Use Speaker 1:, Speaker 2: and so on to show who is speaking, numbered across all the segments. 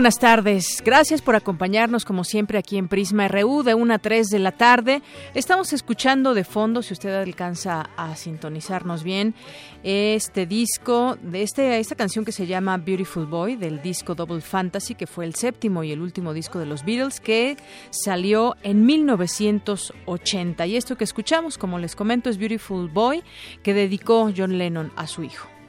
Speaker 1: Buenas tardes. Gracias por acompañarnos como siempre aquí en Prisma RU de 1 a 3 de la tarde. Estamos escuchando de fondo, si usted alcanza a sintonizarnos bien, este disco, de este, esta canción que se llama Beautiful Boy del disco Double Fantasy, que fue el séptimo y el último disco de los Beatles, que salió en 1980. Y esto que escuchamos, como les comento, es Beautiful Boy, que dedicó John Lennon a su hijo.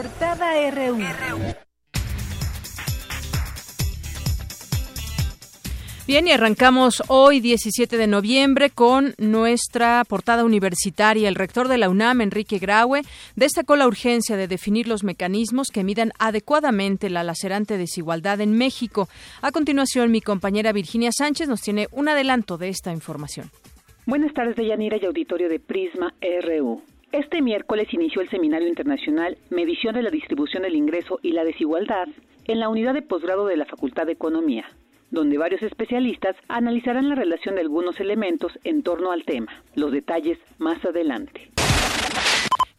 Speaker 1: Portada RU. Bien, y arrancamos hoy, 17 de noviembre, con nuestra portada universitaria. El rector de la UNAM, Enrique Graue, destacó la urgencia de definir los mecanismos que midan adecuadamente la lacerante desigualdad en México. A continuación, mi compañera Virginia Sánchez nos tiene un adelanto de esta información.
Speaker 2: Buenas tardes, Deyanira y auditorio de Prisma RU. Este miércoles inició el Seminario Internacional Medición de la Distribución del Ingreso y la Desigualdad en la unidad de posgrado de la Facultad de Economía, donde varios especialistas analizarán la relación de algunos elementos en torno al tema. Los detalles más adelante.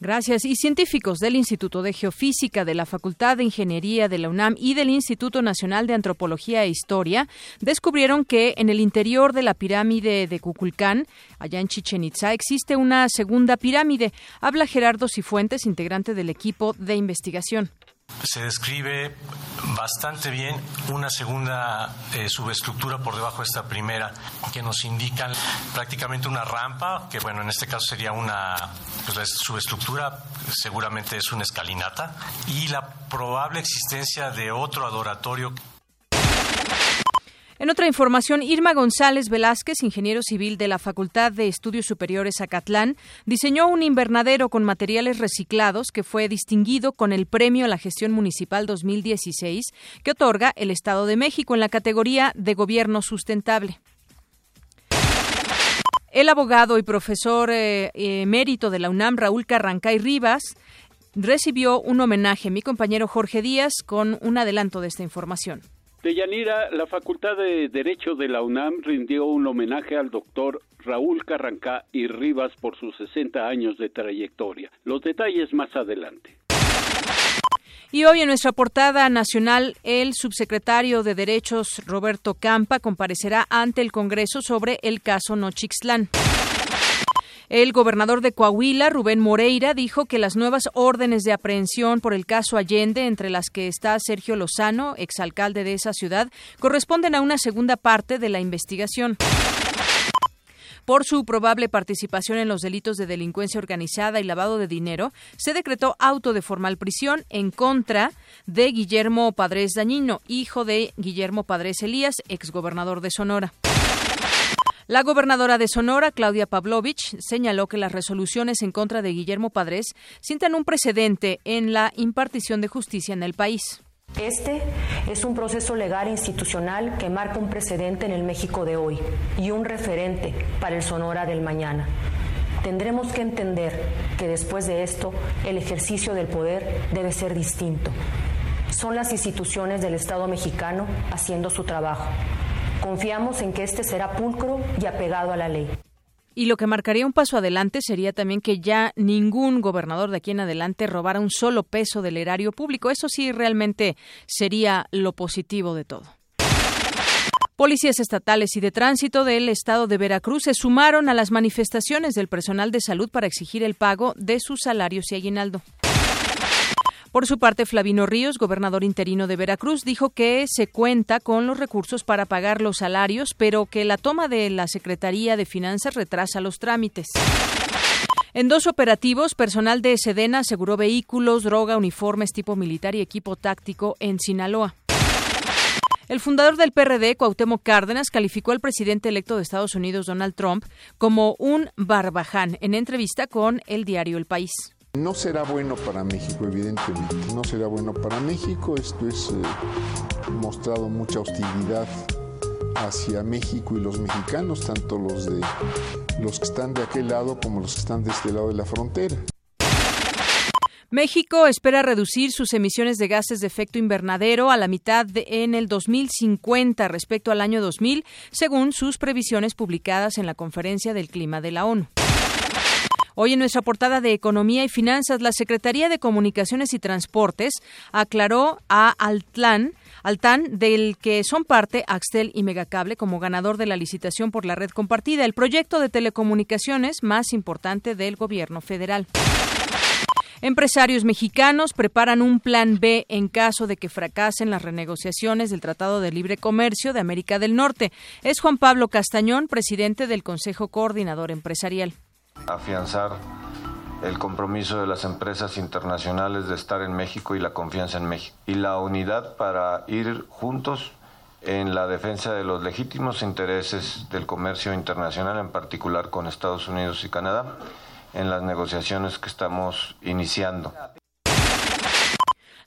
Speaker 1: Gracias. Y científicos del Instituto de Geofísica, de la Facultad de Ingeniería de la UNAM y del Instituto Nacional de Antropología e Historia descubrieron que en el interior de la pirámide de Cuculcán, allá en Chichen Itza, existe una segunda pirámide. Habla Gerardo Cifuentes, integrante del equipo de investigación
Speaker 3: se describe bastante bien una segunda eh, subestructura por debajo de esta primera que nos indican prácticamente una rampa, que bueno, en este caso sería una pues la subestructura, seguramente es una escalinata, y la probable existencia de otro adoratorio.
Speaker 1: En otra información, Irma González Velázquez, ingeniero civil de la Facultad de Estudios Superiores Acatlán, diseñó un invernadero con materiales reciclados que fue distinguido con el Premio a la Gestión Municipal 2016 que otorga el Estado de México en la categoría de Gobierno Sustentable. El abogado y profesor eh, emérito de la UNAM, Raúl Carrancay Rivas, recibió un homenaje. Mi compañero Jorge Díaz con un adelanto de esta información.
Speaker 4: Deyanira, la Facultad de Derecho de la UNAM rindió un homenaje al doctor Raúl Carrancá y Rivas por sus 60 años de trayectoria. Los detalles más adelante.
Speaker 1: Y hoy en nuestra portada nacional, el subsecretario de Derechos, Roberto Campa, comparecerá ante el Congreso sobre el caso Nochixtlán. El gobernador de Coahuila, Rubén Moreira, dijo que las nuevas órdenes de aprehensión por el caso Allende, entre las que está Sergio Lozano, exalcalde de esa ciudad, corresponden a una segunda parte de la investigación por su probable participación en los delitos de delincuencia organizada y lavado de dinero, se decretó auto de formal prisión en contra de Guillermo Padres Dañino, hijo de Guillermo Padres Elías, exgobernador de Sonora. La gobernadora de Sonora, Claudia Pavlovich, señaló que las resoluciones en contra de Guillermo Padres sientan un precedente en la impartición de justicia en el país.
Speaker 5: Este es un proceso legal e institucional que marca un precedente en el México de hoy y un referente para el Sonora del mañana. Tendremos que entender que después de esto el ejercicio del poder debe ser distinto. Son las instituciones del Estado mexicano haciendo su trabajo Confiamos en que este será pulcro y apegado a la ley.
Speaker 1: Y lo que marcaría un paso adelante sería también que ya ningún gobernador de aquí en adelante robara un solo peso del erario público. Eso sí realmente sería lo positivo de todo. Policías estatales y de tránsito del estado de Veracruz se sumaron a las manifestaciones del personal de salud para exigir el pago de sus salarios y aguinaldo. Por su parte, Flavino Ríos, gobernador interino de Veracruz, dijo que se cuenta con los recursos para pagar los salarios, pero que la toma de la Secretaría de Finanzas retrasa los trámites. En dos operativos, personal de Sedena aseguró vehículos, droga, uniformes tipo militar y equipo táctico en Sinaloa. El fundador del PRD, Cuauhtémoc Cárdenas, calificó al presidente electo de Estados Unidos, Donald Trump, como un barbaján en entrevista con el diario El País.
Speaker 6: No será bueno para México, evidentemente. No será bueno para México. Esto es eh, mostrado mucha hostilidad hacia México y los mexicanos, tanto los de los que están de aquel lado como los que están de este lado de la frontera.
Speaker 1: México espera reducir sus emisiones de gases de efecto invernadero a la mitad en el 2050 respecto al año 2000, según sus previsiones publicadas en la Conferencia del Clima de la ONU. Hoy en nuestra portada de Economía y Finanzas, la Secretaría de Comunicaciones y Transportes aclaró a Altlan Altan, del que son parte Axtel y Megacable como ganador de la licitación por la red compartida, el proyecto de telecomunicaciones más importante del gobierno federal. Empresarios mexicanos preparan un plan B en caso de que fracasen las renegociaciones del Tratado de Libre Comercio de América del Norte. Es Juan Pablo Castañón, presidente del Consejo Coordinador Empresarial
Speaker 7: afianzar el compromiso de las empresas internacionales de estar en México y la confianza en México y la unidad para ir juntos en la defensa de los legítimos intereses del comercio internacional, en particular con Estados Unidos y Canadá, en las negociaciones que estamos iniciando.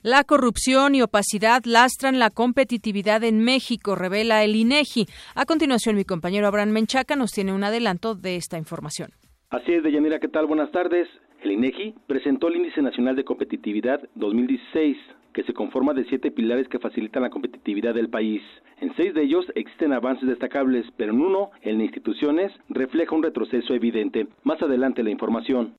Speaker 1: La corrupción y opacidad lastran la competitividad en México, revela el INEGI. A continuación, mi compañero Abraham Menchaca nos tiene un adelanto de esta información.
Speaker 8: Así es, Deyanira, ¿qué tal? Buenas tardes. El INEGI presentó el Índice Nacional de Competitividad 2016, que se conforma de siete pilares que facilitan la competitividad del país. En seis de ellos existen avances destacables, pero en uno, de instituciones, refleja un retroceso evidente. Más adelante la información.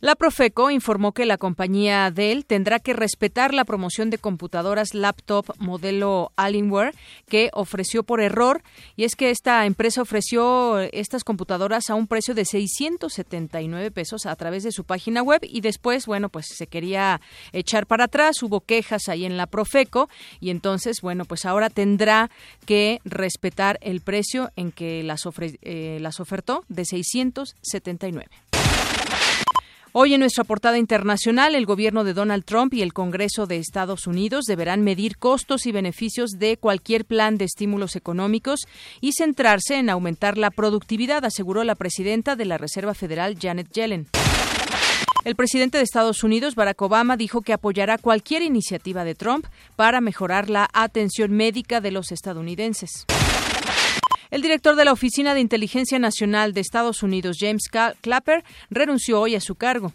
Speaker 1: La Profeco informó que la compañía Dell tendrá que respetar la promoción de computadoras laptop modelo Alienware que ofreció por error y es que esta empresa ofreció estas computadoras a un precio de 679 pesos a través de su página web y después, bueno, pues se quería echar para atrás, hubo quejas ahí en la Profeco y entonces, bueno, pues ahora tendrá que respetar el precio en que las, eh, las ofertó de 679. Hoy en nuestra portada internacional, el gobierno de Donald Trump y el Congreso de Estados Unidos deberán medir costos y beneficios de cualquier plan de estímulos económicos y centrarse en aumentar la productividad, aseguró la presidenta de la Reserva Federal, Janet Yellen. El presidente de Estados Unidos, Barack Obama, dijo que apoyará cualquier iniciativa de Trump para mejorar la atención médica de los estadounidenses. El director de la Oficina de Inteligencia Nacional de Estados Unidos, James Clapper, renunció hoy a su cargo.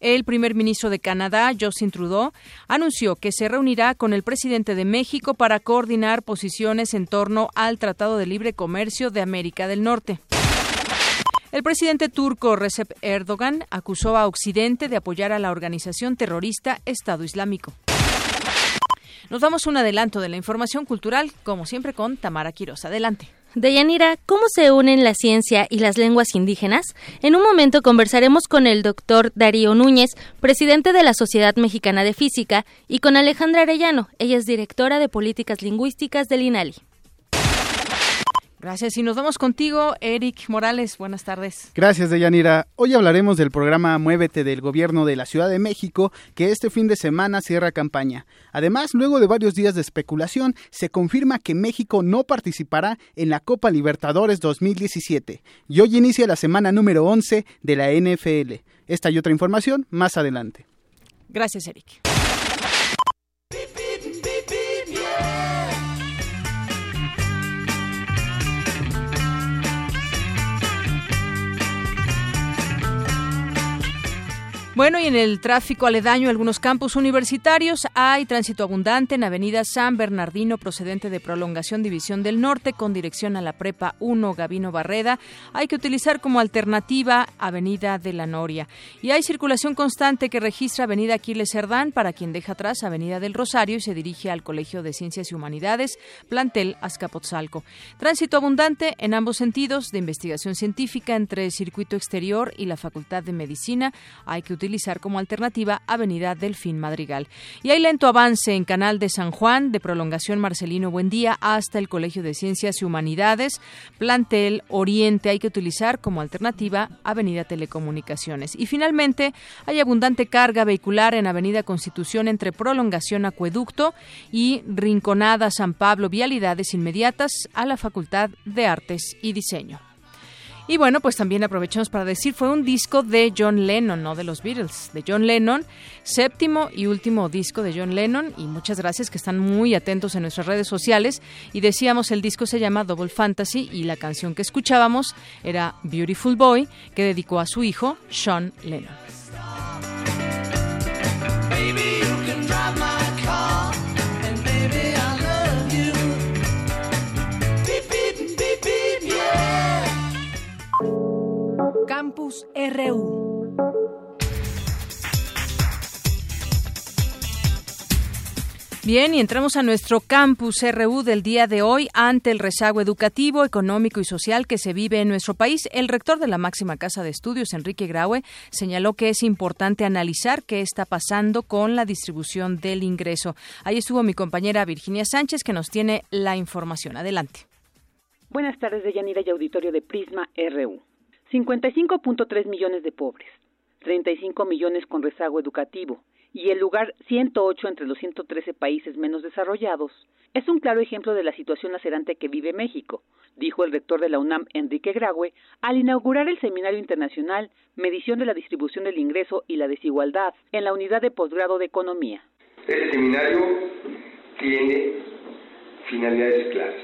Speaker 1: El primer ministro de Canadá, Justin Trudeau, anunció que se reunirá con el presidente de México para coordinar posiciones en torno al Tratado de Libre Comercio de América del Norte. El presidente turco Recep Erdogan acusó a Occidente de apoyar a la organización terrorista Estado Islámico. Nos damos un adelanto de la información cultural, como siempre con Tamara Quiroz. Adelante.
Speaker 9: Deyanira, ¿cómo se unen la ciencia y las lenguas indígenas? En un momento conversaremos con el doctor Darío Núñez, presidente de la Sociedad Mexicana de Física, y con Alejandra Arellano, ella es directora de Políticas Lingüísticas del INALI.
Speaker 1: Gracias. Y nos vamos contigo, Eric Morales. Buenas tardes.
Speaker 10: Gracias, Deyanira. Hoy hablaremos del programa Muévete del Gobierno de la Ciudad de México, que este fin de semana cierra campaña. Además, luego de varios días de especulación, se confirma que México no participará en la Copa Libertadores 2017. Y hoy inicia la semana número 11 de la NFL. Esta y otra información más adelante.
Speaker 1: Gracias, Eric. Bueno, y en el tráfico aledaño algunos campus universitarios hay tránsito abundante en Avenida San Bernardino procedente de Prolongación División del Norte con dirección a la Prepa 1 Gavino Barreda. Hay que utilizar como alternativa Avenida de la Noria. Y hay circulación constante que registra Avenida Aquiles Cerdán para quien deja atrás Avenida del Rosario y se dirige al Colegio de Ciencias y Humanidades, plantel Azcapotzalco. Tránsito abundante en ambos sentidos de investigación científica entre el circuito exterior y la Facultad de Medicina. Hay que utilizar como alternativa Avenida Delfín Madrigal. Y hay lento avance en Canal de San Juan, de prolongación Marcelino Buendía hasta el Colegio de Ciencias y Humanidades, plantel Oriente. Hay que utilizar como alternativa Avenida Telecomunicaciones. Y finalmente, hay abundante carga vehicular en Avenida Constitución entre prolongación Acueducto y Rinconada San Pablo, vialidades inmediatas a la Facultad de Artes y Diseño. Y bueno, pues también aprovechamos para decir, fue un disco de John Lennon, no de los Beatles, de John Lennon, séptimo y último disco de John Lennon. Y muchas gracias que están muy atentos en nuestras redes sociales. Y decíamos, el disco se llama Double Fantasy y la canción que escuchábamos era Beautiful Boy, que dedicó a su hijo, Sean Lennon.
Speaker 11: Campus RU.
Speaker 1: Bien, y entramos a nuestro campus RU del día de hoy ante el rezago educativo, económico y social que se vive en nuestro país. El rector de la máxima casa de estudios, Enrique Graue, señaló que es importante analizar qué está pasando con la distribución del ingreso. Ahí estuvo mi compañera Virginia Sánchez que nos tiene la información. Adelante.
Speaker 12: Buenas tardes, Deyanira y auditorio de Prisma RU. 55.3 millones de pobres, 35 millones con rezago educativo y el lugar 108 entre los 113 países menos desarrollados, es un claro ejemplo de la situación lacerante que vive México, dijo el rector de la UNAM, Enrique Graue, al inaugurar el Seminario Internacional Medición de la Distribución del Ingreso y la Desigualdad en la Unidad de Posgrado de Economía.
Speaker 13: Este seminario tiene finalidades claras.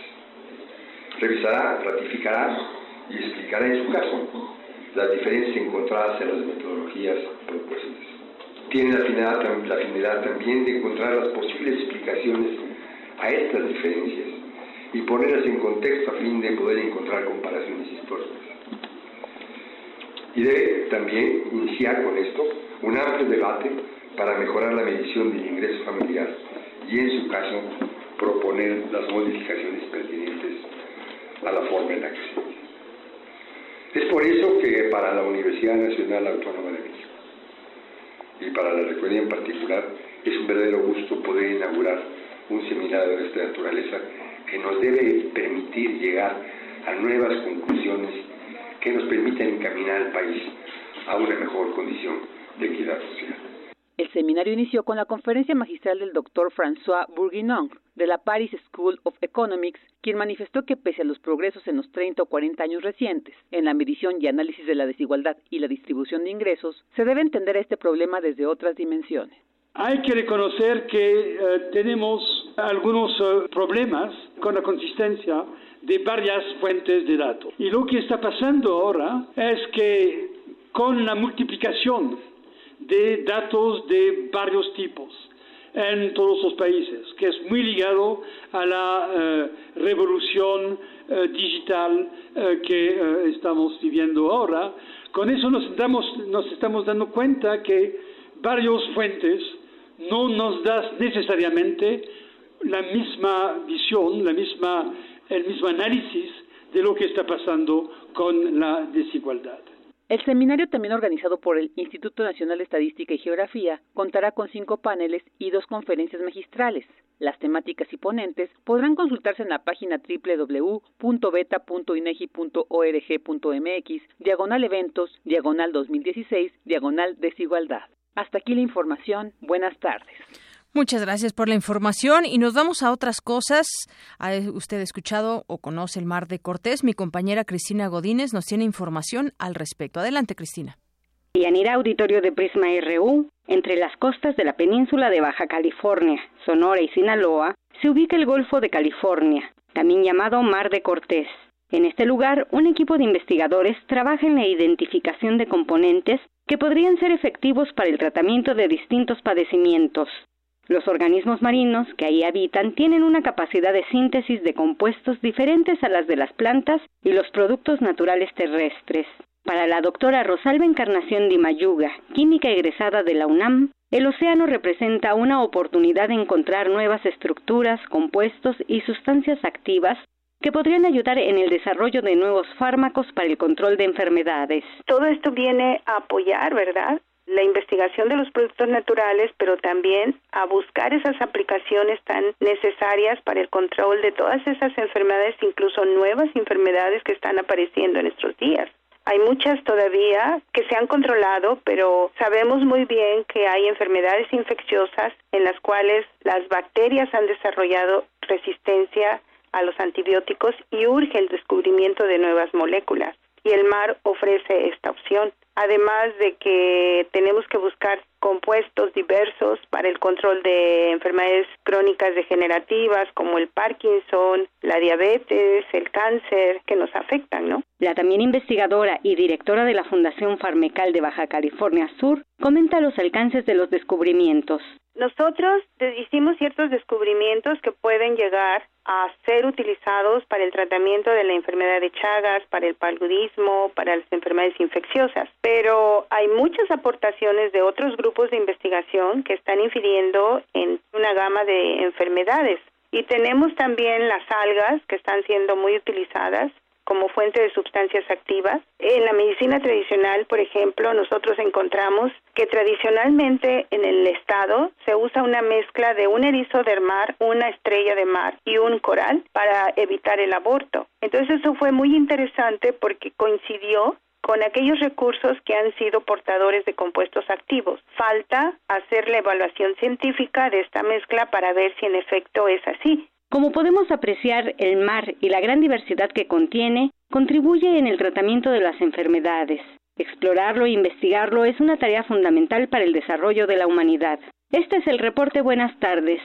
Speaker 13: Revisará, ratificará y explicará en su caso las diferencias encontradas en las metodologías propuestas. Tiene la finalidad, la finalidad también de encontrar las posibles explicaciones a estas diferencias y ponerlas en contexto a fin de poder encontrar comparaciones históricas. Y debe también iniciar con esto un amplio debate para mejorar la medición del ingreso familiar y, en su caso, proponer las modificaciones pertinentes a la forma en la que se es por eso que para la Universidad Nacional Autónoma de México y para la Rectoría en particular es un verdadero gusto poder inaugurar un seminario de esta naturaleza que nos debe permitir llegar a nuevas conclusiones que nos permitan encaminar al país a una mejor condición de equidad social.
Speaker 12: El seminario inició con la conferencia magistral del doctor François Bourguignon de la Paris School of Economics, quien manifestó que pese a los progresos en los 30 o 40 años recientes en la medición y análisis de la desigualdad y la distribución de ingresos, se debe entender este problema desde otras dimensiones.
Speaker 14: Hay que reconocer que eh, tenemos algunos eh, problemas con la consistencia de varias fuentes de datos. Y lo que está pasando ahora es que con la multiplicación de datos de varios tipos en todos los países, que es muy ligado a la eh, revolución eh, digital eh, que estamos viviendo ahora. Con eso nos, nos estamos dando cuenta que varias fuentes no nos dan necesariamente la misma visión, la misma, el mismo análisis de lo que está pasando con la desigualdad.
Speaker 12: El seminario, también organizado por el Instituto Nacional de Estadística y Geografía, contará con cinco paneles y dos conferencias magistrales. Las temáticas y ponentes podrán consultarse en la página www.beta.inegi.org.mx, diagonal eventos, diagonal 2016, diagonal desigualdad. Hasta aquí la información. Buenas tardes.
Speaker 1: Muchas gracias por la información y nos vamos a otras cosas. ¿Ha usted escuchado o conoce el mar de Cortés? Mi compañera Cristina Godínez nos tiene información al respecto. Adelante, Cristina.
Speaker 15: Yanira Auditorio de Prisma RU, entre las costas de la península de Baja California, Sonora y Sinaloa, se ubica el Golfo de California, también llamado Mar de Cortés. En este lugar, un equipo de investigadores trabaja en la identificación de componentes que podrían ser efectivos para el tratamiento de distintos padecimientos. Los organismos marinos que ahí habitan tienen una capacidad de síntesis de compuestos diferentes a las de las plantas y los productos naturales terrestres. Para la doctora Rosalba Encarnación de Mayuga, química egresada de la UNAM, el océano representa una oportunidad de encontrar nuevas estructuras, compuestos y sustancias activas que podrían ayudar en el desarrollo de nuevos fármacos para el control de enfermedades.
Speaker 16: Todo esto viene a apoyar, ¿verdad? La investigación de los productos naturales, pero también a buscar esas aplicaciones tan necesarias para el control de todas esas enfermedades, incluso nuevas enfermedades que están apareciendo en estos días. Hay muchas todavía que se han controlado, pero sabemos muy bien que hay enfermedades infecciosas en las cuales las bacterias han desarrollado resistencia a los antibióticos y urge el descubrimiento de nuevas moléculas. Y el mar ofrece esta opción además de que tenemos que buscar compuestos diversos para el control de enfermedades crónicas degenerativas como el Parkinson, la diabetes, el cáncer que nos afectan, ¿no?
Speaker 15: La también investigadora y directora de la Fundación Farmecal de Baja California Sur comenta los alcances de los descubrimientos.
Speaker 16: Nosotros hicimos ciertos descubrimientos que pueden llegar a ser utilizados para el tratamiento de la enfermedad de Chagas, para el paludismo, para las enfermedades infecciosas. Pero hay muchas aportaciones de otros grupos de investigación que están incidiendo en una gama de enfermedades. Y tenemos también las algas que están siendo muy utilizadas como fuente de sustancias activas. En la medicina tradicional, por ejemplo, nosotros encontramos que tradicionalmente en el estado se usa una mezcla de un erizo del mar, una estrella de mar y un coral para evitar el aborto. Entonces eso fue muy interesante porque coincidió con aquellos recursos que han sido portadores de compuestos activos. Falta hacer la evaluación científica de esta mezcla para ver si en efecto es así.
Speaker 15: Como podemos apreciar, el mar y la gran diversidad que contiene contribuye en el tratamiento de las enfermedades. Explorarlo e investigarlo es una tarea fundamental para el desarrollo de la humanidad. Este es el reporte. Buenas tardes.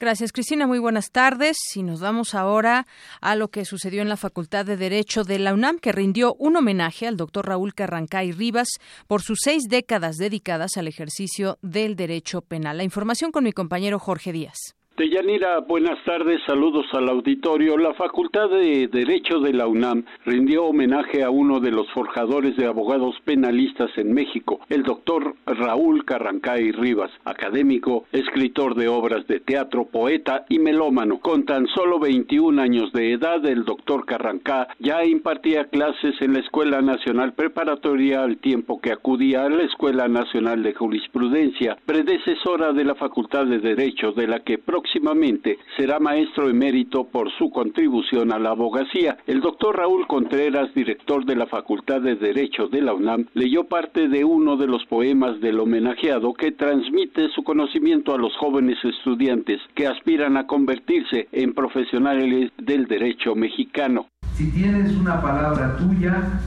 Speaker 1: Gracias, Cristina. Muy buenas tardes. Y nos vamos ahora a lo que sucedió en la Facultad de Derecho de la UNAM, que rindió un homenaje al doctor Raúl Carrancay Rivas por sus seis décadas dedicadas al ejercicio del derecho penal. La información con mi compañero Jorge Díaz.
Speaker 4: Deyanira, buenas tardes, saludos al auditorio. La Facultad de Derecho de la UNAM rindió homenaje a uno de los forjadores de abogados penalistas en México, el doctor Raúl Carrancay Rivas, académico, escritor de obras de teatro, poeta y melómano. Con tan solo 21 años de edad, el doctor Carrancá ya impartía clases en la Escuela Nacional Preparatoria al tiempo que acudía a la Escuela Nacional de Jurisprudencia, predecesora de la Facultad de Derecho, de la que próximamente próximamente será maestro emérito por su contribución a la abogacía. El doctor Raúl Contreras, director de la Facultad de Derecho de la UNAM, leyó parte de uno de los poemas del homenajeado que transmite su conocimiento a los jóvenes estudiantes que aspiran a convertirse en profesionales del derecho mexicano.
Speaker 17: Si tienes una palabra tuya,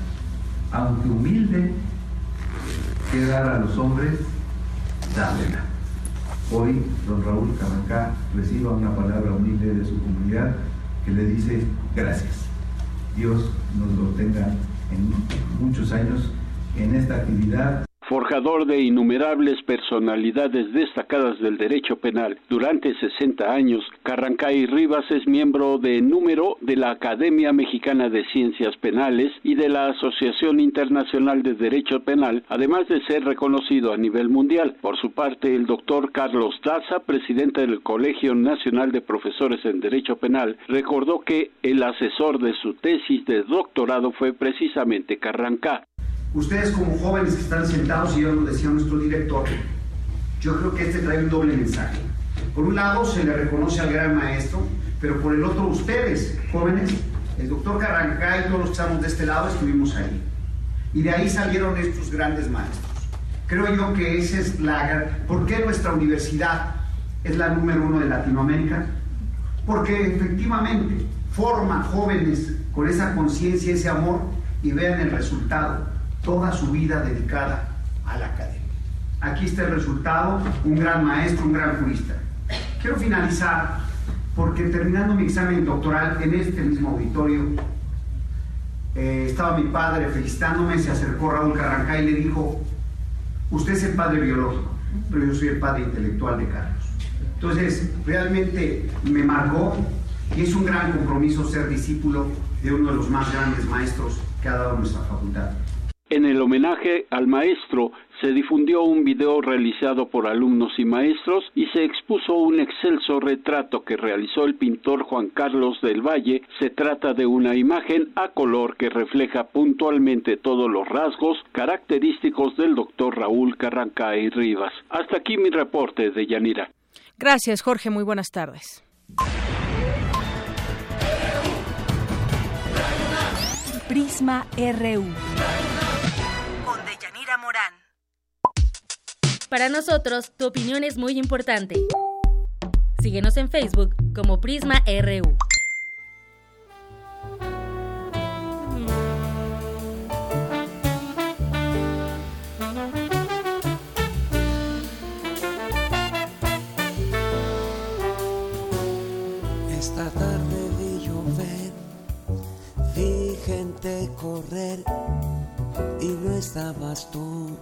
Speaker 17: aunque humilde, que dar a los hombres, dámela. Hoy, don Raúl Carrancá reciba una palabra humilde de su comunidad que le dice gracias. Dios nos lo tenga en muchos años en esta actividad
Speaker 4: forjador de innumerables personalidades destacadas del derecho penal. Durante 60 años, Carrancay Rivas es miembro de número de la Academia Mexicana de Ciencias Penales y de la Asociación Internacional de Derecho Penal, además de ser reconocido a nivel mundial. Por su parte, el doctor Carlos Daza, presidente del Colegio Nacional de Profesores en Derecho Penal, recordó que el asesor de su tesis de doctorado fue precisamente Carrancá.
Speaker 18: Ustedes como jóvenes que están sentados, y yo lo decía nuestro director, yo creo que este trae un doble mensaje. Por un lado se le reconoce al gran maestro, pero por el otro ustedes, jóvenes, el doctor Carrancá y todos los que estamos de este lado estuvimos ahí. Y de ahí salieron estos grandes maestros. Creo yo que esa es la... ¿Por qué nuestra universidad es la número uno de Latinoamérica? Porque efectivamente forma jóvenes con esa conciencia, ese amor y vean el resultado toda su vida dedicada a la academia. Aquí está el resultado, un gran maestro, un gran jurista. Quiero finalizar porque terminando mi examen doctoral en este mismo auditorio, eh, estaba mi padre felicitándome, se acercó Raúl Carrancá y le dijo, usted es el padre biológico, pero yo soy el padre intelectual de Carlos. Entonces, realmente me marcó y es un gran compromiso ser discípulo de uno de los más grandes maestros que ha dado nuestra facultad.
Speaker 4: En el homenaje al maestro se difundió un video realizado por alumnos y maestros y se expuso un excelso retrato que realizó el pintor Juan Carlos del Valle. Se trata de una imagen a color que refleja puntualmente todos los rasgos característicos del doctor Raúl Carrancay Rivas. Hasta aquí mi reporte de Yanira.
Speaker 1: Gracias, Jorge. Muy buenas tardes.
Speaker 11: Prisma RU.
Speaker 9: Para nosotros, tu opinión es muy importante. Síguenos en Facebook como Prisma RU.
Speaker 19: Esta tarde vi llover, vi gente correr y no estabas tú.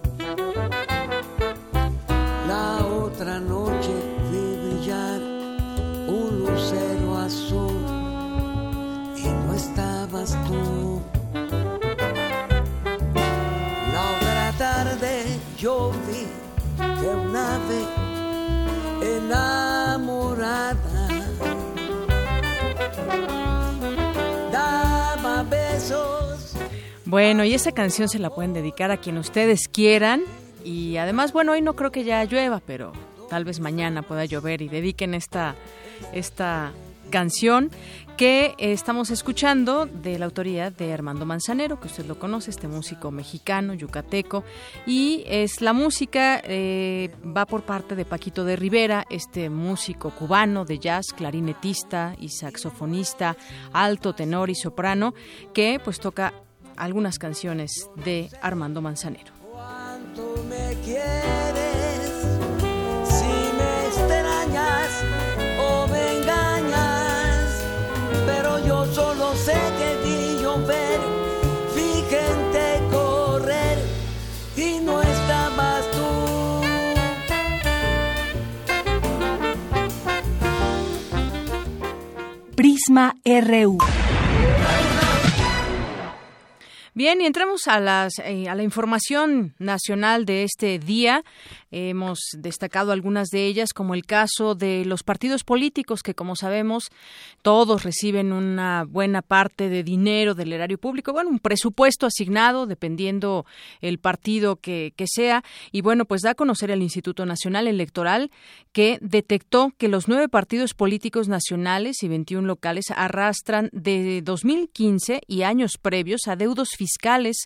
Speaker 1: Bueno, y esa canción se la pueden dedicar a quien ustedes quieran. Y además, bueno, hoy no creo que ya llueva, pero tal vez mañana pueda llover y dediquen esta, esta canción que estamos escuchando de la autoría de Armando Manzanero, que usted lo conoce, este músico mexicano, yucateco, y es la música, eh, va por parte de Paquito de Rivera, este músico cubano de jazz, clarinetista y saxofonista, alto, tenor y soprano, que pues toca algunas canciones de Armando Manzanero.
Speaker 19: ¿Cuánto me quieres? Si me extrañas o me engañas, pero yo solo sé que vi llover, vi gente correr y no estabas tú.
Speaker 11: Prisma RU.
Speaker 1: Bien, y entramos a, las, eh, a la información nacional de este día. Hemos destacado algunas de ellas, como el caso de los partidos políticos, que como sabemos, todos reciben una buena parte de dinero del erario público, bueno, un presupuesto asignado, dependiendo el partido que, que sea. Y bueno, pues da a conocer el Instituto Nacional Electoral que detectó que los nueve partidos políticos nacionales y 21 locales arrastran de 2015 y años previos adeudos fiscales,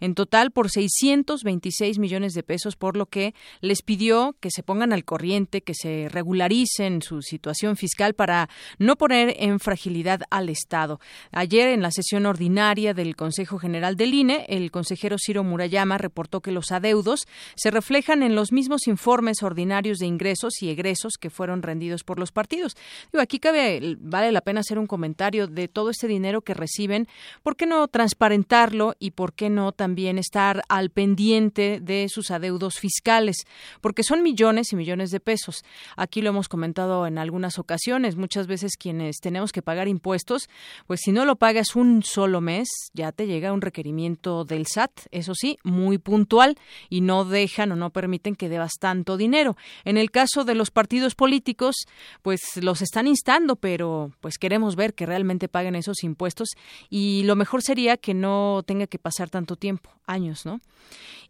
Speaker 1: en total por 626 millones de pesos, por lo que les pidió que se pongan al corriente, que se regularicen su situación fiscal para no poner en fragilidad al Estado. Ayer, en la sesión ordinaria del Consejo General del INE, el consejero Ciro Murayama reportó que los adeudos se reflejan en los mismos informes ordinarios de ingresos y egresos que fueron rendidos por los partidos. Digo, aquí cabe, vale la pena hacer un comentario de todo este dinero que reciben. ¿Por qué no transparentarlo y por qué no también estar al pendiente de sus adeudos fiscales? Porque son millones y millones de pesos. Aquí lo hemos comentado en algunas ocasiones. Muchas veces quienes tenemos que pagar impuestos, pues si no lo pagas un solo mes, ya te llega un requerimiento del SAT, eso sí, muy puntual y no dejan o no permiten que debas tanto dinero. En el caso de los partidos políticos, pues los están instando, pero pues queremos ver que realmente paguen esos impuestos y lo mejor sería que no tenga que pasar tanto tiempo, años, ¿no?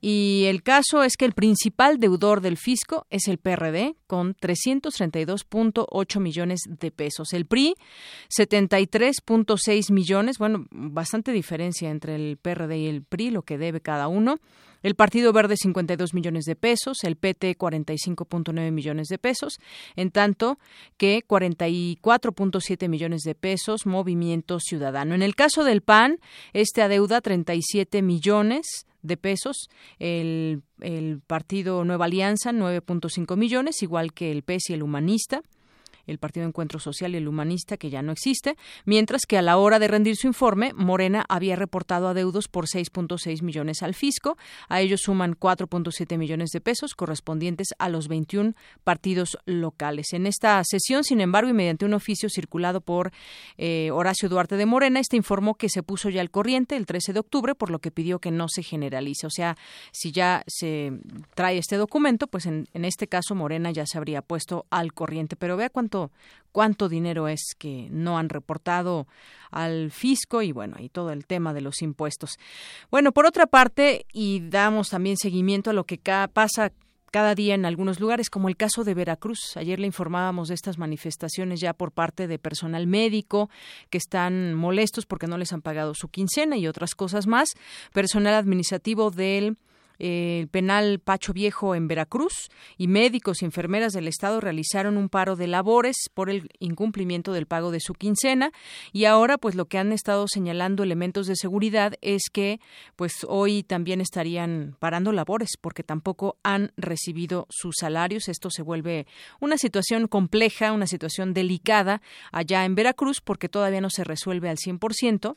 Speaker 1: Y el caso es que el principal deudor del fisco es el PRD, con 332.8 millones de pesos. El PRI, 73.6 millones, bueno, bastante diferencia entre el PRD y el PRI, lo que debe cada uno. El Partido Verde 52 millones de pesos, el PT 45.9 millones de pesos, en tanto que 44.7 millones de pesos Movimiento Ciudadano. En el caso del PAN, este adeuda 37 millones de pesos, el, el Partido Nueva Alianza 9.5 millones, igual que el PES y el Humanista el Partido Encuentro Social y el Humanista, que ya no existe, mientras que a la hora de rendir su informe, Morena había reportado adeudos por 6.6 millones al fisco. A ellos suman 4.7 millones de pesos correspondientes a los 21 partidos locales. En esta sesión, sin embargo, y mediante un oficio circulado por eh, Horacio Duarte de Morena, este informó que se puso ya al corriente el 13 de octubre, por lo que pidió que no se generalice. O sea, si ya se trae este documento, pues en, en este caso Morena ya se habría puesto al corriente. Pero vea cuánto cuánto, dinero es que no han reportado al fisco y bueno, y todo el tema de los impuestos. Bueno, por otra parte, y damos también seguimiento a lo que pasa cada día en algunos lugares, como el caso de Veracruz. Ayer le informábamos de estas manifestaciones ya por parte de personal médico que están molestos porque no les han pagado su quincena y otras cosas más. Personal administrativo del el penal Pacho Viejo en Veracruz y médicos y enfermeras del Estado realizaron un paro de labores por el incumplimiento del pago de su quincena y ahora pues lo que han estado señalando elementos de seguridad es que pues hoy también estarían parando labores porque tampoco han recibido sus salarios. Esto se vuelve una situación compleja, una situación delicada allá en Veracruz porque todavía no se resuelve al 100%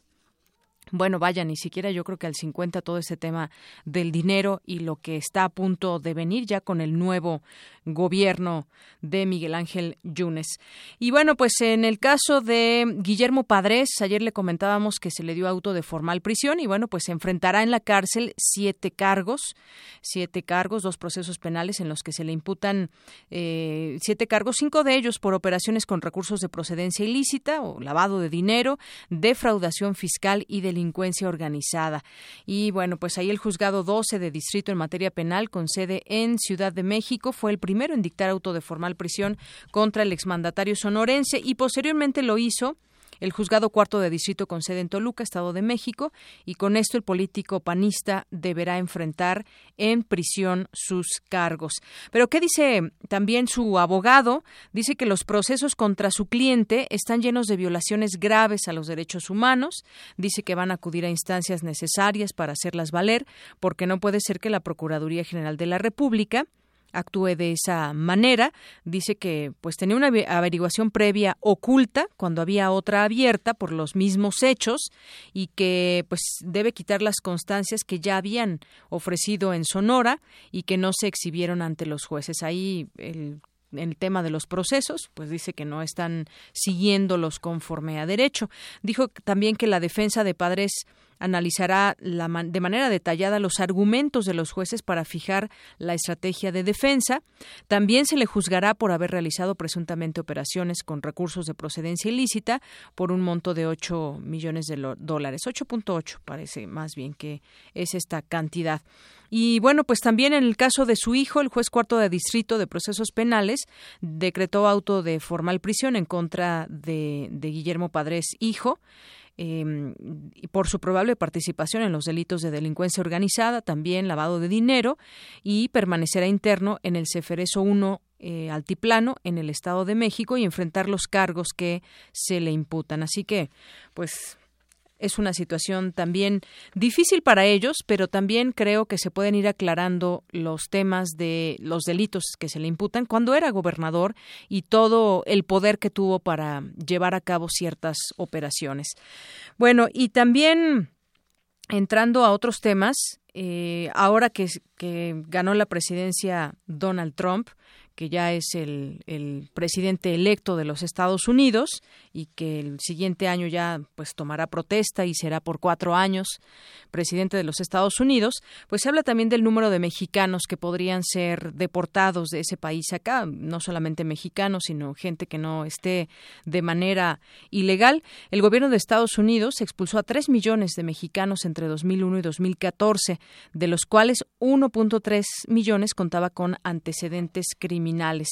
Speaker 1: bueno, vaya, ni siquiera yo creo que al 50 todo ese tema del dinero y lo que está a punto de venir ya con el nuevo gobierno de Miguel Ángel Yunes. Y bueno, pues en el caso de Guillermo Padres, ayer le comentábamos que se le dio auto de formal prisión y bueno, pues se enfrentará en la cárcel siete cargos, siete cargos, dos procesos penales en los que se le imputan eh, siete cargos, cinco de ellos por operaciones con recursos de procedencia ilícita o lavado de dinero, defraudación fiscal y delincuencia organizada. Y bueno, pues ahí el juzgado 12 de distrito en materia penal con sede en Ciudad de México fue el primero en dictar auto de formal prisión contra el exmandatario sonorense y posteriormente lo hizo el juzgado cuarto de distrito con sede en Toluca, Estado de México, y con esto el político panista deberá enfrentar en prisión sus cargos. Pero ¿qué dice también su abogado? Dice que los procesos contra su cliente están llenos de violaciones graves a los derechos humanos, dice que van a acudir a instancias necesarias para hacerlas valer, porque no puede ser que la Procuraduría General de la República actúe de esa manera. Dice que pues tenía una averiguación previa oculta cuando había otra abierta por los mismos hechos y que pues debe quitar las constancias que ya habían ofrecido en Sonora y que no se exhibieron ante los jueces. Ahí el el tema de los procesos, pues dice que no están siguiéndolos conforme a derecho. Dijo también que la defensa de padres analizará de manera detallada los argumentos de los jueces para fijar la estrategia de defensa. También se le juzgará por haber realizado presuntamente operaciones con recursos de procedencia ilícita por un monto de 8 millones de dólares. 8.8 parece más bien que es esta cantidad. Y bueno, pues también en el caso de su hijo, el juez cuarto de distrito de procesos penales decretó auto de formal prisión en contra de, de Guillermo Padres, hijo eh, por su probable participación en los delitos de delincuencia organizada, también lavado de dinero y permanecerá interno en el Ceferezo 1 eh, altiplano en el Estado de México y enfrentar los cargos que se le imputan. Así que, pues es una situación también difícil para ellos, pero también creo que se pueden ir aclarando los temas de los delitos que se le imputan cuando era gobernador y todo el poder que tuvo para llevar a cabo ciertas operaciones. Bueno, y también entrando a otros temas, eh, ahora que, que ganó la presidencia Donald Trump, que ya es el, presidente electo de los Estados Unidos y que el siguiente año ya pues tomará protesta y será por cuatro años presidente de los Estados Unidos, pues se habla también del número de mexicanos que podrían ser deportados de ese país acá, no solamente mexicanos, sino gente que no esté de manera ilegal. El gobierno de Estados Unidos expulsó a tres millones de mexicanos entre 2001 y 2014, de los cuales 1.3 millones contaba con antecedentes criminales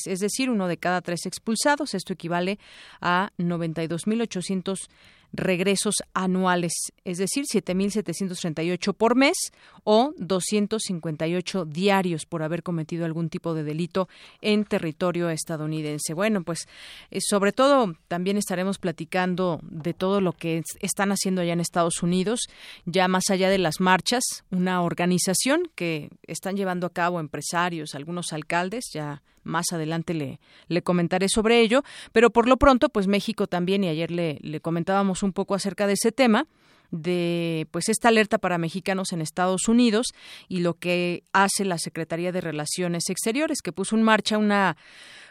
Speaker 1: es decir, uno de cada tres expulsados. Esto equivale a 92.800 regresos anuales, es decir, 7.738 por mes o 258 diarios por haber cometido algún tipo de delito en territorio estadounidense. Bueno, pues eh, sobre todo también estaremos platicando de todo lo que están haciendo allá en Estados Unidos, ya más allá de las marchas, una organización que están llevando a cabo empresarios, algunos alcaldes, ya más adelante le, le comentaré sobre ello, pero por lo pronto, pues México también, y ayer le, le comentábamos un poco acerca de ese tema, de pues esta alerta para mexicanos en Estados Unidos y lo que hace la Secretaría de Relaciones Exteriores que puso en marcha una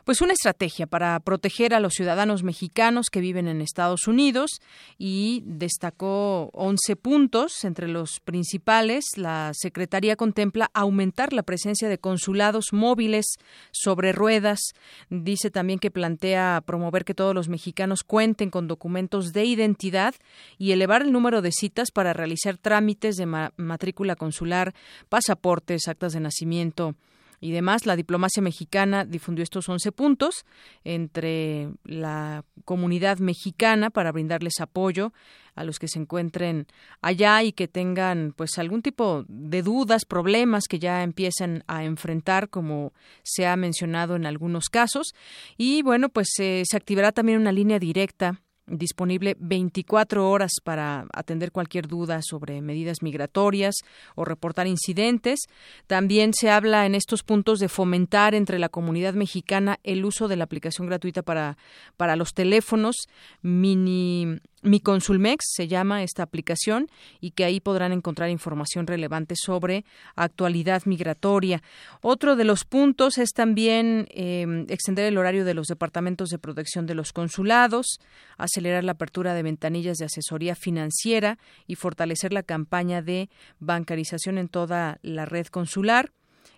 Speaker 1: pues una estrategia para proteger a los ciudadanos mexicanos que viven en Estados Unidos y destacó 11 puntos entre los principales. La Secretaría contempla aumentar la presencia de consulados móviles sobre ruedas. Dice también que plantea promover que todos los mexicanos cuenten con documentos de identidad y elevar el número de para realizar trámites de matrícula consular, pasaportes, actas de nacimiento, y demás. La diplomacia mexicana difundió estos 11 puntos entre la comunidad mexicana para brindarles apoyo a los que se encuentren allá y que tengan pues algún tipo de dudas, problemas que ya empiecen a enfrentar como se ha mencionado en algunos casos y bueno pues se activará también una línea directa disponible 24 horas para atender cualquier duda sobre medidas migratorias o reportar incidentes. También se habla en estos puntos de fomentar entre la comunidad mexicana el uso de la aplicación gratuita para, para los teléfonos mini mi Consulmex se llama esta aplicación y que ahí podrán encontrar información relevante sobre actualidad migratoria. Otro de los puntos es también eh, extender el horario de los departamentos de protección de los consulados, acelerar la apertura de ventanillas de asesoría financiera y fortalecer la campaña de bancarización en toda la red consular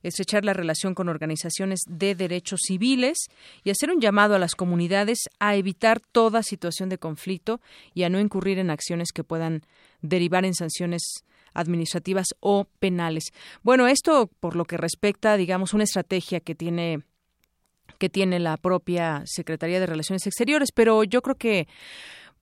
Speaker 1: estrechar la relación con organizaciones de derechos civiles y hacer un llamado a las comunidades a evitar toda situación de conflicto y a no incurrir en acciones que puedan derivar en sanciones administrativas o penales. Bueno, esto por lo que respecta, digamos, una estrategia que tiene que tiene la propia Secretaría de Relaciones Exteriores, pero yo creo que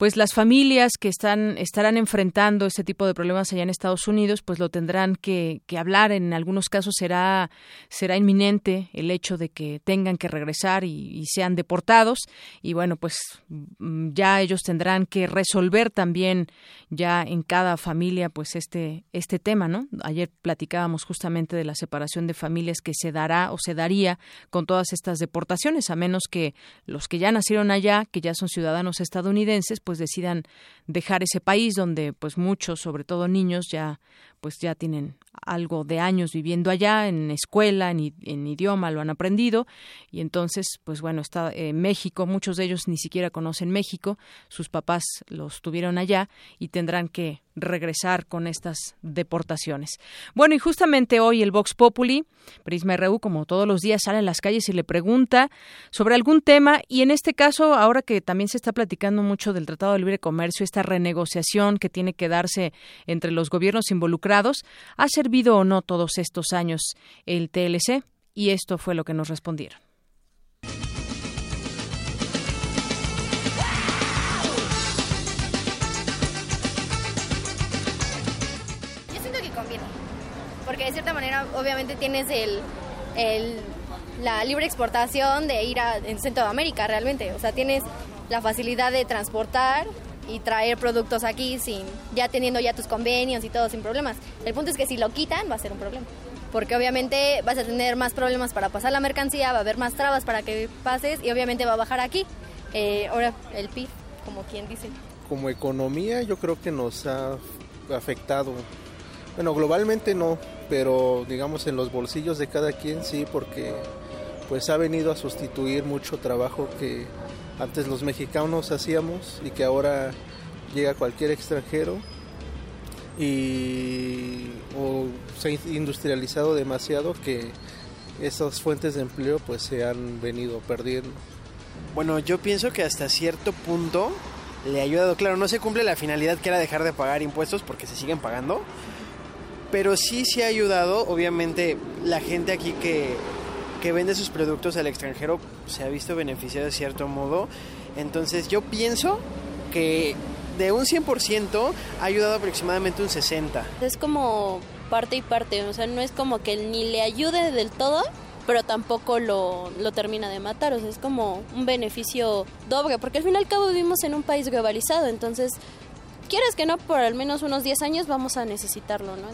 Speaker 1: pues las familias que están estarán enfrentando este tipo de problemas allá en Estados Unidos, pues lo tendrán que, hablar. En algunos casos será será inminente el hecho de que tengan que regresar y, sean deportados. Y bueno, pues mm, ya ellos tendrán que resolver también ya en cada familia, pues este este tema, ¿no? Ayer platicábamos justamente de la separación de familias que se dará o se daría con todas estas deportaciones, a menos que los que ya nacieron allá, que ya son ciudadanos estadounidenses, pues pues decidan dejar ese país donde pues muchos, sobre todo niños, ya pues ya tienen algo de años viviendo allá, en escuela, en, en idioma, lo han aprendido, y entonces, pues bueno, está eh, México, muchos de ellos ni siquiera conocen México, sus papás los tuvieron allá y tendrán que regresar con estas deportaciones. Bueno, y justamente hoy el Vox Populi, Prisma RU, como todos los días, sale en las calles y le pregunta sobre algún tema, y en este caso, ahora que también se está platicando mucho del Tratado de Libre Comercio, esta renegociación que tiene que darse entre los gobiernos involucrados, ¿ha servido o no todos estos años el TLC? Y esto fue lo que nos respondieron.
Speaker 20: Yo siento que conviene, porque de cierta manera obviamente tienes el, la libre exportación de ir a, en Centroamérica realmente, o sea, tienes la facilidad de transportar y traer productos aquí sin ya teniendo ya tus convenios y todo sin problemas. El punto es que si lo quitan va a ser un problema, porque obviamente vas a tener más problemas para pasar la mercancía, va a haber más trabas para que pases y obviamente va a bajar aquí. Eh, ahora el PIB, como quien dice.
Speaker 21: Como economía yo creo que nos ha afectado. Bueno, globalmente no, pero digamos en los bolsillos de cada quien sí, porque pues ha venido a sustituir mucho trabajo que antes los mexicanos hacíamos y que ahora llega cualquier extranjero y se ha industrializado demasiado que esas fuentes de empleo pues se han venido perdiendo.
Speaker 22: Bueno, yo pienso que hasta cierto punto le ha ayudado. Claro, no se cumple la finalidad que era dejar de pagar impuestos porque se siguen pagando, pero sí se ha ayudado. Obviamente la gente aquí que que vende sus productos al extranjero se ha visto beneficiado de cierto modo. Entonces yo pienso que de un 100% ha ayudado aproximadamente un 60%.
Speaker 23: Es como parte y parte, o sea, no es como que ni le ayude del todo, pero tampoco lo, lo termina de matar, o sea, es como un beneficio doble, porque al fin y al cabo vivimos en un país globalizado, entonces, quieres que no, por al menos unos 10 años vamos a necesitarlo, ¿no?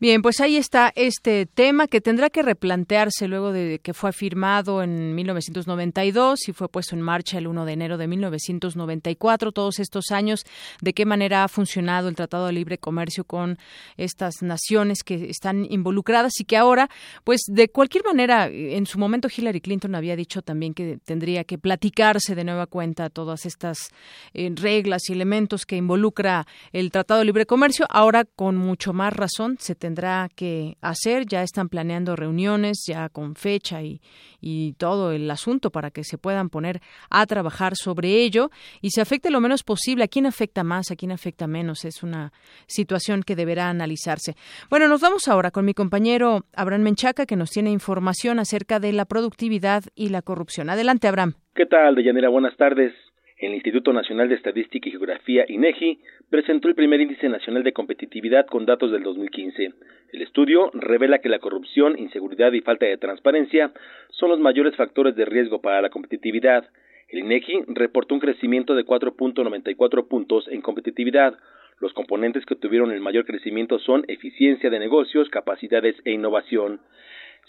Speaker 1: Bien, pues ahí está este tema que tendrá que replantearse luego de que fue firmado en 1992 y fue puesto en marcha el 1 de enero de 1994. Todos estos años, de qué manera ha funcionado el Tratado de Libre Comercio con estas naciones que están involucradas y que ahora, pues de cualquier manera, en su momento Hillary Clinton había dicho también que tendría que platicarse de nueva cuenta todas estas eh, reglas y elementos que involucra el Tratado de Libre Comercio. Ahora, con mucho más razón, se tendrá que hacer. Ya están planeando reuniones, ya con fecha y, y todo el asunto para que se puedan poner a trabajar sobre ello y se afecte lo menos posible. ¿A quién afecta más? ¿A quién afecta menos? Es una situación que deberá analizarse. Bueno, nos vamos ahora con mi compañero Abraham Menchaca, que nos tiene información acerca de la productividad y la corrupción. Adelante, Abraham.
Speaker 8: ¿Qué tal, Deyanira? Buenas tardes. El Instituto Nacional de Estadística y Geografía, INEGI, presentó el primer índice nacional de competitividad con datos del 2015. El estudio revela que la corrupción, inseguridad y falta de transparencia son los mayores factores de riesgo para la competitividad. El INEGI reportó un crecimiento de 4.94 puntos en competitividad. Los componentes que tuvieron el mayor crecimiento son eficiencia de negocios, capacidades e innovación.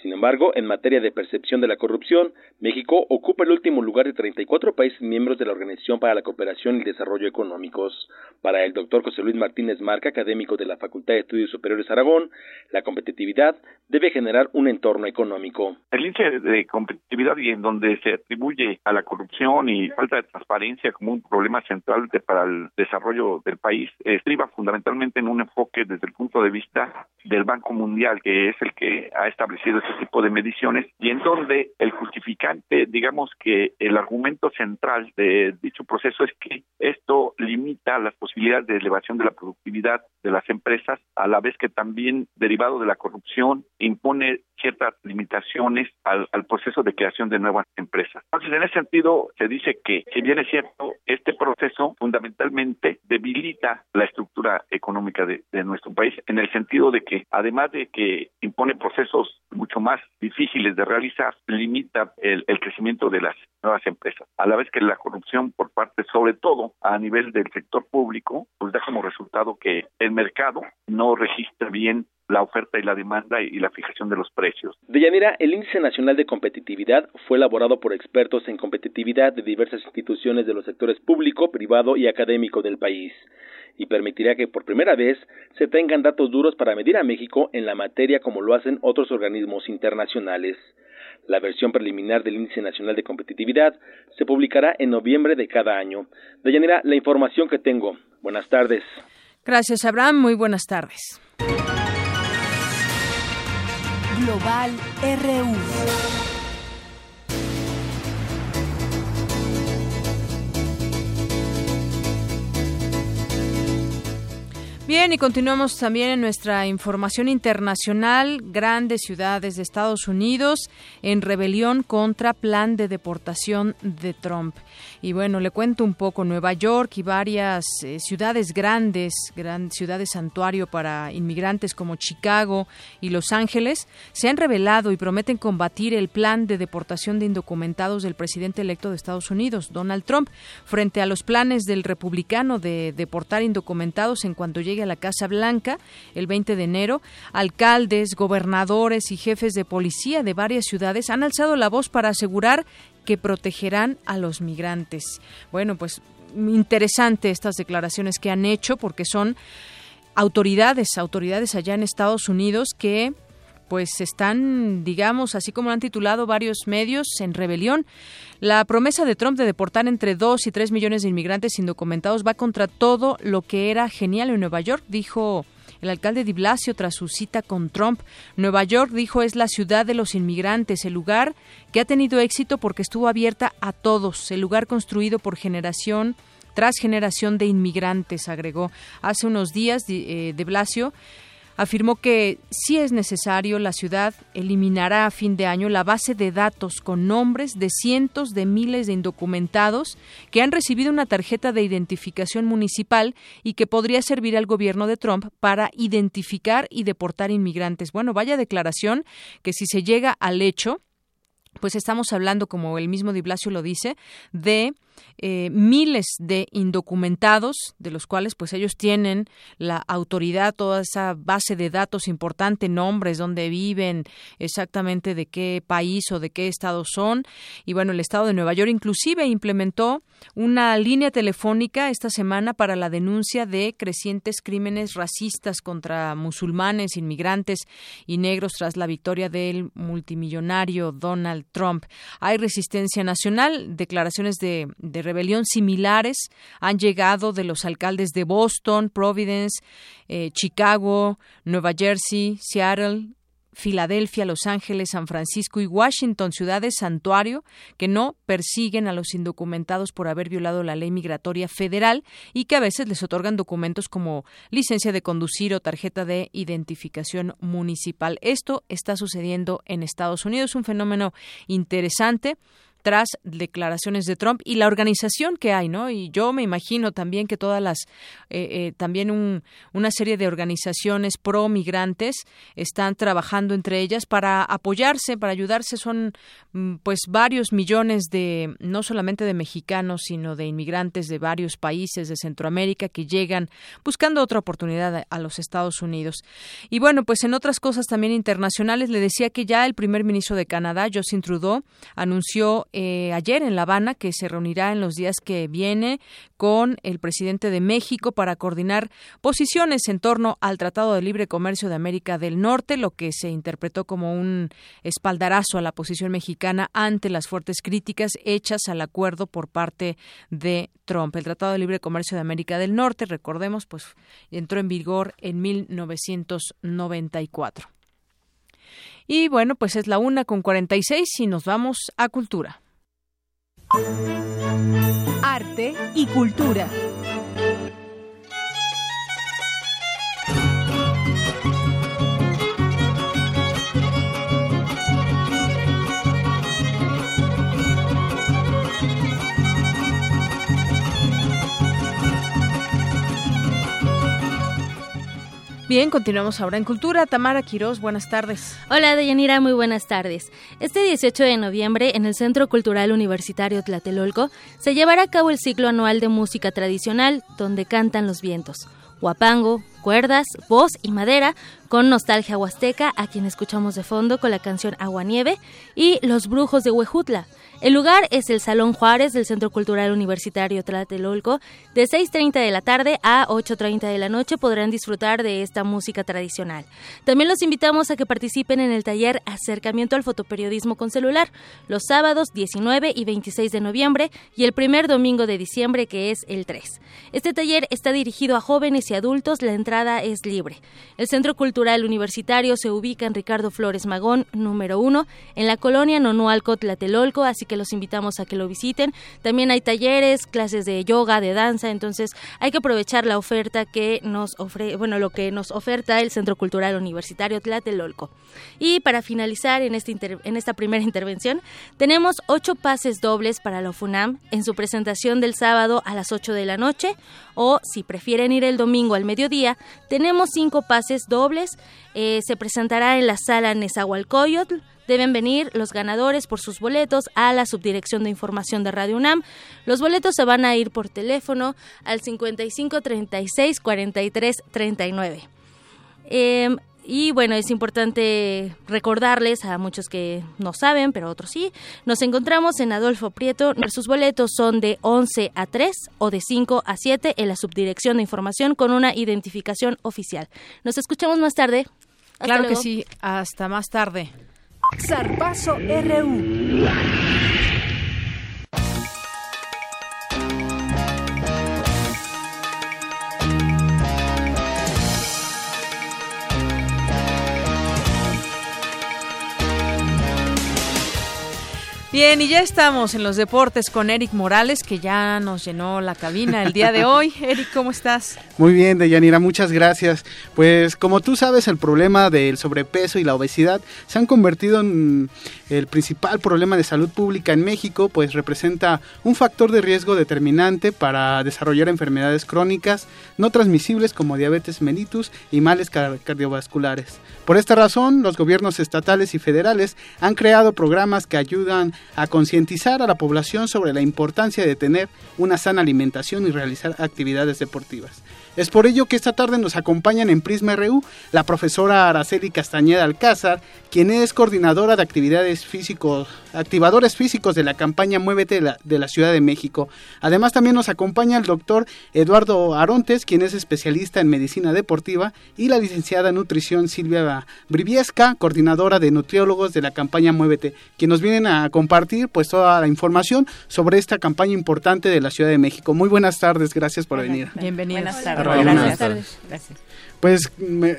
Speaker 8: Sin embargo, en materia de percepción de la corrupción, México ocupa el último lugar de 34 países miembros de la Organización para la Cooperación y el Desarrollo Económicos. Para el doctor José Luis Martínez Marca, académico de la Facultad de Estudios Superiores Aragón, la competitividad debe generar un entorno económico.
Speaker 24: El índice de competitividad y en donde se atribuye a la corrupción y falta de transparencia como un problema central para el desarrollo del país, estriba fundamentalmente en un enfoque desde el punto de vista del Banco Mundial, que es el que ha establecido tipo de mediciones y en donde el justificante, digamos que el argumento central de dicho proceso es que esto limita las posibilidades de elevación de la productividad de las empresas, a la vez que también derivado de la corrupción impone ciertas limitaciones al, proceso de creación de nuevas empresas. Entonces, en ese sentido, se dice que, si bien es cierto, este proceso fundamentalmente debilita la estructura económica de, nuestro país, en el sentido de que, además de que impone procesos mucho más difíciles de realizar, limita el, el crecimiento de las nuevas empresas, a la vez que la corrupción por parte, sobre todo a nivel del sector público, pues da como resultado que mercado no registra bien la oferta y la demanda y la fijación de los precios.
Speaker 8: Deyanira, el Índice Nacional de Competitividad fue elaborado por expertos en competitividad de diversas instituciones de los sectores público, privado y académico del país y permitirá que por primera vez se tengan datos duros para medir a México en la materia como lo hacen otros organismos internacionales. La versión preliminar del Índice Nacional de Competitividad se publicará en noviembre de cada año. Deyanira, la información que tengo. Buenas tardes.
Speaker 1: Gracias, Abraham. Muy buenas tardes.
Speaker 11: Global RU.
Speaker 1: Bien, y continuamos también en nuestra información internacional. Grandes ciudades de Estados Unidos en rebelión contra plan de deportación de Trump. Y bueno, le cuento un poco. Nueva York y varias eh, ciudades grandes, gran, ciudades santuario para inmigrantes como Chicago y Los Ángeles, se han revelado y prometen combatir el plan de deportación de indocumentados del presidente electo de Estados Unidos, Donald Trump, frente a los planes del republicano de deportar indocumentados en cuanto llegue a la Casa Blanca el 20 de enero, alcaldes, gobernadores y jefes de policía de varias ciudades han alzado la voz para asegurar que protegerán a los migrantes. Bueno, pues interesante estas declaraciones que han hecho porque son autoridades, autoridades allá en Estados Unidos que pues están, digamos, así como lo han titulado varios medios, en rebelión. La promesa de Trump de deportar entre 2 y 3 millones de inmigrantes indocumentados va contra todo lo que era genial en Nueva York, dijo el alcalde de Blasio tras su cita con Trump. Nueva York, dijo, es la ciudad de los inmigrantes, el lugar que ha tenido éxito porque estuvo abierta a todos, el lugar construido por generación tras generación de inmigrantes, agregó. Hace unos días de, eh, Blasio afirmó que si es necesario, la ciudad eliminará a fin de año la base de datos con nombres de cientos de miles de indocumentados que han recibido una tarjeta de identificación municipal y que podría servir al gobierno de Trump para identificar y deportar inmigrantes. Bueno, vaya declaración que si se llega al hecho, pues estamos hablando, como el mismo Di Blasio lo dice, de eh, miles de indocumentados, de los cuales pues ellos tienen la autoridad, toda esa base de datos importante, nombres, dónde viven, exactamente de qué país o de qué estado son. Y bueno, el estado de Nueva York inclusive implementó una línea telefónica esta semana para la denuncia de crecientes crímenes racistas contra musulmanes, inmigrantes y negros tras la victoria del multimillonario Donald Trump. Hay resistencia nacional, declaraciones de de rebelión similares han llegado de los alcaldes de Boston, Providence, eh, Chicago, Nueva Jersey, Seattle, Filadelfia, Los Ángeles, San Francisco y Washington, ciudades santuario que no persiguen a los indocumentados por haber violado la ley migratoria federal y que a veces les otorgan documentos como licencia de conducir o tarjeta de identificación municipal. Esto está sucediendo en Estados Unidos, un fenómeno interesante tras declaraciones de Trump y la organización que hay, ¿no? Y yo me imagino también que todas las, eh, eh, también un, una serie de organizaciones pro migrantes están trabajando entre ellas para apoyarse, para ayudarse. Son, mm, pues, varios millones de, no solamente de mexicanos, sino de inmigrantes de varios países de Centroamérica que llegan buscando otra oportunidad a los Estados Unidos. Y bueno, pues en otras cosas también internacionales, le decía que ya el primer ministro de Canadá, Justin Trudeau, anunció eh, ayer en La Habana, que se reunirá en los días que viene con el presidente de México para coordinar posiciones en torno al Tratado de Libre Comercio de América del Norte, lo que se interpretó como un espaldarazo a la posición mexicana ante las fuertes críticas hechas al acuerdo por parte de Trump. El Tratado de Libre Comercio de América del Norte, recordemos, pues entró en vigor en 1994. Y bueno, pues es la una con 46 y nos vamos a cultura.
Speaker 11: Arte y cultura.
Speaker 1: Bien, continuamos ahora en Cultura. Tamara Quirós, buenas tardes.
Speaker 9: Hola, Deyanira, muy buenas tardes. Este 18 de noviembre, en el Centro Cultural Universitario Tlatelolco, se llevará a cabo el ciclo anual de música tradicional, donde cantan los vientos. Huapango, cuerdas, voz y madera, con nostalgia huasteca, a quien escuchamos de fondo con la canción Agua Nieve, y Los Brujos de Huejutla. El lugar es el Salón Juárez del Centro Cultural Universitario Tlatelolco. De 6.30 de la tarde a 8.30 de la noche podrán disfrutar de esta música tradicional. También los invitamos a que participen en el taller Acercamiento al Fotoperiodismo con Celular, los sábados 19 y 26 de noviembre y el primer domingo de diciembre que es el 3. Este taller está dirigido a jóvenes y adultos. La entrada es libre. El Centro Cultural Universitario se ubica en Ricardo Flores Magón, número uno, en la colonia Nonualco, Tlatelolco, así que los invitamos a que lo visiten. También hay talleres, clases de yoga, de danza, entonces hay que aprovechar la oferta que nos ofrece, bueno, lo que nos oferta el Centro Cultural Universitario Tlatelolco. Y para finalizar en, este esta primera intervención, tenemos ocho pases dobles para la UFUNAM en su presentación del sábado a las 8 de la noche o si prefieren ir el domingo al mediodía, tenemos cinco pases dobles. Eh, se presentará en la sala Nezahualcóyotl. Deben venir los ganadores por sus boletos a la Subdirección de Información de Radio UNAM. Los boletos se van a ir por teléfono al 55 36 43 39. Y bueno, es importante recordarles a muchos que no saben, pero otros sí. Nos encontramos en Adolfo Prieto. Sus boletos son de 11 a 3 o de 5 a 7 en la subdirección de información con una identificación oficial. Nos escuchamos más tarde.
Speaker 1: claro que sí. Hasta más tarde.
Speaker 11: Zarpazo RU.
Speaker 1: Bien, y ya estamos en los deportes con Eric Morales, que ya nos llenó la cabina el día de hoy. Eric, ¿cómo estás?
Speaker 10: Muy bien, Deyanira, muchas gracias. Pues como tú sabes, el problema del sobrepeso y la obesidad se han convertido en el principal problema de salud pública en México, pues representa un factor de riesgo determinante para desarrollar enfermedades crónicas no transmisibles como diabetes mellitus y males cardiovasculares. Por esta razón, los gobiernos estatales y federales han creado programas que ayudan a concientizar a la población sobre la importancia de tener una sana alimentación y realizar actividades deportivas. Es por ello que esta tarde nos acompañan en Prisma RU la profesora Araceli Castañeda Alcázar, quien es coordinadora de actividades físicos, activadores físicos de la campaña Muévete de la, de la Ciudad de México. Además también nos acompaña el doctor Eduardo Arontes, quien es especialista en medicina deportiva, y la licenciada en nutrición Silvia Briviesca, coordinadora de nutriólogos de la campaña Muévete, quien nos vienen a compartir pues toda la información sobre esta campaña importante de la Ciudad de México. Muy buenas tardes, gracias por venir.
Speaker 1: Bienvenidas.
Speaker 10: Buenas tardes. Gracias. Pues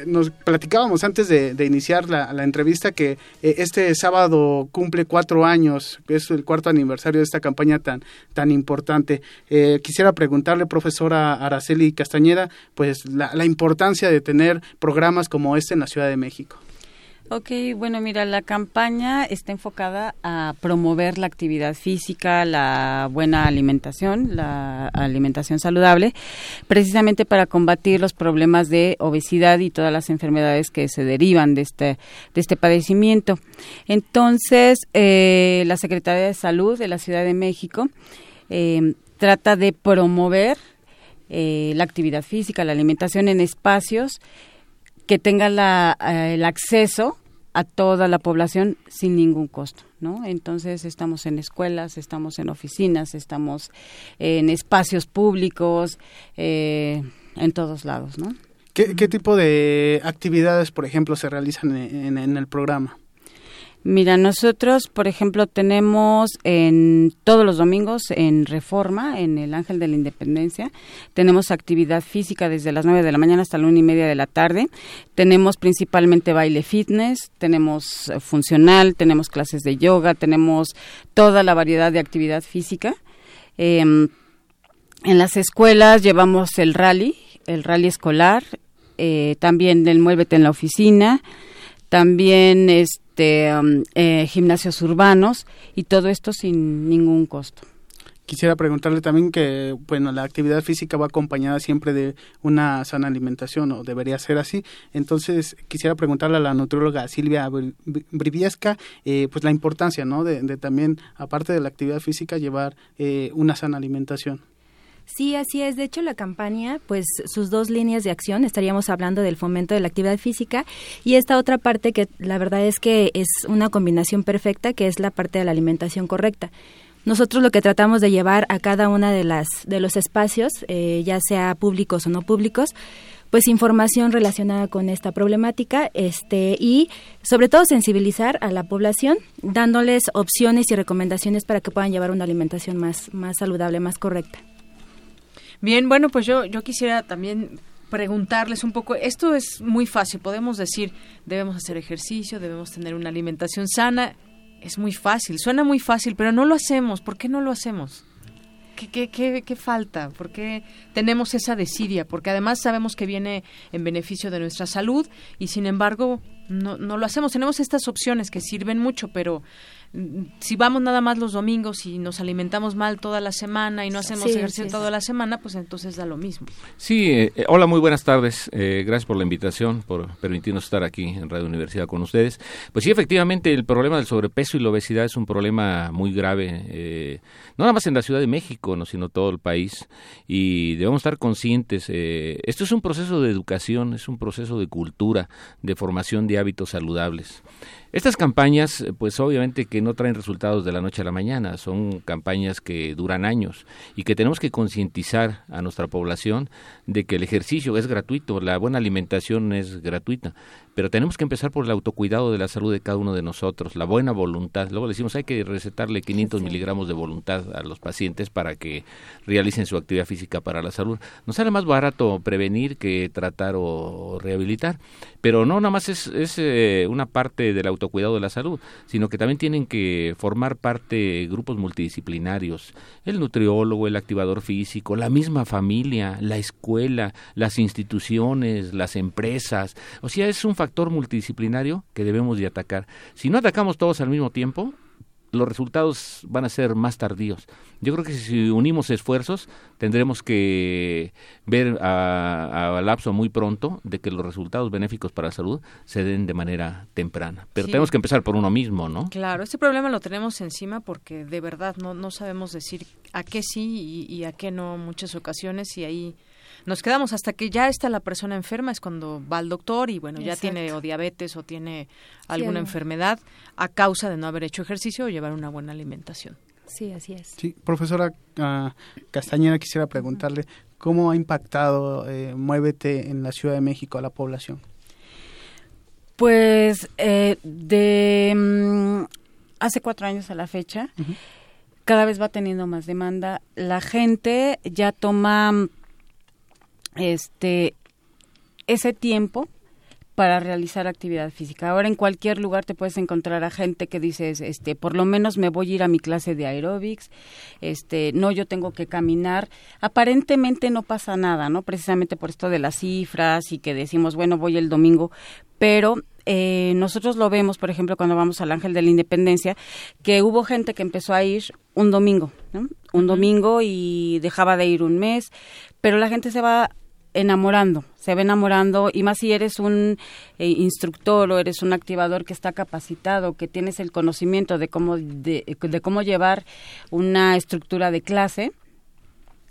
Speaker 10: nos platicábamos antes de, iniciar la, entrevista que eh, este sábado cumple cuatro años, es el cuarto aniversario de esta campaña tan, tan importante. Eh, quisiera preguntarle, profesora Araceli Castañeda, pues la, la importancia de tener programas como este en la Ciudad de México.
Speaker 25: Ok, bueno, mira, la campaña está enfocada a promover la actividad física, la buena alimentación, la alimentación saludable, precisamente para combatir los problemas de obesidad y todas las enfermedades que se derivan de este, de este padecimiento. Entonces, eh, la Secretaría de Salud de la Ciudad de México eh, trata de promover eh, la actividad física, la alimentación en espacios que tengan la, el acceso a toda la población sin ningún costo, ¿no? Entonces estamos en escuelas, estamos en oficinas, estamos en espacios públicos, eh, en todos lados, ¿no?
Speaker 10: ¿Qué, tipo de actividades, por ejemplo, se realizan en el programa?
Speaker 25: Mira, nosotros, por ejemplo, tenemos en todos los domingos en Reforma, en el Ángel de la Independencia, tenemos actividad física desde las 9 de la mañana hasta la una y media de la tarde. Tenemos principalmente baile fitness, tenemos eh, funcional, tenemos clases de yoga, tenemos toda la variedad de actividad física. Em, en las escuelas llevamos el rally, el rally escolar, eh, también el Muévete en la oficina, también es este, eh, gimnasios urbanos y todo esto sin ningún costo.
Speaker 10: Quisiera preguntarle también que, bueno, la actividad física va acompañada siempre de una sana alimentación, o debería ser así. Entonces, quisiera preguntarle a la nutrióloga Silvia Briviesca, eh, pues la importancia, ¿no? De, también, aparte de la actividad física, llevar eh, una sana alimentación.
Speaker 26: Sí, así es. De hecho, la campaña, pues sus dos líneas de acción, estaríamos hablando del fomento de la actividad física y esta otra parte que la verdad es que es una combinación perfecta, que es la parte de la alimentación correcta. Nosotros lo que tratamos de llevar a cada una de las de los espacios, eh, ya sea públicos o no públicos, pues información relacionada con esta problemática, este y sobre todo sensibilizar a la población, dándoles opciones y recomendaciones para que puedan llevar una alimentación más más saludable, más correcta.
Speaker 1: Bien, bueno, pues yo, yo quisiera también preguntarles un poco, esto es muy fácil, podemos decir, debemos hacer ejercicio, debemos tener una alimentación sana, es muy fácil, suena muy fácil, pero no lo hacemos, ¿por qué no lo hacemos? ¿Qué, qué, qué, qué falta? ¿Por qué tenemos esa desidia? Porque además sabemos que viene en beneficio de nuestra salud y sin embargo no, no lo hacemos. Tenemos estas opciones que sirven mucho, pero si vamos nada más los domingos y nos alimentamos mal toda la semana y no hacemos
Speaker 26: Sí,
Speaker 1: ejercicio
Speaker 26: sí, sí.
Speaker 1: toda la semana, pues entonces da lo mismo.
Speaker 27: Sí, eh, eh, hola, muy buenas tardes. Eh, gracias por la invitación, por permitirnos estar aquí en Radio Universidad con ustedes. Pues sí, efectivamente, el problema del sobrepeso y la obesidad es un problema muy grave, eh, no nada más en la Ciudad de México, no, sino todo el país. Y debemos estar conscientes. eh, esto es un proceso de educación, es un proceso de cultura, de formación de hábitos saludables. Estas campañas, pues obviamente que no traen resultados de la noche a la mañana, son campañas que duran años y que tenemos que concientizar a nuestra población de que el ejercicio es gratuito, la buena alimentación es gratuita, pero tenemos que empezar por el autocuidado de la salud de cada uno de nosotros, la buena voluntad. Luego le decimos hay que recetarle 500 miligramos de voluntad a los pacientes para que realicen su actividad física para la salud. Nos sale más barato prevenir que tratar o rehabilitar, pero no nada más es, es eh, una parte del autocuidado de la salud, sino que también tienen que formar parte grupos multidisciplinarios, el nutriólogo, el activador físico, la misma familia, la escuela, las instituciones, las empresas, o sea, es un factor multidisciplinario que debemos de atacar. Si no atacamos todos al mismo tiempo, los resultados van a ser más tardíos. Yo creo que si unimos esfuerzos, tendremos que ver a, a lapso muy pronto de que los resultados benéficos para la salud se den de manera temprana. Pero
Speaker 1: Sí.
Speaker 27: tenemos que empezar por uno mismo, ¿no?
Speaker 1: Claro, este problema lo tenemos encima porque de verdad no, no sabemos decir a qué sí y, y a qué no muchas ocasiones y ahí nos quedamos hasta que ya está la persona enferma es cuando va al doctor y bueno ya
Speaker 26: Exacto.
Speaker 1: tiene o diabetes o tiene alguna enfermedad a causa de no haber hecho ejercicio o llevar una buena alimentación.
Speaker 26: Sí, así es.
Speaker 10: Sí, profesora ah, Castañeda, quisiera preguntarle cómo ha impactado eh, Muévete en la Ciudad de México a la población.
Speaker 25: Pues eh, de mm, hace cuatro años a la fecha, cada vez va teniendo más demanda. La gente ya toma mm, este ese tiempo para realizar actividad física. Ahora en cualquier lugar te puedes encontrar a gente que dices, este, por lo menos me voy a ir a mi clase de aeróbics, este, no yo tengo que caminar. Aparentemente no pasa nada, ¿no? Precisamente por esto de las cifras y que decimos, bueno, voy el domingo, pero eh, nosotros lo vemos, por ejemplo, cuando vamos al Ángel de la Independencia, que hubo gente que empezó a ir un domingo, ¿no? Un domingo y dejaba de ir un mes, pero la gente se va enamorando, se va enamorando y más si eres un eh, instructor o eres un activador que está capacitado, que tienes el conocimiento de cómo de, de cómo llevar una estructura de clase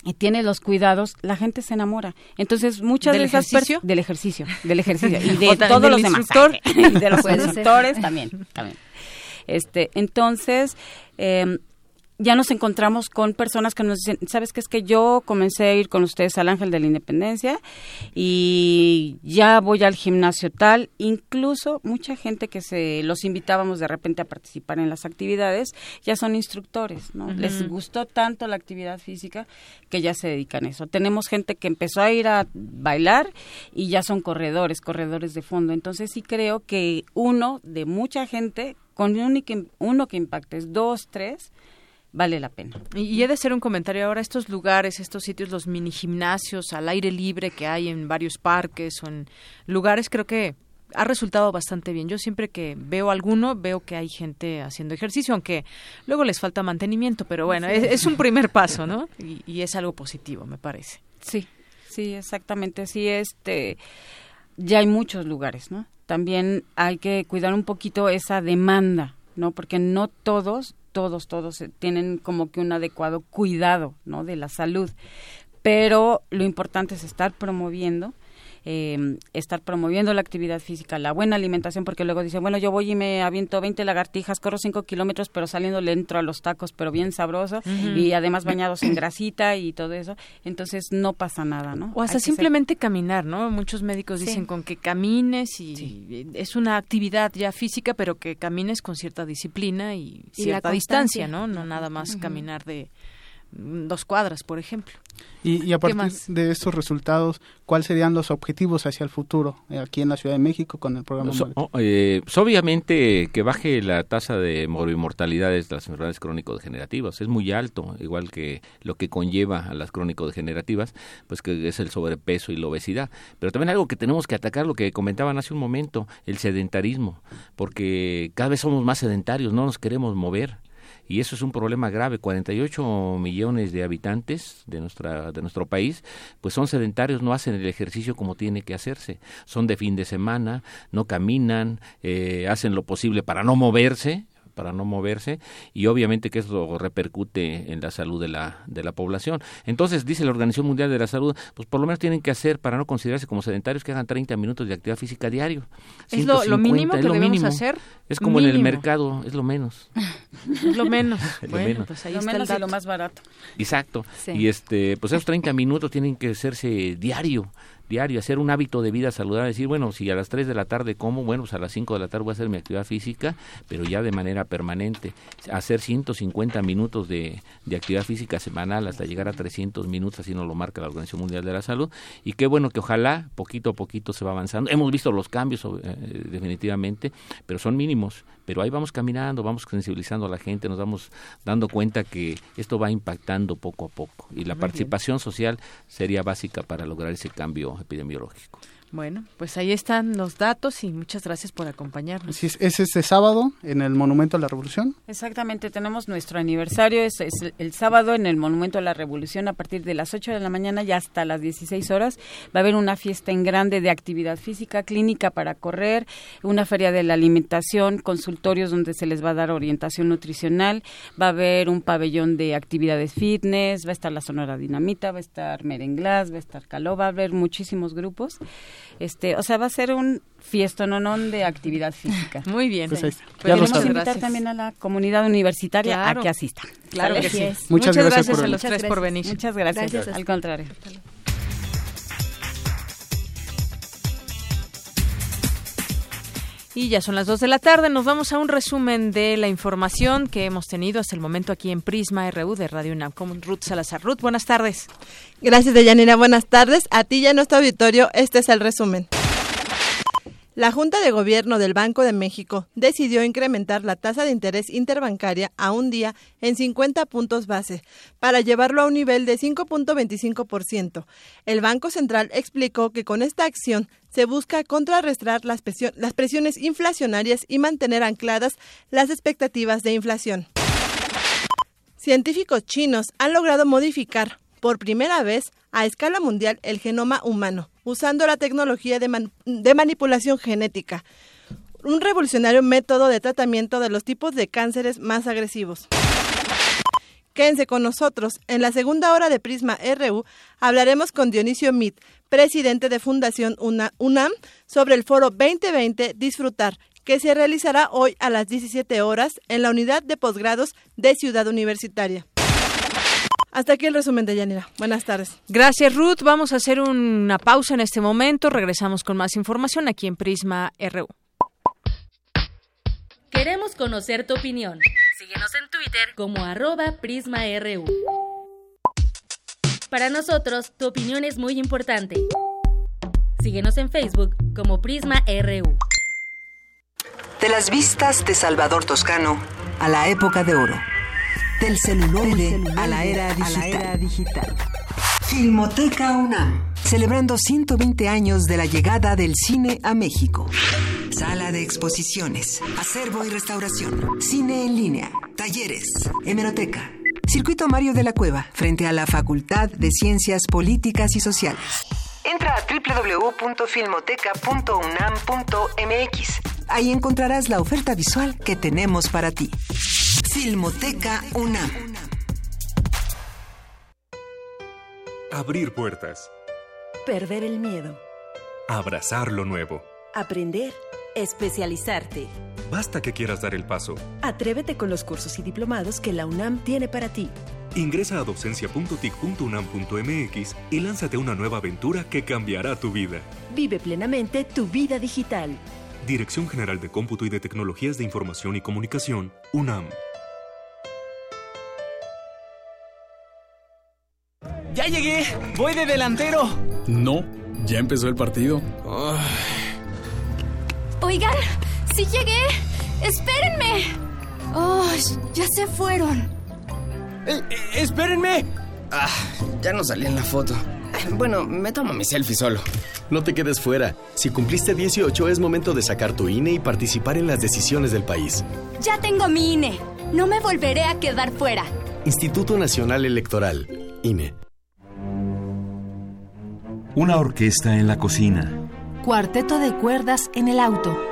Speaker 25: y tienes los cuidados, la gente se enamora. Entonces, muchas
Speaker 1: ¿Del
Speaker 25: de esas
Speaker 1: ejercicio?
Speaker 25: del ejercicio, del ejercicio y de todos
Speaker 1: del
Speaker 25: los demás, y de los instructores también, también. Este, entonces, eh, ya nos encontramos con personas que nos dicen, ¿sabes qué? Es que yo comencé a ir con ustedes al Ángel de la Independencia y ya voy al gimnasio tal. Incluso mucha gente que se los invitábamos de repente a participar en las actividades ya son instructores, ¿no? Les gustó tanto la actividad física que ya se dedican a eso. Tenemos gente que empezó a ir a bailar y ya son corredores, corredores de fondo. Entonces sí creo que uno de mucha gente, con un- uno que impactes, dos, tres, vale la pena.
Speaker 1: Y, y he de hacer un comentario ahora, estos lugares, estos sitios, los mini gimnasios al aire libre que hay en varios parques o en lugares, creo que ha resultado bastante bien. Yo siempre que veo alguno, veo que hay gente haciendo ejercicio, aunque luego les falta mantenimiento, pero bueno,
Speaker 25: Sí.
Speaker 1: es, es un primer paso, ¿no? Y, y es algo positivo, me parece.
Speaker 25: Sí, sí, exactamente. Sí, este, ya hay muchos lugares, ¿no? También hay que cuidar un poquito esa demanda, ¿no? Porque no todos, todos, todos eh, tienen como que un adecuado cuidado, ¿no? De la salud. Pero lo importante es estar promoviendo eh, estar promoviendo la actividad física, la buena alimentación, porque luego dicen, bueno, yo voy y me aviento 20 lagartijas, corro 5 kilómetros, pero saliendo le entro a los tacos, pero bien sabroso, y además bañados en grasita y todo eso, entonces no pasa nada, ¿no?
Speaker 1: O hasta
Speaker 25: ser-
Speaker 1: simplemente caminar, ¿no? Muchos médicos
Speaker 25: Sí.
Speaker 1: dicen con que camines y es una actividad ya física, pero que camines con cierta disciplina y, cierta distancia. ¿no? No nada más caminar de dos cuadras, por ejemplo.
Speaker 10: Y, a partir de estos resultados, ¿cuáles serían los objetivos hacia el futuro eh, aquí en la Ciudad de México con el programa?
Speaker 27: Oh, eh, pues, obviamente que baje la tasa de morbimortalidad de las enfermedades crónico-degenerativas. Es muy alto, igual que lo que conlleva a las crónico-degenerativas, pues que es el sobrepeso y la obesidad. Pero también algo que tenemos que atacar, lo que comentaban hace un momento, el sedentarismo, porque cada vez somos más sedentarios, no nos queremos mover y eso es un problema grave. 48 millones de habitantes de nuestra de nuestro país, pues son sedentarios, no hacen el ejercicio como tiene que hacerse. Son de fin de semana, no caminan, eh, hacen lo posible para no moverse para no moverse y obviamente que eso repercute en la salud de la, de la población. Entonces, dice la Organización Mundial de la Salud, pues por lo menos tienen que hacer, para no considerarse como sedentarios, que hagan 30 minutos de actividad física diario.
Speaker 1: ¿Es lo, mínimo que debemos hacer?
Speaker 27: Es como en el mercado, es lo menos.
Speaker 1: es lo menos.
Speaker 25: lo menos. Pues ahí está menos lo más barato.
Speaker 27: Exacto. Y este, pues esos 30 minutos tienen que hacerse diario diario, hacer un hábito de vida saludable, decir, bueno, si a las 3 de la tarde como, bueno, pues a las 5 de la tarde voy a hacer mi actividad física, pero ya de manera permanente, hacer 150 minutos de, de actividad física semanal hasta llegar a 300 minutos, así nos lo marca la Organización Mundial de la Salud, y qué bueno que ojalá poquito a poquito se va avanzando. Hemos visto los cambios eh, definitivamente, pero son mínimos, pero ahí vamos caminando, vamos sensibilizando a la gente, nos vamos dando cuenta que esto va impactando poco a poco. Y la participación social sería básica para lograr ese cambio epidemiológico.
Speaker 1: Bueno, pues ahí están los datos y muchas gracias por acompañarnos.
Speaker 10: es, este sábado en el Monumento a la Revolución.
Speaker 25: Exactamente, tenemos nuestro aniversario, es, el sábado en el Monumento a la Revolución a partir de las 8 de la mañana y hasta las 16 horas. Va a haber una fiesta en grande de actividad física, clínica para correr, una feria de la alimentación, consultorios donde se les va a dar orientación nutricional, va a haber un pabellón de actividades fitness, va a estar la Sonora Dinamita, va a estar Merenglás, va a estar Caló, va a haber muchísimos grupos. Este, o sea, va a ser un fiestononón de actividad física.
Speaker 1: Muy bien.
Speaker 25: Pues pues queremos invitar también a la comunidad universitaria a que asista.
Speaker 1: Claro que sí.
Speaker 10: Muchas, gracias,
Speaker 1: a los tres por venir.
Speaker 25: Muchas gracias. Al contrario.
Speaker 1: Y ya son las dos de la tarde, nos vamos a un resumen de la información que hemos tenido hasta el momento aquí en Prisma RU de Radio UNAM con Ruth Salazar. Ruth, buenas tardes.
Speaker 28: Gracias, Deyanira, buenas tardes. A ti y a nuestro auditorio, este es el resumen. La Junta de Gobierno del Banco de México decidió incrementar la tasa de interés interbancaria a un día en 50 puntos base para llevarlo a un nivel de 5.25%. El Banco Central explicó que con esta acción se busca contrarrestar las, presiones inflacionarias y mantener ancladas las expectativas de inflación. Científicos chinos han logrado modificar por primera vez a escala mundial el genoma humano, usando la tecnología de, manipulación genética, un revolucionario método de tratamiento de los tipos de cánceres más agresivos. Quédense con nosotros. En la segunda hora de Prisma RU hablaremos con Dionisio Mit, presidente de Fundación UNAM, sobre el foro 2020 Disfrutar, que se realizará hoy a las 17 horas en la unidad de posgrados de Ciudad Universitaria. Hasta aquí el resumen de Yanira. Buenas tardes.
Speaker 1: Gracias, Ruth. Vamos a hacer una pausa en este momento. Regresamos con más información aquí en Prisma RU.
Speaker 9: Queremos conocer tu opinión. Síguenos en Twitter como arroba PrismaRU. Para nosotros, tu opinión es muy importante. Síguenos en Facebook como Prisma RU.
Speaker 29: De las vistas de Salvador Toscano a la época de oro. Del celuloide, a, la era digital. Filmoteca UNAM. Celebrando 120 años de la llegada del cine a México. Sala de exposiciones, acervo y restauración, cine en línea, talleres, hemeroteca. Circuito Mario de la Cueva, frente a la Facultad de Ciencias Políticas y Sociales. Entra a www.filmoteca.unam.mx. Ahí encontrarás la oferta visual que tenemos para ti. Filmoteca UNAM.
Speaker 30: Abrir puertas.
Speaker 31: Perder el miedo.
Speaker 30: Abrazar lo nuevo.
Speaker 31: Aprender. Especializarte.
Speaker 30: Basta que quieras dar el paso.
Speaker 31: Atrévete con los cursos y diplomados que la UNAM tiene para ti.
Speaker 30: Ingresa a docencia.tic.unam.mx y lánzate a una nueva aventura que cambiará tu vida.
Speaker 31: Vive plenamente tu vida digital.
Speaker 30: Dirección General de Cómputo y de Tecnologías de Información y Comunicación, UNAM.
Speaker 32: llegué. Voy de delantero.
Speaker 33: No, ya empezó el partido.
Speaker 34: Oigan, sí llegué. Espérenme. Oh, ya se fueron.
Speaker 32: Eh, eh, espérenme. Ah, ya no salí en la foto. Bueno, me tomo mi selfie solo.
Speaker 35: No te quedes fuera. Si cumpliste 18 es momento de sacar tu INE y participar en las decisiones del país.
Speaker 34: Ya tengo mi INE. No me volveré a quedar fuera.
Speaker 35: Instituto Nacional Electoral, INE.
Speaker 36: Una orquesta en la cocina.
Speaker 31: Cuarteto de cuerdas en el auto.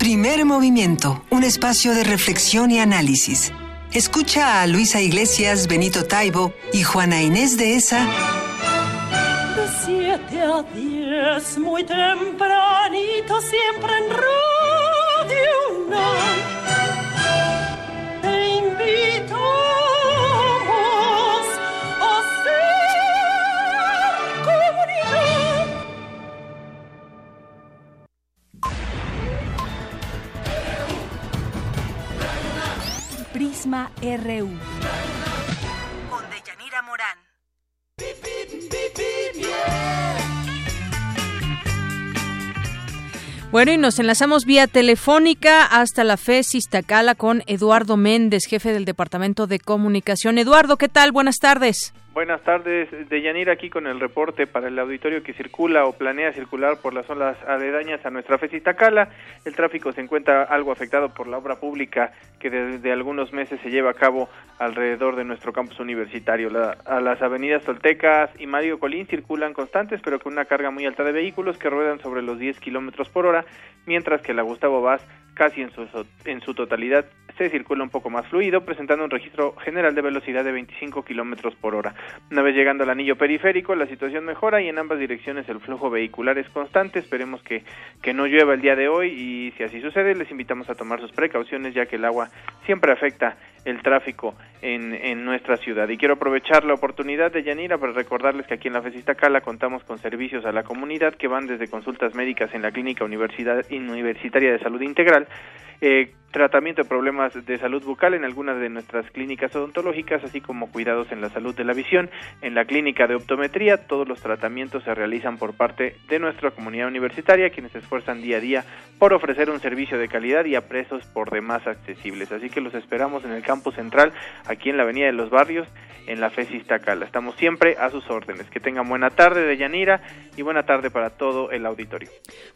Speaker 29: Primer movimiento, un espacio de reflexión y análisis. Escucha a Luisa Iglesias, Benito Taibo y Juana Inés de esa.
Speaker 37: De 7 a 10, muy tempranito, siempre en Radio. Te invitamos
Speaker 31: Prisma RU.
Speaker 29: Con Deyanira Morán.
Speaker 1: Bueno, y nos enlazamos vía telefónica hasta la FES Iztacala con Eduardo Méndez, jefe del Departamento de Comunicación. Eduardo, ¿qué tal? Buenas tardes.
Speaker 38: Buenas tardes, Deyanira aquí con el reporte para el auditorio que circula o planea circular por las zonas aledañas a nuestra FES Iztacala. El tráfico se encuentra algo afectado por la obra pública que desde algunos meses se lleva a cabo alrededor de nuestro campus universitario. La- a las avenidas Toltecas y Mario Colín circulan constantes, pero con una carga muy alta de vehículos que ruedan sobre los 10 kilómetros por hora, mientras que la Gustavo Vaz casi en su, en su totalidad se circula un poco más fluido, presentando un registro general de velocidad de 25 kilómetros por hora. Una vez llegando al anillo periférico, la situación mejora y en ambas direcciones el flujo vehicular es constante. Esperemos que, que no llueva el día de hoy y si así sucede, les invitamos a tomar sus precauciones, ya que el agua siempre afecta el tráfico en, en nuestra ciudad. Y quiero aprovechar la oportunidad de Yanira para recordarles que aquí en la FESISTA Cala contamos con servicios a la comunidad que van desde consultas médicas en la Clínica Universidad, Universitaria de Salud Integral, eh, tratamiento de problemas de salud bucal en algunas de nuestras clínicas odontológicas, así como cuidados en la salud de la visión. En la clínica de optometría, todos los tratamientos se realizan por parte de nuestra comunidad universitaria, quienes se esfuerzan día a día por ofrecer un servicio de calidad y a precios por demás accesibles. Así que los esperamos en el campus central, aquí en la Avenida de los Barrios, en la FES Iztacala. Estamos siempre a sus órdenes. Que tengan buena tarde de Yanira y buena tarde para todo el auditorio.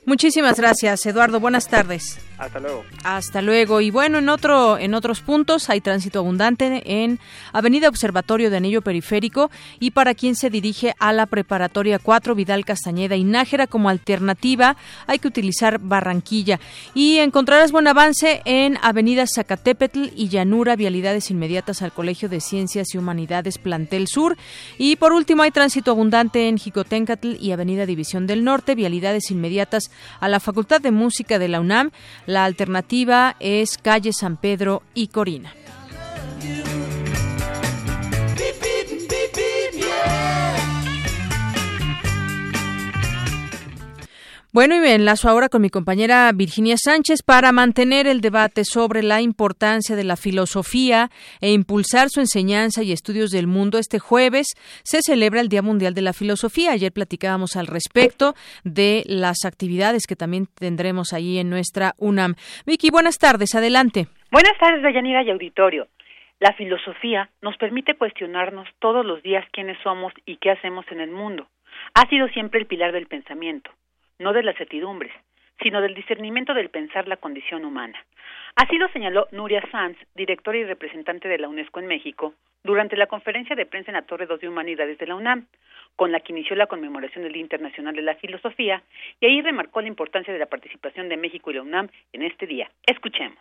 Speaker 1: Muchísimas gracias, Eduardo. Buenas tardes.
Speaker 38: Hasta luego.
Speaker 1: Hasta luego. Y bueno, en otro, en otros puntos hay tránsito abundante en Avenida Observatorio de Anillo Periférico y para quien se dirige a la preparatoria 4 Vidal Castañeda y Nájera como alternativa hay que utilizar Barranquilla y encontrarás buen avance en Avenida Zacatepetl y Llanura, vialidades inmediatas al Colegio de Ciencias y Humanidades Plantel Sur y por último hay tránsito abundante en Jicotencatl y Avenida División del Norte, vialidades inmediatas a la Facultad de Música de la UNAM. La alternativa es calle San Pedro y Corina. Bueno, y me enlazo ahora con mi compañera Virginia Sánchez para mantener el debate sobre la importancia de la filosofía e impulsar su enseñanza y estudios del mundo. Este jueves se celebra el Día Mundial de la Filosofía. Ayer platicábamos al respecto de las actividades que también tendremos ahí en nuestra UNAM. Vicky, buenas tardes. Adelante.
Speaker 2: Buenas tardes, Dayanira y auditorio. La filosofía nos permite cuestionarnos todos los días quiénes somos y qué hacemos en el mundo. Ha sido siempre el pilar del pensamiento, no de las certidumbres, sino del discernimiento del pensar la condición humana. Así lo señaló Nuria Sanz, directora y representante de la UNESCO en México, durante la conferencia de prensa en la Torre 2 de Humanidades de la UNAM, con la que inició la conmemoración del Día Internacional de la Filosofía, y ahí remarcó la importancia de la participación de México y la UNAM en este día. Escuchemos.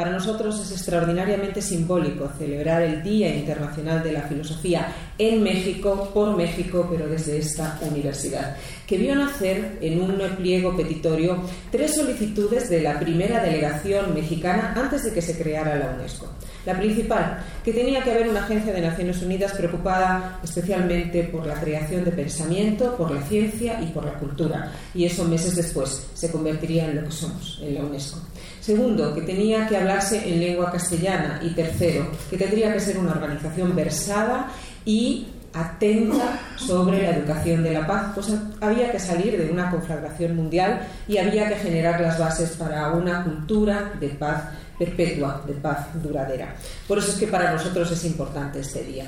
Speaker 39: Para nosotros es extraordinariamente simbólico celebrar el Día Internacional de la Filosofía en México, por México, pero desde esta universidad, que vio nacer en un pliego petitorio tres solicitudes de la primera delegación mexicana antes de que se creara la UNESCO. La principal, que tenía que haber una agencia de Naciones Unidas preocupada especialmente por la creación de pensamiento, por la ciencia y por la cultura. Y eso meses después se convertiría en lo que somos, en la UNESCO. Segundo, que tenía que hablarse en lengua castellana. Y tercero, que tendría que ser una organización versada y atenta sobre la educación de la paz. Pues había que salir de una conflagración mundial y había que generar las bases para una cultura de paz perpetua, de paz duradera. Por eso es que para nosotros es importante este día.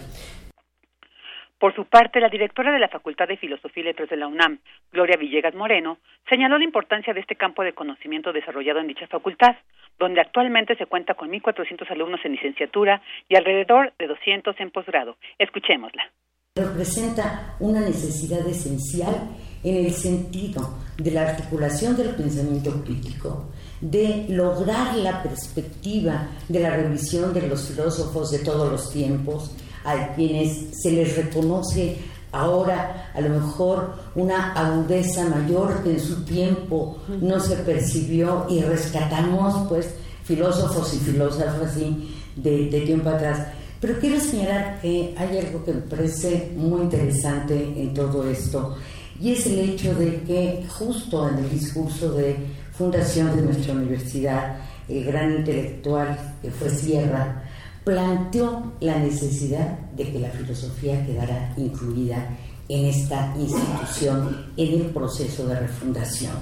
Speaker 2: Por su parte, la directora de la Facultad de Filosofía y Letras de la UNAM, Gloria Villegas Moreno, señaló la importancia de este campo de conocimiento desarrollado en dicha facultad, donde actualmente se cuenta con 1.400 alumnos en licenciatura y alrededor de 200 en posgrado. Escuchémosla.
Speaker 40: Representa una necesidad esencial en el sentido de la articulación del pensamiento crítico, de lograr la perspectiva de la revisión de los filósofos de todos los tiempos, a quienes se les reconoce ahora a lo mejor una agudeza mayor que en su tiempo no se percibió y rescatamos pues filósofos y filósofas así de, de tiempo atrás. Pero quiero señalar que hay algo que me parece muy interesante en todo esto y es el hecho de que justo en el discurso de fundación de nuestra universidad, el gran intelectual que fue Sierra, planteó la necesidad de que la filosofía quedara incluida en esta institución en el proceso de refundación.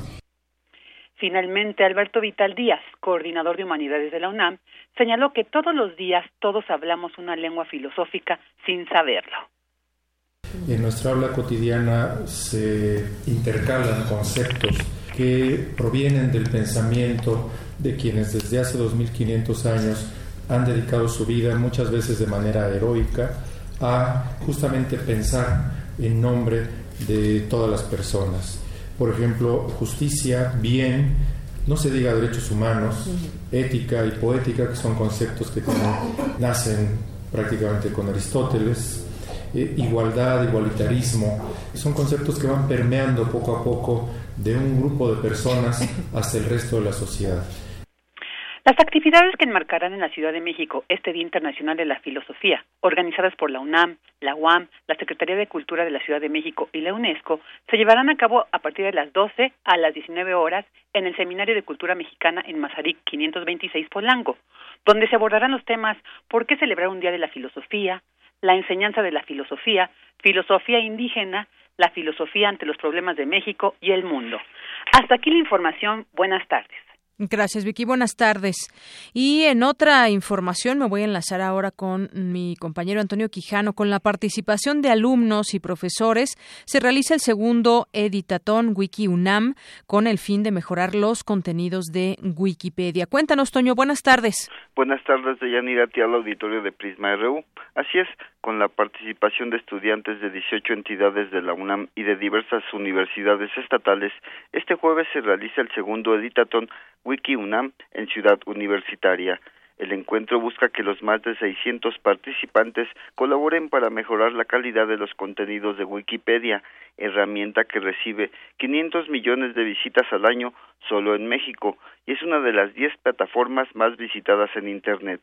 Speaker 2: Finalmente, Alberto Vital Díaz, coordinador de humanidades de la UNAM, señaló que todos los días todos hablamos una lengua filosófica sin saberlo.
Speaker 41: En nuestra habla cotidiana se intercalan conceptos que provienen del pensamiento de quienes desde hace 2500 años han dedicado su vida, muchas veces de manera heroica, a justamente pensar en nombre de todas las personas. Por ejemplo, justicia, bien, no se diga derechos humanos, ética y poética, que son conceptos que nacen prácticamente con Aristóteles, eh, igualdad, igualitarismo, son conceptos que van permeando poco a poco de un grupo de personas hasta el resto de la sociedad.
Speaker 2: Las actividades que enmarcarán en la Ciudad de México este Día Internacional de la Filosofía, organizadas por la UNAM, la UAM, la Secretaría de Cultura de la Ciudad de México y la UNESCO, se llevarán a cabo a partir de las 12 a las 19 horas en el Seminario de Cultura Mexicana en Mazarik 526 Polanco, donde se abordarán los temas ¿Por qué celebrar un Día de la Filosofía?, la enseñanza de la filosofía, filosofía indígena, la filosofía ante los problemas de México y el mundo. Hasta aquí la información. Buenas tardes.
Speaker 1: Gracias, Vicky. Buenas tardes. Y en otra información me voy a enlazar ahora con mi compañero Antonio Quijano. Con la participación de alumnos y profesores, se realiza el segundo Editatón Wiki UNAM con el fin de mejorar los contenidos de Wikipedia. Cuéntanos, Toño. Buenas tardes.
Speaker 42: Buenas tardes, Deyanira, al auditorio de Prisma RU. Así es, con la participación de estudiantes de 18 entidades de la UNAM y de diversas universidades estatales, este jueves se realiza el segundo Editatón Wiki UNAM en Ciudad Universitaria. El encuentro busca que los más de 600 participantes colaboren para mejorar la calidad de los contenidos de Wikipedia, herramienta que recibe 500 millones de visitas al año solo en México y es una de las 10 plataformas más visitadas en Internet.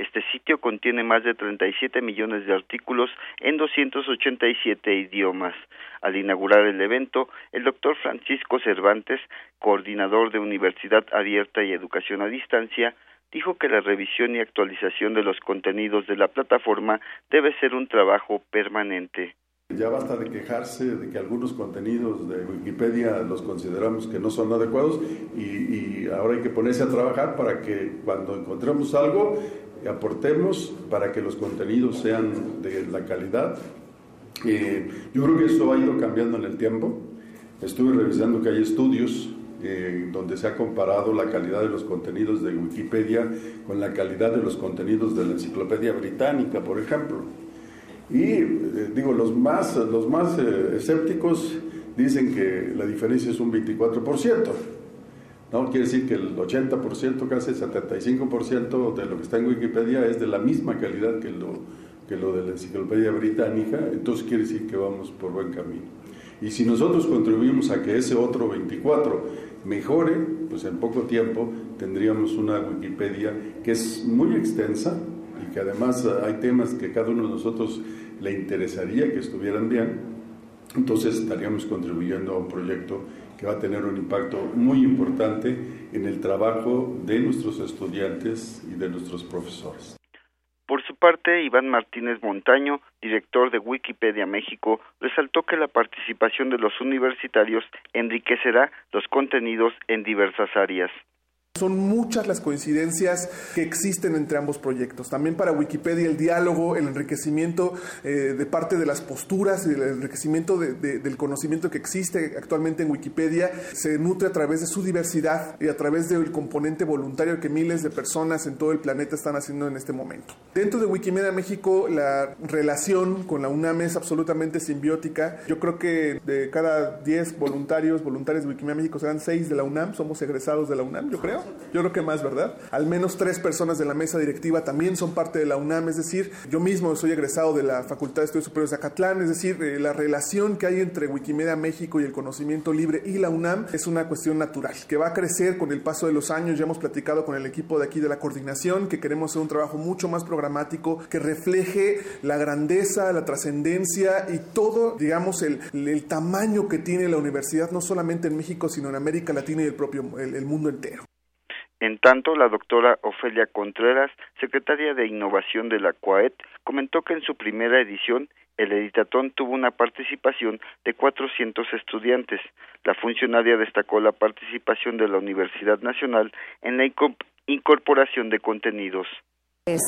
Speaker 42: Este sitio contiene más de 37 millones de artículos en 287 idiomas. Al inaugurar el evento, el doctor Francisco Cervantes, coordinador de Universidad Abierta y Educación a Distancia, dijo que la revisión y actualización de los contenidos de la plataforma debe ser un trabajo permanente.
Speaker 43: Ya basta de quejarse de que algunos contenidos de Wikipedia los consideramos que no son adecuados y, ahora hay que ponerse a trabajar para que cuando encontremos algo aportemos para que los contenidos sean de la calidad. Eh, yo creo que eso ha ido cambiando en el tiempo. Estuve revisando que hay estudios eh, donde se ha comparado la calidad de los contenidos de Wikipedia con la calidad de los contenidos de la Enciclopedia Británica, por ejemplo. Y eh, digo, los más, los más eh, escépticos dicen que la diferencia es un 24%. ¿no? Quiere decir que el 80%, casi el 75% de lo que está en Wikipedia es de la misma calidad que lo, que lo de la enciclopedia británica, entonces quiere decir que vamos por buen camino. Y si nosotros contribuimos a que ese otro 24 mejore, pues en poco tiempo tendríamos una Wikipedia que es muy extensa y que además hay temas que cada uno de nosotros le interesaría que estuvieran bien, entonces estaríamos contribuyendo a un proyecto que va a tener un impacto muy importante en el trabajo de nuestros estudiantes y de nuestros profesores.
Speaker 42: Por su parte, Iván Martínez Montaño, director de Wikipedia México, resaltó que la participación de los universitarios enriquecerá los contenidos en diversas áreas.
Speaker 35: Son muchas las coincidencias que existen entre ambos proyectos. También para Wikipedia el diálogo, el enriquecimiento eh, de parte de las posturas y el enriquecimiento del conocimiento que existe actualmente en Wikipedia se nutre a través de su diversidad y a través del componente voluntario que miles de personas en todo el planeta están haciendo en este momento. Dentro de Wikimedia México la relación con la UNAM es absolutamente simbiótica. Yo creo que de cada 10 voluntarios, voluntarios de Wikimedia México serán 6 de la UNAM, somos egresados de la UNAM, yo creo. Yo creo que más, ¿verdad? Al menos tres personas de la mesa directiva también son parte de la UNAM, es decir, yo mismo soy egresado de la Facultad de Estudios Superiores de Acatlán, es decir, eh, la relación que hay entre Wikimedia México y el conocimiento libre y la UNAM es una cuestión natural, que va a crecer con el paso de los años. Ya hemos platicado con el equipo de aquí de la coordinación que queremos hacer un trabajo mucho más programático que refleje la grandeza, la trascendencia y todo, digamos, el, el, tamaño que tiene la universidad, no solamente en México, sino en América Latina y el propio el mundo entero.
Speaker 42: En tanto, la doctora Ofelia Contreras, secretaria de Innovación de la CUAET, comentó que en su primera edición el editatón tuvo una participación de 400 estudiantes. La funcionaria destacó la participación de la Universidad Nacional en la incorporación de contenidos.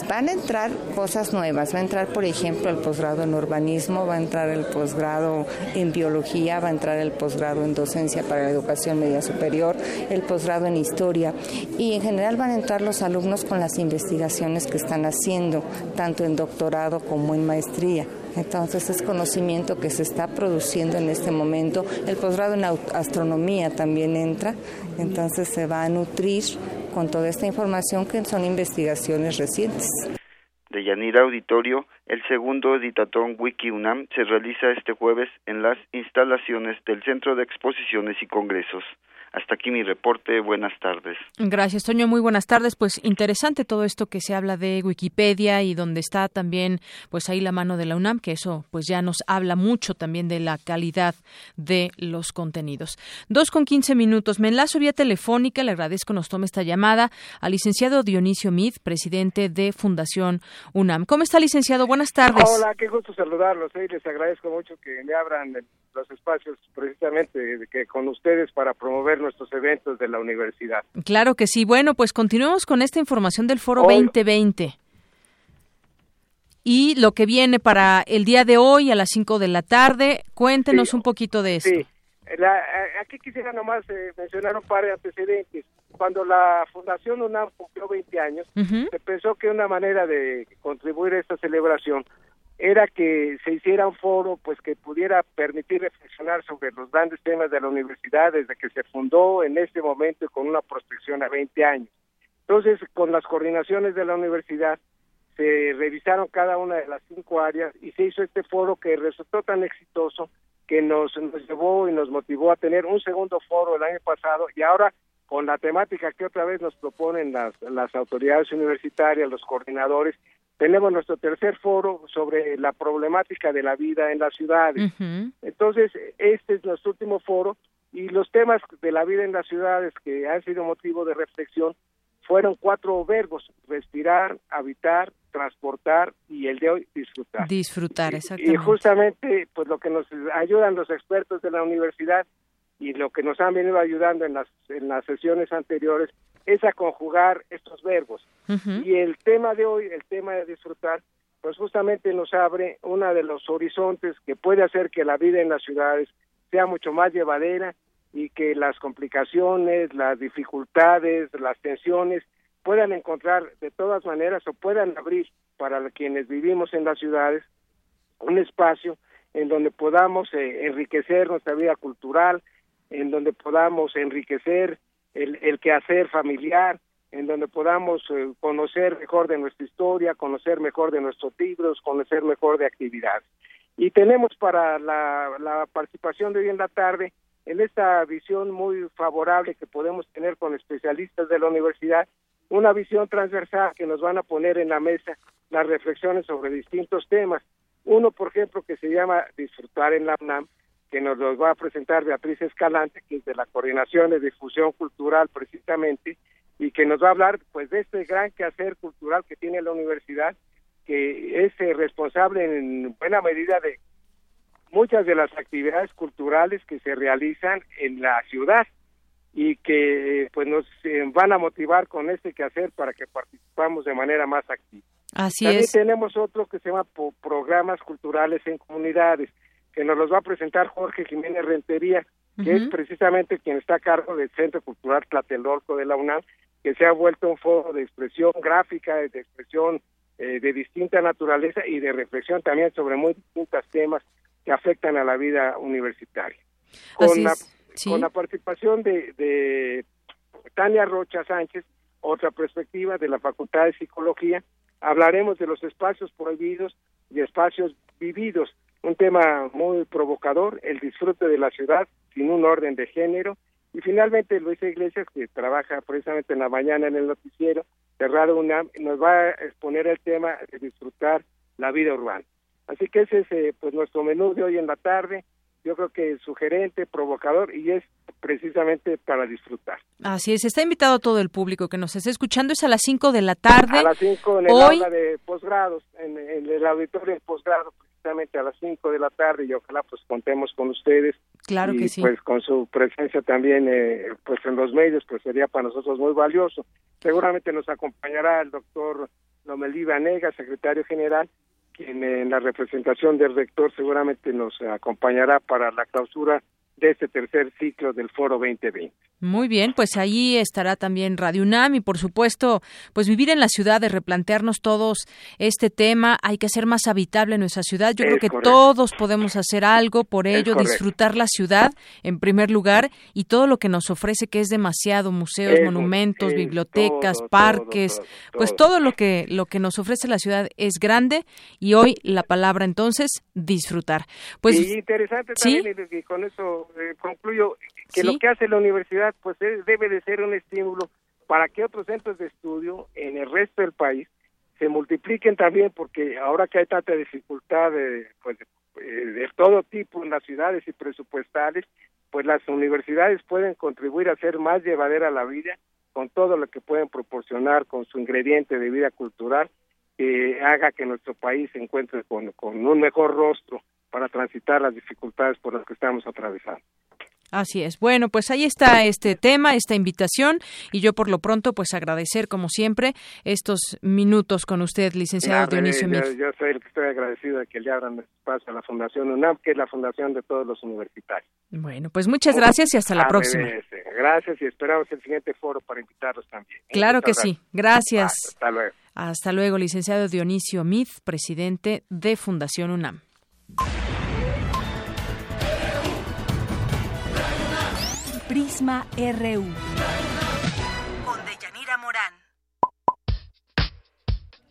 Speaker 44: Van a entrar cosas nuevas, va a entrar por ejemplo el posgrado en urbanismo, va a entrar el posgrado en biología, va a entrar el posgrado en docencia para la educación media superior, el posgrado en historia y en general van a entrar los alumnos con las investigaciones que están haciendo, tanto en doctorado como en maestría. Entonces es conocimiento que se está produciendo en este momento. El posgrado en astronomía también entra, entonces se va a nutrir con toda esta información que son investigaciones recientes.
Speaker 42: De Yanira Auditorio, el segundo editatón Wiki UNAM se realiza este jueves en las instalaciones del Centro de Exposiciones y Congresos. Hasta aquí mi reporte. Buenas tardes.
Speaker 1: Gracias, Toño. Muy buenas tardes. Pues interesante todo esto que se habla de Wikipedia y donde está también, pues ahí la mano de la UNAM, que eso, pues ya nos habla mucho también de la calidad de los contenidos. Dos con quince minutos. Me enlazo vía telefónica. Le agradezco nos tome esta llamada al licenciado Dionisio Mid, presidente de Fundación UNAM. ¿Cómo está, licenciado? Buenas tardes.
Speaker 45: Hola, qué gusto saludarlos. ¿eh? Les agradezco mucho que me abran los espacios precisamente que con ustedes para promover nuestros eventos de la universidad.
Speaker 1: Claro que sí. Bueno, pues continuemos con esta información del Foro 2020 y lo que viene para el día de hoy a las 5 de la tarde. Cuéntenos un poquito de esto. Sí,
Speaker 45: aquí quisiera nomás eh, mencionar un par de antecedentes. Cuando la Fundación UNAM cumplió 20 años, se pensó que una manera de contribuir a esta celebración era que se hiciera un foro pues que pudiera permitir reflexionar sobre los grandes temas de la universidad desde que se fundó en este momento con una prospección a 20 años. Entonces, con las coordinaciones de la universidad se revisaron cada una de las cinco áreas y se hizo este foro que resultó tan exitoso que nos, nos llevó y nos motivó a tener un segundo foro el año pasado y ahora con la temática que otra vez nos proponen las, las autoridades universitarias, los coordinadores, tenemos nuestro tercer foro sobre la problemática de la vida en las ciudades. Entonces, este es nuestro último foro y los temas de la vida en las ciudades que han sido motivo de reflexión fueron cuatro verbos, respirar, habitar, transportar y el de hoy disfrutar.
Speaker 1: Disfrutar, exactamente.
Speaker 45: Y justamente, pues lo que nos ayudan los expertos de la universidad y lo que nos han venido ayudando en las, en las sesiones anteriores es a conjugar estos verbos. Y el tema de hoy, el tema de disfrutar, pues justamente nos abre uno de los horizontes que puede hacer que la vida en las ciudades sea mucho más llevadera y que las complicaciones, las dificultades, las tensiones puedan encontrar de todas maneras o puedan abrir para quienes vivimos en las ciudades un espacio en donde podamos eh, enriquecer nuestra vida cultural, en donde podamos enriquecer el, el quehacer familiar, en donde podamos eh, conocer mejor de nuestra historia, conocer mejor de nuestros libros, conocer mejor de actividades. Y tenemos para la, la participación de hoy en la tarde, en esta visión muy favorable que podemos tener con especialistas de la universidad, una visión transversal que nos van a poner en la mesa las reflexiones sobre distintos temas. Uno, por ejemplo, que se llama Disfrutar en la UNAM, que nos los va a presentar Beatriz Escalante, que es de la Coordinación de Difusión Cultural precisamente, y que nos va a hablar pues de este gran quehacer cultural que tiene la universidad, que es eh, responsable en buena medida de muchas de las actividades culturales que se realizan en la ciudad y que pues nos eh, van a motivar con este quehacer para que participamos de manera más activa.
Speaker 1: Así
Speaker 45: También
Speaker 1: es.
Speaker 45: tenemos otro que se llama programas culturales en comunidades, que nos los va a presentar Jorge Jiménez Rentería, que es precisamente quien está a cargo del Centro Cultural Tlatelolco de la UNAM, que se ha vuelto un foro de expresión gráfica, de expresión eh, de distinta naturaleza y de reflexión también sobre muy distintos temas que afectan a la vida universitaria. Con,
Speaker 1: Así
Speaker 45: la,
Speaker 1: sí.
Speaker 45: con la participación de, de Tania Rocha Sánchez, otra perspectiva de la Facultad de Psicología, hablaremos de los espacios prohibidos y espacios vividos, un tema muy provocador, el disfrute de la ciudad sin un orden de género, y finalmente Luisa Iglesias, que trabaja precisamente en la mañana en el noticiero de Radio UNAM, nos va a exponer el tema de disfrutar la vida urbana. Así que ese es eh, pues nuestro menú de hoy en la tarde, yo creo que sugerente, provocador, y es precisamente para disfrutar.
Speaker 1: Así es, está invitado todo el público que nos esté escuchando, es a las 5 de la tarde.
Speaker 45: A las 5 en el
Speaker 1: Hoy,
Speaker 45: aula de posgrados, en, en el auditorio de posgrado, precisamente a las 5 de la tarde, y ojalá pues contemos con ustedes.
Speaker 1: Claro
Speaker 45: y,
Speaker 1: que sí.
Speaker 45: pues con su presencia también eh, pues en los medios, pues sería para nosotros muy valioso. Seguramente nos acompañará el doctor Lomelí Vanega, secretario general, quien en la representación del rector seguramente nos acompañará para la clausura de este tercer ciclo del Foro 2020.
Speaker 1: Muy bien, pues ahí estará también Radio UNAM y por supuesto, pues vivir en la ciudad, de replantearnos todos este tema, hay que hacer más habitable nuestra ciudad. Yo
Speaker 45: Es
Speaker 1: creo que
Speaker 45: correcto.
Speaker 1: todos podemos hacer algo por ello, disfrutar la ciudad en primer lugar y todo lo que nos ofrece que es demasiado, museos,
Speaker 45: Es-
Speaker 1: monumentos,
Speaker 45: es
Speaker 1: bibliotecas,
Speaker 45: todo,
Speaker 1: parques,
Speaker 45: todo,
Speaker 1: pues
Speaker 45: todo.
Speaker 1: todo lo que lo que nos ofrece la ciudad es grande y hoy la palabra entonces disfrutar. Pues
Speaker 45: y interesante
Speaker 1: ¿sí?
Speaker 45: también, y con eso eh, concluyo, que
Speaker 1: Sí.
Speaker 45: lo que hace la universidad pues es- debe de ser un estímulo para que otros centros de estudio en el resto del país se multipliquen también, porque ahora que hay tanta dificultad de, pues, de, de todo tipo en las ciudades y presupuestales, pues las universidades pueden contribuir a hacer más llevadera la vida con todo lo que pueden proporcionar con su ingrediente de vida cultural que haga que nuestro país se encuentre con, con un mejor rostro para transitar las dificultades por las que estamos atravesando.
Speaker 1: Así es. Bueno, pues ahí está este tema, esta invitación y yo por lo pronto pues agradecer como siempre estos minutos con usted, licenciado Dionisio Mir.
Speaker 45: yo soy el que estoy agradecido de que le abran espacio a la Fundación UNAM, que es la fundación de todos los universitarios.
Speaker 1: Bueno, pues muchas gracias y hasta la próxima.
Speaker 45: eh, Gracias y esperamos el siguiente foro para invitarlos también. ¿eh?
Speaker 1: Claro que sí. Gracias.
Speaker 45: Hasta luego.
Speaker 1: Hasta luego, licenciado Dionisio Mid, presidente de Fundación UNAM.
Speaker 11: Prisma RU.
Speaker 29: Con Deyanira Morán.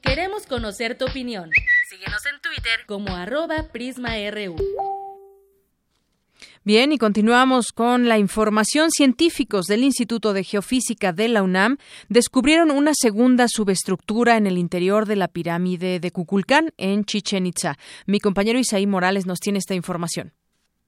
Speaker 46: Queremos conocer tu opinión. Síguenos en Twitter como arroba PrismaRU.
Speaker 1: Bien, y continuamos con la información. Científicos del Instituto de Geofísica de la UNAM descubrieron una segunda subestructura en el interior de la pirámide de Cuculcán, en Chichen Itza. Mi compañero Isaí Morales nos tiene esta información.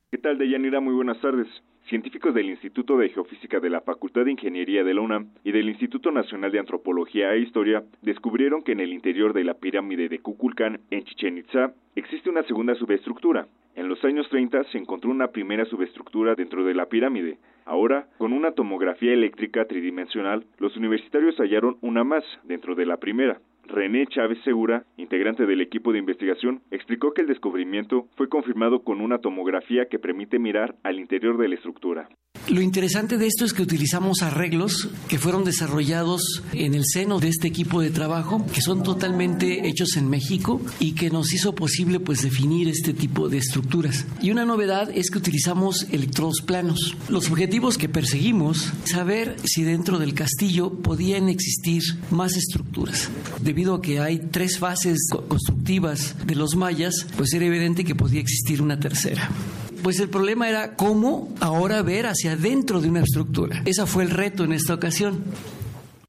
Speaker 47: ¿Qué tal, Deyanira? Muy buenas tardes. Científicos del Instituto de Geofísica de la Facultad de Ingeniería de la UNAM y del Instituto Nacional de Antropología e Historia descubrieron que en el interior de la pirámide de Kukulcán, en Chichen Itza, existe una segunda subestructura. En los años 30 se encontró una primera subestructura dentro de la pirámide. Ahora, con una tomografía eléctrica tridimensional, los universitarios hallaron una más dentro de la primera. René Chávez Segura, integrante del equipo de investigación, explicó que el descubrimiento fue confirmado con una tomografía que permite mirar al interior de la estructura.
Speaker 3: Lo interesante de esto es que utilizamos arreglos que fueron desarrollados en el seno de este equipo de trabajo, que son totalmente hechos en México y que nos hizo posible pues definir este tipo de estructuras. Y una novedad es que utilizamos electrodos planos. Los objetivos que perseguimos, saber si dentro del castillo podían existir más estructuras. Debido a que hay tres fases constructivas de los mayas, pues era evidente que podía existir una tercera. Pues el problema era cómo ahora ver hacia adentro de una estructura. Ese fue el reto en esta ocasión.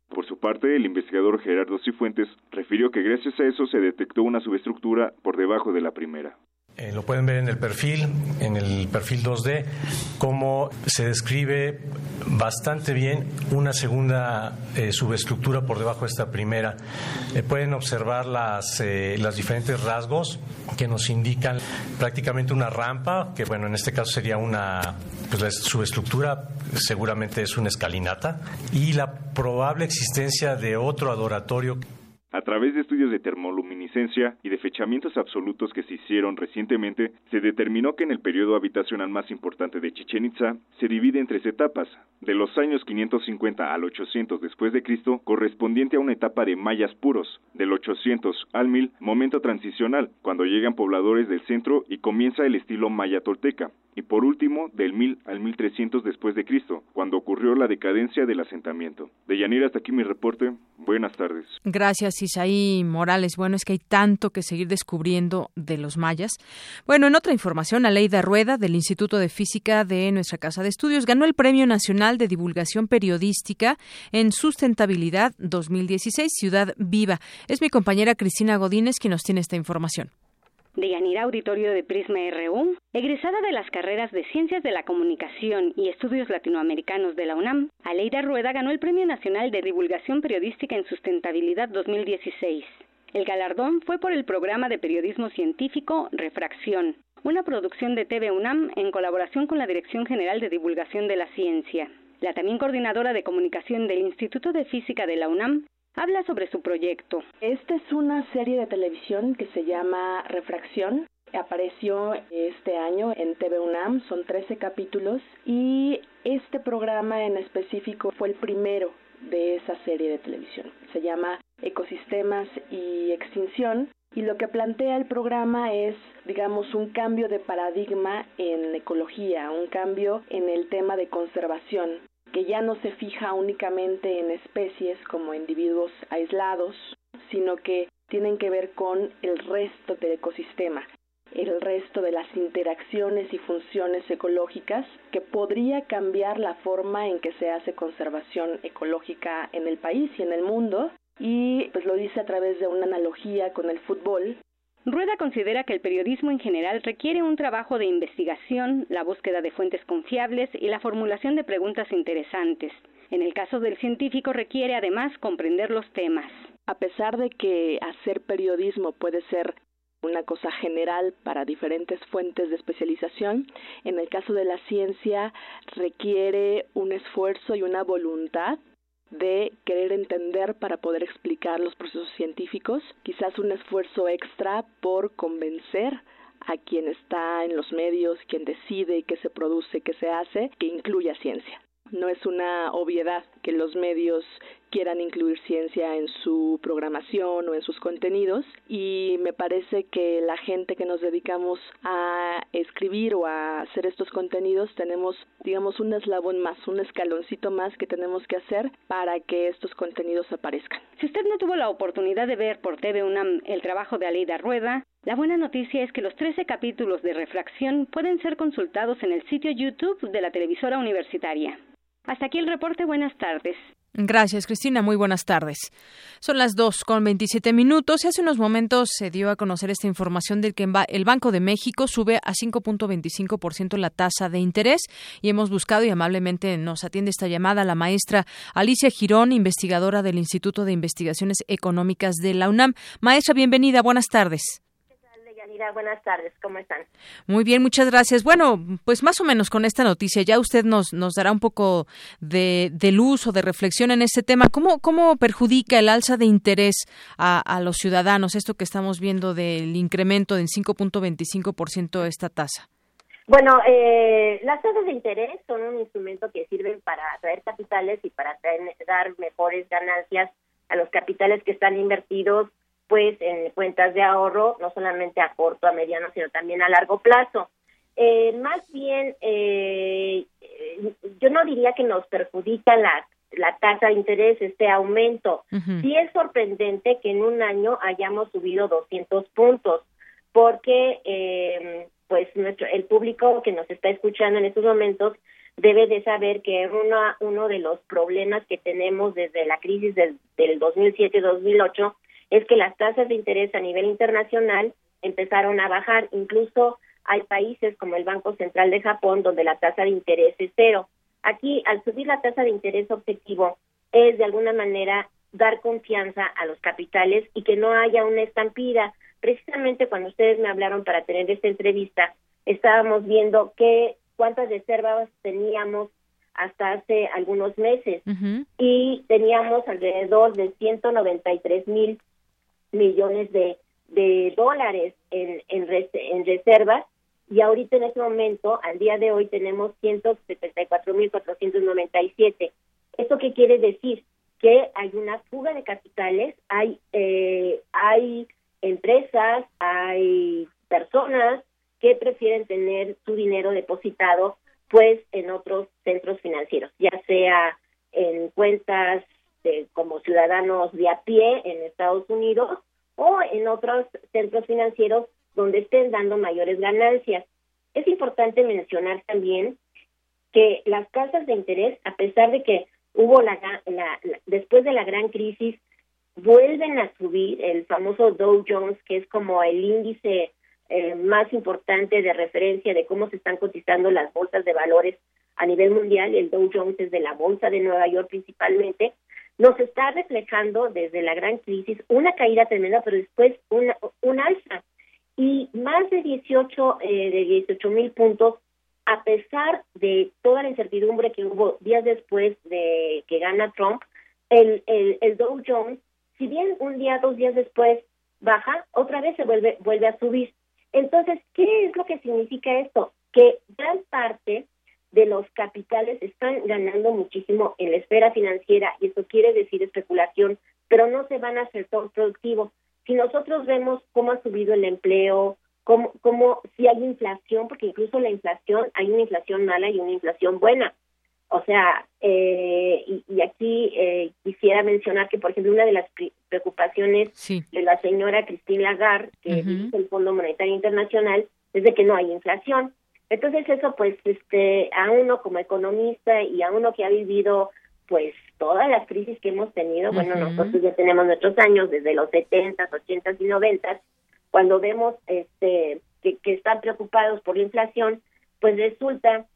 Speaker 47: Por su parte, el investigador Gerardo Cifuentes refirió que gracias a eso se detectó una subestructura por debajo de la primera.
Speaker 48: Eh, lo pueden ver en el perfil, en el perfil 2D, cómo se describe bastante bien una segunda eh, subestructura por debajo de esta primera. Eh, pueden observar las, los diferentes rasgos que nos indican prácticamente una rampa, que bueno, en este caso sería una, pues la subestructura seguramente es una escalinata, y la probable existencia de otro adoratorio.
Speaker 47: A través de estudios de termoluminiscencia y de fechamientos absolutos que se hicieron recientemente, se determinó que en el periodo habitacional más importante de Chichen Itza se divide en tres etapas, de los años 550 al 800 después de Cristo, correspondiente a una etapa de mayas puros, del 800 al 1000, momento transicional, cuando llegan pobladores del centro y comienza el estilo maya tolteca, y por último del 1000 al 1300 después de Cristo, cuando ocurrió la decadencia del asentamiento. De Yanira hasta aquí mi reporte. Buenas tardes.
Speaker 1: Gracias Isaí Morales. Bueno, es que hay tanto que seguir descubriendo de los mayas. Bueno, en otra información, Aleida Rueda del Instituto de Física de nuestra Casa de Estudios ganó el Premio Nacional de Divulgación Periodística en Sustentabilidad 2016 Ciudad Viva. Es mi compañera Cristina Godínez quien nos tiene esta información.
Speaker 15: Deyanira Auditorio de Prisma RU, egresada de las carreras de Ciencias de la Comunicación y Estudios Latinoamericanos de la UNAM, Aleida Rueda ganó el Premio Nacional de Divulgación Periodística en Sustentabilidad 2016. El galardón fue por el programa de periodismo científico Refracción, una producción de TV UNAM en colaboración con la Dirección General de Divulgación de la Ciencia. La también coordinadora de comunicación del Instituto de Física de la UNAM habla sobre su proyecto.
Speaker 49: Esta es una serie de televisión que se llama Refracción. Apareció este año en TV UNAM, son 13 capítulos y este programa en específico fue el primero de esa serie de televisión. Se llama Ecosistemas y Extinción y lo que plantea el programa es, digamos, un cambio de paradigma en ecología, un cambio en el tema de conservación que ya no se fija únicamente en especies como individuos aislados, sino que tienen que ver con el resto del ecosistema, el resto de las interacciones y funciones ecológicas que podría cambiar la forma en que se hace conservación ecológica en el país y en el mundo. Y pues lo dice a través de una analogía con el fútbol
Speaker 15: Rueda considera que el periodismo en general requiere un trabajo de investigación, la búsqueda de fuentes confiables y la formulación de preguntas interesantes. En el caso del científico requiere además comprender los temas.
Speaker 49: A pesar de que hacer periodismo puede ser una cosa general para diferentes fuentes de especialización. En el caso de la ciencia requiere un esfuerzo y una voluntad de querer entender para poder explicar los procesos científicos, quizás un esfuerzo extra por convencer a quien está en los medios, quien decide qué se produce, qué se hace, que incluya ciencia. No es una obviedad que los medios quieran incluir ciencia en su programación o en sus contenidos y me parece que la gente que nos dedicamos a escribir o a hacer estos contenidos tenemos digamos un eslabón más, un escaloncito más que tenemos que hacer para que estos contenidos aparezcan.
Speaker 15: Si usted no tuvo la oportunidad de ver por TV UNAM el trabajo de Aleida Rueda, la buena noticia es que los 13 capítulos de refracción pueden ser consultados en el sitio YouTube de la televisora universitaria. Hasta aquí el reporte. Buenas tardes.
Speaker 1: Gracias, Cristina. Muy buenas tardes. Son las dos con veintisiete minutos y hace unos momentos se dio a conocer esta información de que el Banco de México sube a 5.25% la tasa de interés y hemos buscado y amablemente nos atiende esta llamada la maestra Alicia Girón, investigadora del Instituto de Investigaciones Económicas de la UNAM. Maestra, bienvenida. Buenas tardes
Speaker 50: buenas tardes, ¿cómo están?
Speaker 1: Muy bien, muchas gracias. Bueno, pues más o menos con esta noticia ya usted nos, nos dará un poco de, de luz o de reflexión en este tema. ¿Cómo, ¿Cómo perjudica el alza de interés a, a los ciudadanos, esto que estamos viendo del incremento del 5.25% de esta tasa?
Speaker 50: Bueno, eh, las tasas de interés son un instrumento que sirven para atraer capitales y para dar mejores ganancias a los capitales que están invertidos pues en cuentas de ahorro, no solamente a corto, a mediano, sino también a largo plazo. Eh, más bien, eh, yo no diría que nos perjudica la, la tasa de interés, este aumento. Sí es sorprendente que en un año hayamos subido 200 puntos, porque eh, pues nuestro, el público que nos está escuchando en estos momentos debe de saber que uno, uno de los problemas que tenemos desde la crisis del, del 2007-2008 es que las tasas de interés a nivel internacional empezaron a bajar. Incluso hay países como el Banco Central de Japón donde la tasa de interés es cero. Aquí, al subir la tasa de interés objetivo, es de alguna manera dar confianza a los capitales y que no haya una estampida. Precisamente cuando ustedes me hablaron para tener esta entrevista, estábamos viendo qué cuántas reservas teníamos hasta hace algunos meses y teníamos alrededor de 193 mil millones de, de dólares en, en, en reservas y ahorita en este momento, al día de hoy, tenemos 174.497. ¿Esto qué quiere decir? Que hay una fuga de capitales, hay, eh, hay empresas, hay personas que prefieren tener su dinero depositado pues en otros centros financieros, ya sea en cuentas de, como ciudadanos de a pie en Estados Unidos o en otros centros financieros donde estén dando mayores ganancias. Es importante mencionar también que las tasas de interés, a pesar de que hubo la, después de la gran crisis, vuelven a subir el famoso Dow Jones, que es como el índice eh, más importante de referencia de cómo se están cotizando las bolsas de valores a nivel mundial, el Dow Jones es de la bolsa de Nueva York principalmente, nos está reflejando desde la gran crisis una caída tremenda, pero después una, un alza. Y más de 18, eh, de 18 mil puntos, a pesar de toda la incertidumbre que hubo días después de que gana Trump, el, el, el Dow Jones, si bien un día, dos días después baja, otra vez se vuelve, vuelve a subir. Entonces, ¿qué es lo que significa esto? Que gran parte de los capitales están ganando muchísimo en la esfera financiera y eso quiere decir especulación, pero no se van a hacer todo productivo. Si nosotros vemos cómo ha subido el empleo, cómo, cómo si hay inflación, porque incluso la inflación, hay una inflación mala y una inflación buena. O sea, eh, y, aquí eh, quisiera mencionar que, por ejemplo, una de las preocupaciones de la señora Christine Lagarde, que dirige el Fondo Monetario Internacional, es de que no hay inflación. Entonces eso pues este a uno como economista y a uno que ha vivido pues todas las crisis que hemos tenido, bueno, nosotros ya tenemos nuestros años desde los 70, 80 y 90, cuando vemos este que, que están preocupados por la inflación, pues resulta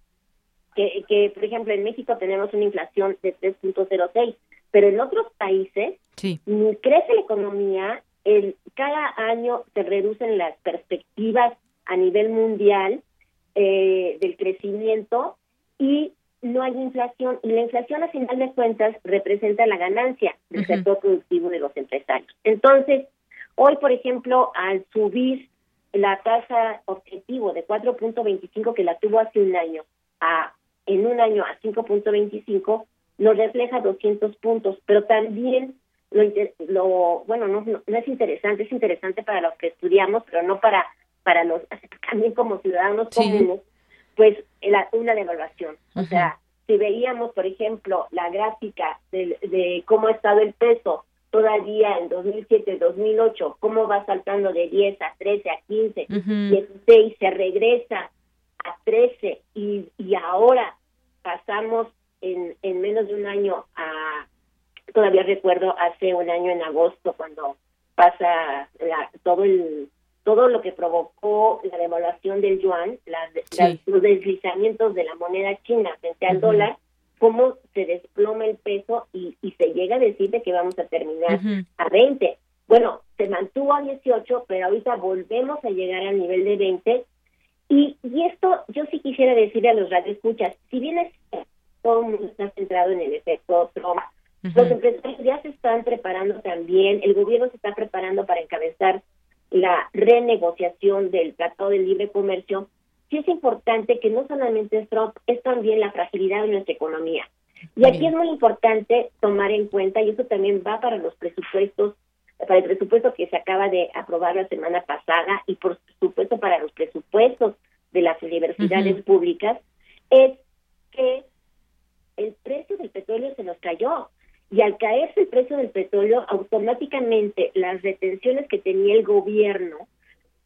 Speaker 50: que, que, por ejemplo, en México tenemos una inflación de 3.06, pero en otros países crece la economía, el, cada año se reducen las perspectivas a nivel mundial eh, del crecimiento y no hay inflación. Y la inflación, a final de cuentas, representa la ganancia del sector productivo de los empresarios. Entonces, hoy, por ejemplo, al subir la tasa objetivo de 4.25 que la tuvo hace un año a en un año a 5.25 nos refleja 200 puntos, pero también lo, lo bueno no, no, es interesante, es interesante para los que estudiamos, pero no para para los también como ciudadanos comunes, pues una devaluación. O sea, si veíamos, por ejemplo, la gráfica de, cómo ha estado el peso todavía en 2007, 2008, cómo va saltando de 10 a 13, a 15, y 16, se regresa a 13 y, y ahora pasamos en, en menos de un año a, todavía recuerdo hace un año en agosto cuando pasa todo el todo lo que provocó la devaluación del yuan, los deslizamientos de la moneda china frente al dólar, cómo se desploma el peso y, se llega a decir de que vamos a terminar a 20. Bueno, se mantuvo a 18, pero ahorita volvemos a llegar al nivel de 20. Y, y esto yo sí quisiera decirle a los radioescuchas, si bien es, todo el mundo está centrado en el efecto Trump, los empresarios ya se están preparando también, el gobierno se está preparando para encabezar la renegociación del Tratado de Libre Comercio, sí es importante que no solamente es Trump, es también la fragilidad de nuestra economía. Y aquí es muy importante tomar en cuenta, y eso también va para los presupuestos, para el presupuesto que se acaba de aprobar la semana pasada y por supuesto para los presupuestos de las universidades públicas, es que el precio del petróleo se nos cayó. Y al caerse el precio del petróleo, automáticamente las retenciones que tenía el gobierno,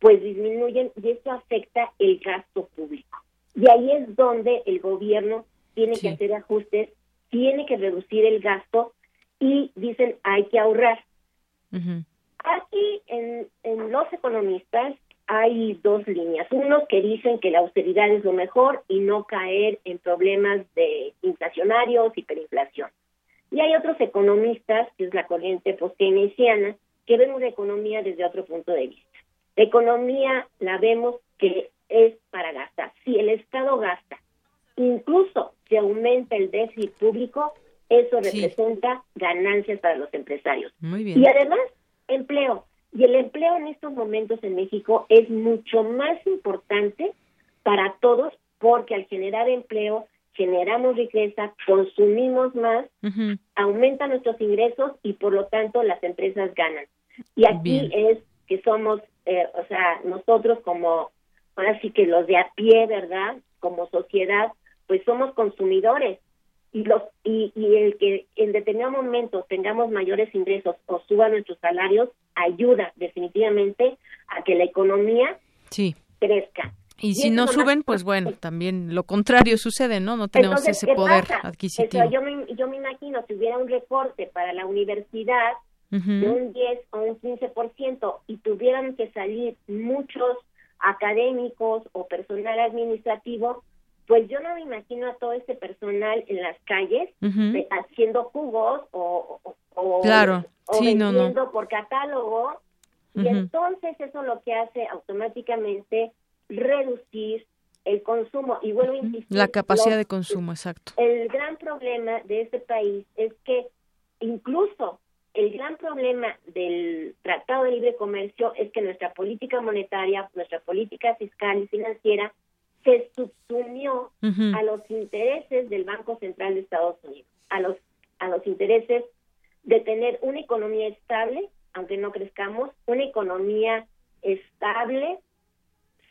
Speaker 50: pues disminuyen y esto afecta el gasto público. Y ahí es donde el gobierno tiene que hacer ajustes, tiene que reducir el gasto y dicen hay que ahorrar. Aquí en, en los economistas hay dos líneas. Unos que dicen que la austeridad es lo mejor y no caer en problemas de inflacionarios, hiperinflación. Y hay otros economistas, que es la corriente post-keynesiana, que ven una economía desde otro punto de vista. La economía la vemos que es para gastar. Si el Estado gasta, incluso si aumenta el déficit público, eso representa ganancias para los empresarios.
Speaker 1: Muy bien.
Speaker 50: Y además, empleo. Y el empleo en estos momentos en México es mucho más importante para todos porque al generar empleo generamos riqueza, consumimos más, aumentan nuestros ingresos y por lo tanto las empresas ganan. Y aquí es que somos, eh, o sea, nosotros como, ahora sí que los de a pie, ¿verdad? Como sociedad, pues somos consumidores y los y, y el que en determinado momento tengamos mayores ingresos o suban nuestros salarios ayuda definitivamente a que la economía
Speaker 1: sí.
Speaker 50: crezca.
Speaker 1: Y, si no suben, pues bueno, también lo contrario sucede, ¿no? No tenemos ese poder adquisitivo.
Speaker 50: yo, me, yo me imagino si hubiera un reporte para la universidad de un 10 o un 15% y tuvieran que salir muchos académicos o personal administrativo, pues yo no me imagino a todo ese personal en las calles haciendo jugos o, o,
Speaker 1: claro.
Speaker 50: vendiendo por catálogo. Y entonces eso lo que hace automáticamente reducir el consumo. Y vuelvo a insistir.
Speaker 1: La capacidad de consumo, exacto.
Speaker 50: El gran problema de este país es que incluso el gran problema del Tratado de Libre Comercio es que nuestra política monetaria, nuestra política fiscal y financiera se subsumió a los intereses del Banco Central de Estados Unidos, a los a los intereses de tener una economía estable, aunque no crezcamos, una economía estable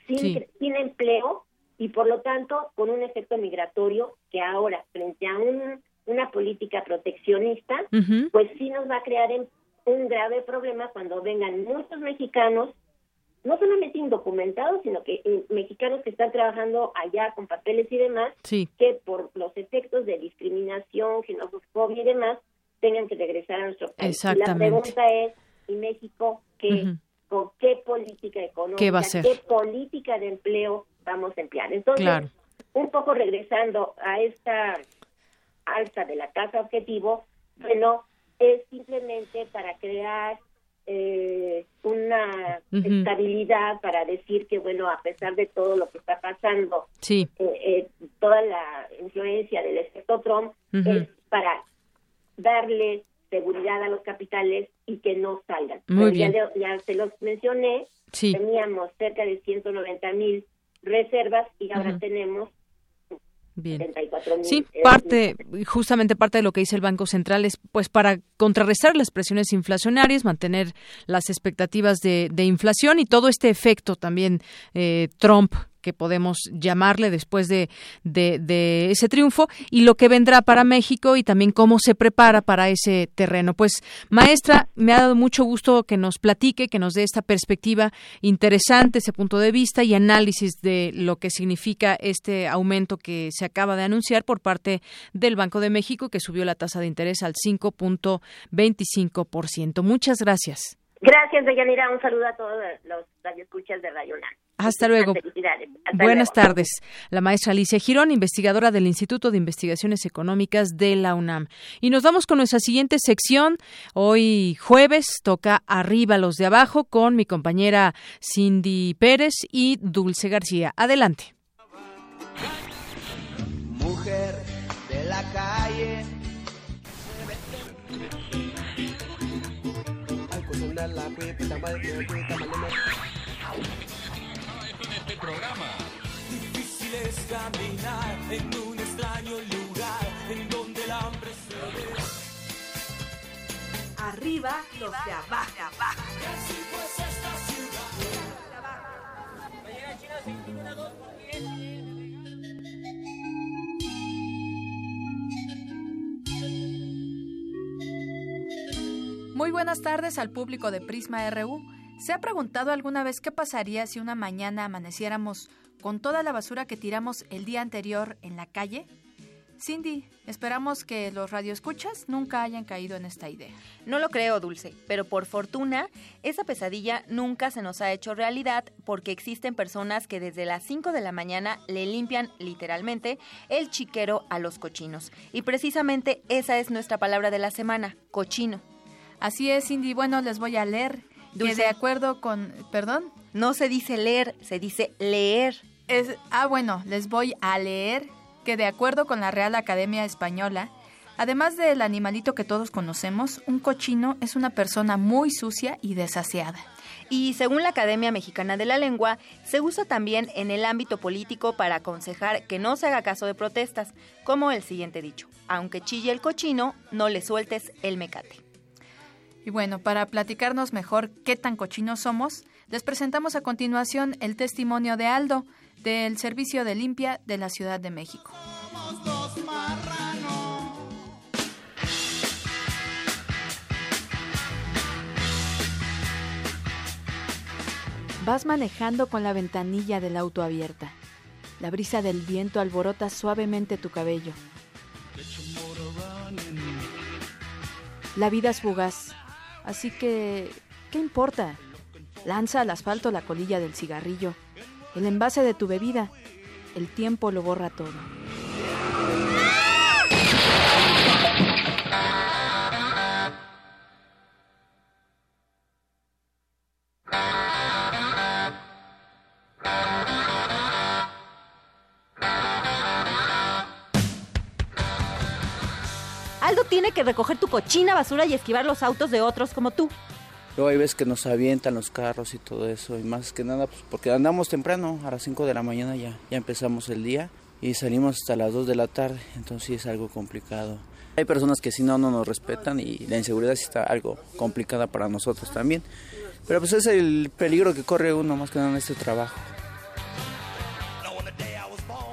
Speaker 50: sin, sin empleo y por lo tanto con un efecto migratorio que ahora frente a un, una política proteccionista, pues sí nos va a crear un grave problema cuando vengan muchos mexicanos, no solamente indocumentados, sino que eh, mexicanos que están trabajando allá con papeles y demás, que por los efectos de discriminación, xenofobia y demás, tengan que regresar a nuestro país. Y la pregunta es, ¿y México qué? Con qué política económica,
Speaker 1: ¿Qué,
Speaker 50: política de empleo vamos a emplear. Entonces, un poco regresando a esta alza de la tasa objetivo, bueno, es simplemente para crear eh, una estabilidad para decir que, bueno, a pesar de todo lo que está pasando,
Speaker 1: sí.
Speaker 50: Eh, eh, toda la influencia del efecto Trump es para darle seguridad a los capitales y que no salgan.
Speaker 1: Muy bien.
Speaker 50: Ya, se los mencioné, teníamos cerca de 190 mil reservas y ahora tenemos
Speaker 1: Bien. Sí, parte, justamente parte de lo que dice el Banco Central es pues para contrarrestar las presiones inflacionarias, mantener las expectativas de, de inflación y todo este efecto también eh, Trump que podemos llamarle después de, ese triunfo y lo que vendrá para México y también cómo se prepara para ese terreno. Pues, maestra, me ha dado mucho gusto que nos platique, que nos dé esta perspectiva interesante, ese punto de vista y análisis de lo que significa este aumento que se acaba de anunciar por parte del Banco de México, que subió la tasa de interés al 5.25%. Muchas gracias.
Speaker 50: Gracias, Deyanira. Un saludo a todos los radioescuchas de Radio
Speaker 1: hasta luego. Buenas tardes. La maestra Alicia Girón, investigadora del Instituto de Investigaciones Económicas de la UNAM. Y nos vamos con nuestra siguiente sección. Hoy jueves toca Arriba los de abajo con mi compañera Cindy Pérez y Dulce García. Adelante.
Speaker 51: Mujer de la calle.
Speaker 52: Es caminar en un extraño lugar en donde el hambre se ve.
Speaker 11: Arriba los de abajo.
Speaker 52: Y así pues esta ciudad.
Speaker 11: Muy buenas tardes al público de Prisma RU. ¿Se ha preguntado alguna vez qué pasaría si una mañana amaneciéramos con toda la basura que tiramos el día anterior en la calle? Cindy, esperamos que los radioescuchas nunca hayan caído en esta idea.
Speaker 53: No lo creo, Dulce, pero por fortuna, esa pesadilla nunca se nos ha hecho realidad porque existen personas que desde las 5 de la mañana le limpian literalmente el chiquero a los cochinos. Y precisamente esa es nuestra palabra de la semana, cochino.
Speaker 11: Así es, Cindy. Bueno, les voy a leer.
Speaker 53: Dulce.
Speaker 11: Que de acuerdo con... ¿Perdón?
Speaker 53: No se dice leer, se dice leer.
Speaker 11: Es, ah, bueno, les voy a leer que de acuerdo con la Real Academia Española, además del animalito que todos conocemos, un cochino es una persona muy sucia y desasiada.
Speaker 53: Y según la Academia Mexicana de la Lengua, se usa también en el ámbito político para aconsejar que no se haga caso de protestas, como el siguiente dicho, aunque chille el cochino, no le sueltes el mecate.
Speaker 11: Y bueno, para platicarnos mejor qué tan cochinos somos, les presentamos a continuación el testimonio de Aldo, del Servicio de Limpia de la Ciudad de México. Vas manejando con la ventanilla del auto abierta. La brisa del viento alborota suavemente tu cabello. La vida es fugaz, así que, ¿qué importa? Lanza al asfalto la colilla del cigarrillo, el envase de tu bebida. El tiempo lo borra todo.
Speaker 53: Que recoger tu cochina basura y esquivar los autos de otros como tú.
Speaker 54: Luego hay veces que nos avientan los carros y todo eso, y más que nada, pues porque andamos temprano, a las 5 de la mañana ya, ya empezamos el día y salimos hasta las 2 de la tarde, entonces sí es algo complicado. Hay personas que si no, no nos respetan y la inseguridad sí está algo complicada para nosotros también, pero pues es el peligro que corre uno más que nada en este trabajo.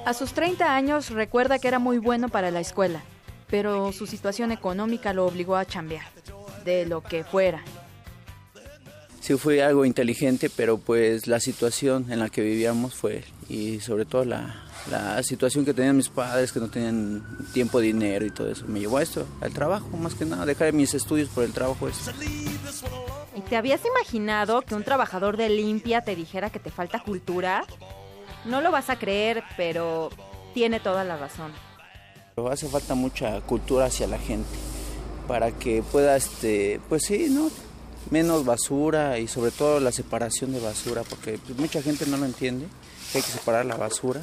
Speaker 11: A sus 30 años recuerda que era muy bueno para la escuela, pero su situación económica lo obligó a chambear, de lo que fuera,
Speaker 54: sí fue algo inteligente, pero pues la situación en la que vivíamos fue, y sobre todo la, la situación que tenían mis padres, que no tenían tiempo, dinero y todo eso, me llevó a esto, al trabajo, más que nada, dejar mis estudios por el trabajo este.
Speaker 53: ¿Y te habías imaginado que un trabajador de limpia te dijera que te falta cultura? No lo vas a creer, pero tiene toda la razón.
Speaker 54: Hace falta mucha cultura hacia la gente para que pueda, este, pues sí, ¿no? menos basura y sobre todo la separación de basura, porque mucha gente no lo entiende, hay que separar la basura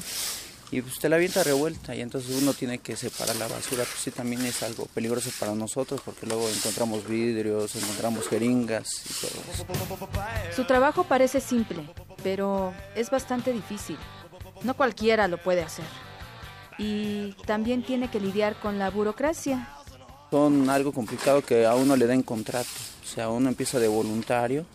Speaker 54: y pues te la avienta revuelta y entonces uno tiene que separar la basura, pues sí también es algo peligroso para nosotros porque luego encontramos vidrios, encontramos jeringas y todo eso.
Speaker 11: Su trabajo parece simple, pero es bastante difícil. No cualquiera lo puede hacer. Y también tiene que lidiar con la burocracia.
Speaker 54: Son algo complicado que a uno le den contrato. O sea, uno empieza de voluntario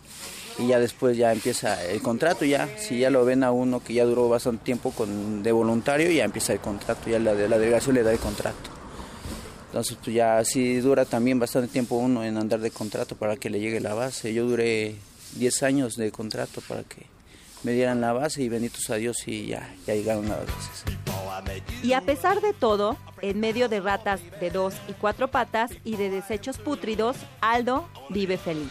Speaker 54: y ya después ya empieza el contrato ya. Si ya lo ven a uno que ya duró bastante tiempo con, de voluntario, ya empieza el contrato, ya la, delegación le da el contrato. Entonces pues ya así dura también bastante tiempo uno en andar de contrato para que le llegue la base. Yo duré 10 años de contrato para que me dieran la base y benditos a Dios y ya, llegaron las bases.
Speaker 53: Y a pesar de todo, en medio de ratas de dos y cuatro patas y de desechos pútridos, Aldo vive feliz.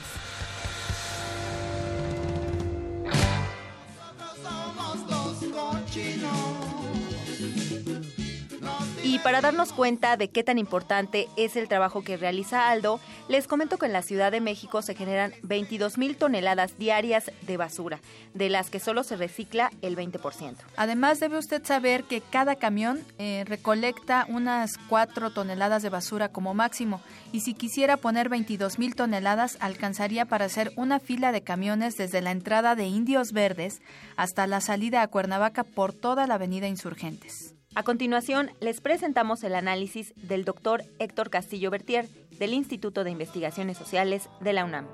Speaker 53: Y para darnos cuenta de qué tan importante es el trabajo que realiza Aldo, les comento que en la Ciudad de México se generan 22 mil toneladas diarias de basura, de las que solo se recicla el 20%.
Speaker 11: Además, debe usted saber que cada camión eh, recolecta unas 4 toneladas de basura como máximo, y si quisiera poner 22 mil toneladas, alcanzaría para hacer una fila de camiones desde la entrada de Indios Verdes hasta la salida a Cuernavaca por toda la avenida Insurgentes.
Speaker 53: A continuación, les presentamos el análisis del doctor Héctor Castillo Bertier del Instituto de Investigaciones Sociales de la UNAM.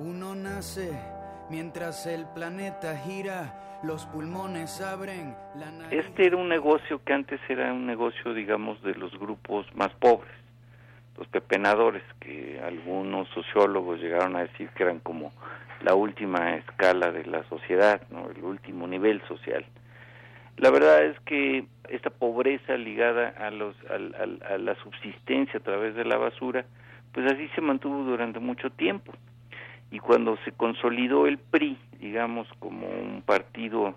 Speaker 55: Uno nace mientras el planeta gira, los pulmones abren, la nariz...
Speaker 56: Este era un negocio que antes era un negocio, digamos, de los grupos más pobres, los pepenadores, que algunos sociólogos llegaron a decir que eran como la última escala de la sociedad, ¿no? el último nivel social. La verdad es que esta pobreza ligada a, los, a, la subsistencia a través de la basura, pues así se mantuvo durante mucho tiempo. Y cuando se consolidó el PRI, digamos, como un partido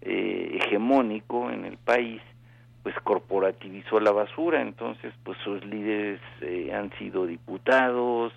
Speaker 56: eh, hegemónico en el país, pues corporativizó la basura, entonces pues sus líderes eh, han sido diputados,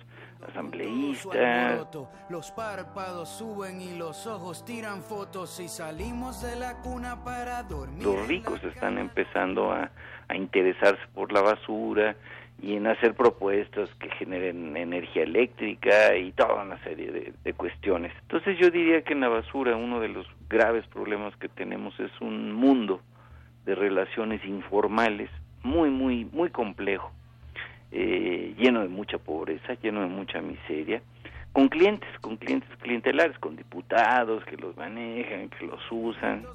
Speaker 56: asambleístas.
Speaker 55: Los párpados suben y los ojos tiran fotos y salimos de la cuna para dormir.
Speaker 56: Los ricos están empezando a, a interesarse por la basura y en hacer propuestas que generen energía eléctrica y toda una serie de, de, cuestiones. Entonces yo diría que en la basura uno de los graves problemas que tenemos es un mundo de relaciones informales muy, muy, muy complejo eh, lleno de mucha pobreza, lleno de mucha miseria, con clientes, con clientes clientelares, con diputados que los manejan, que los usan.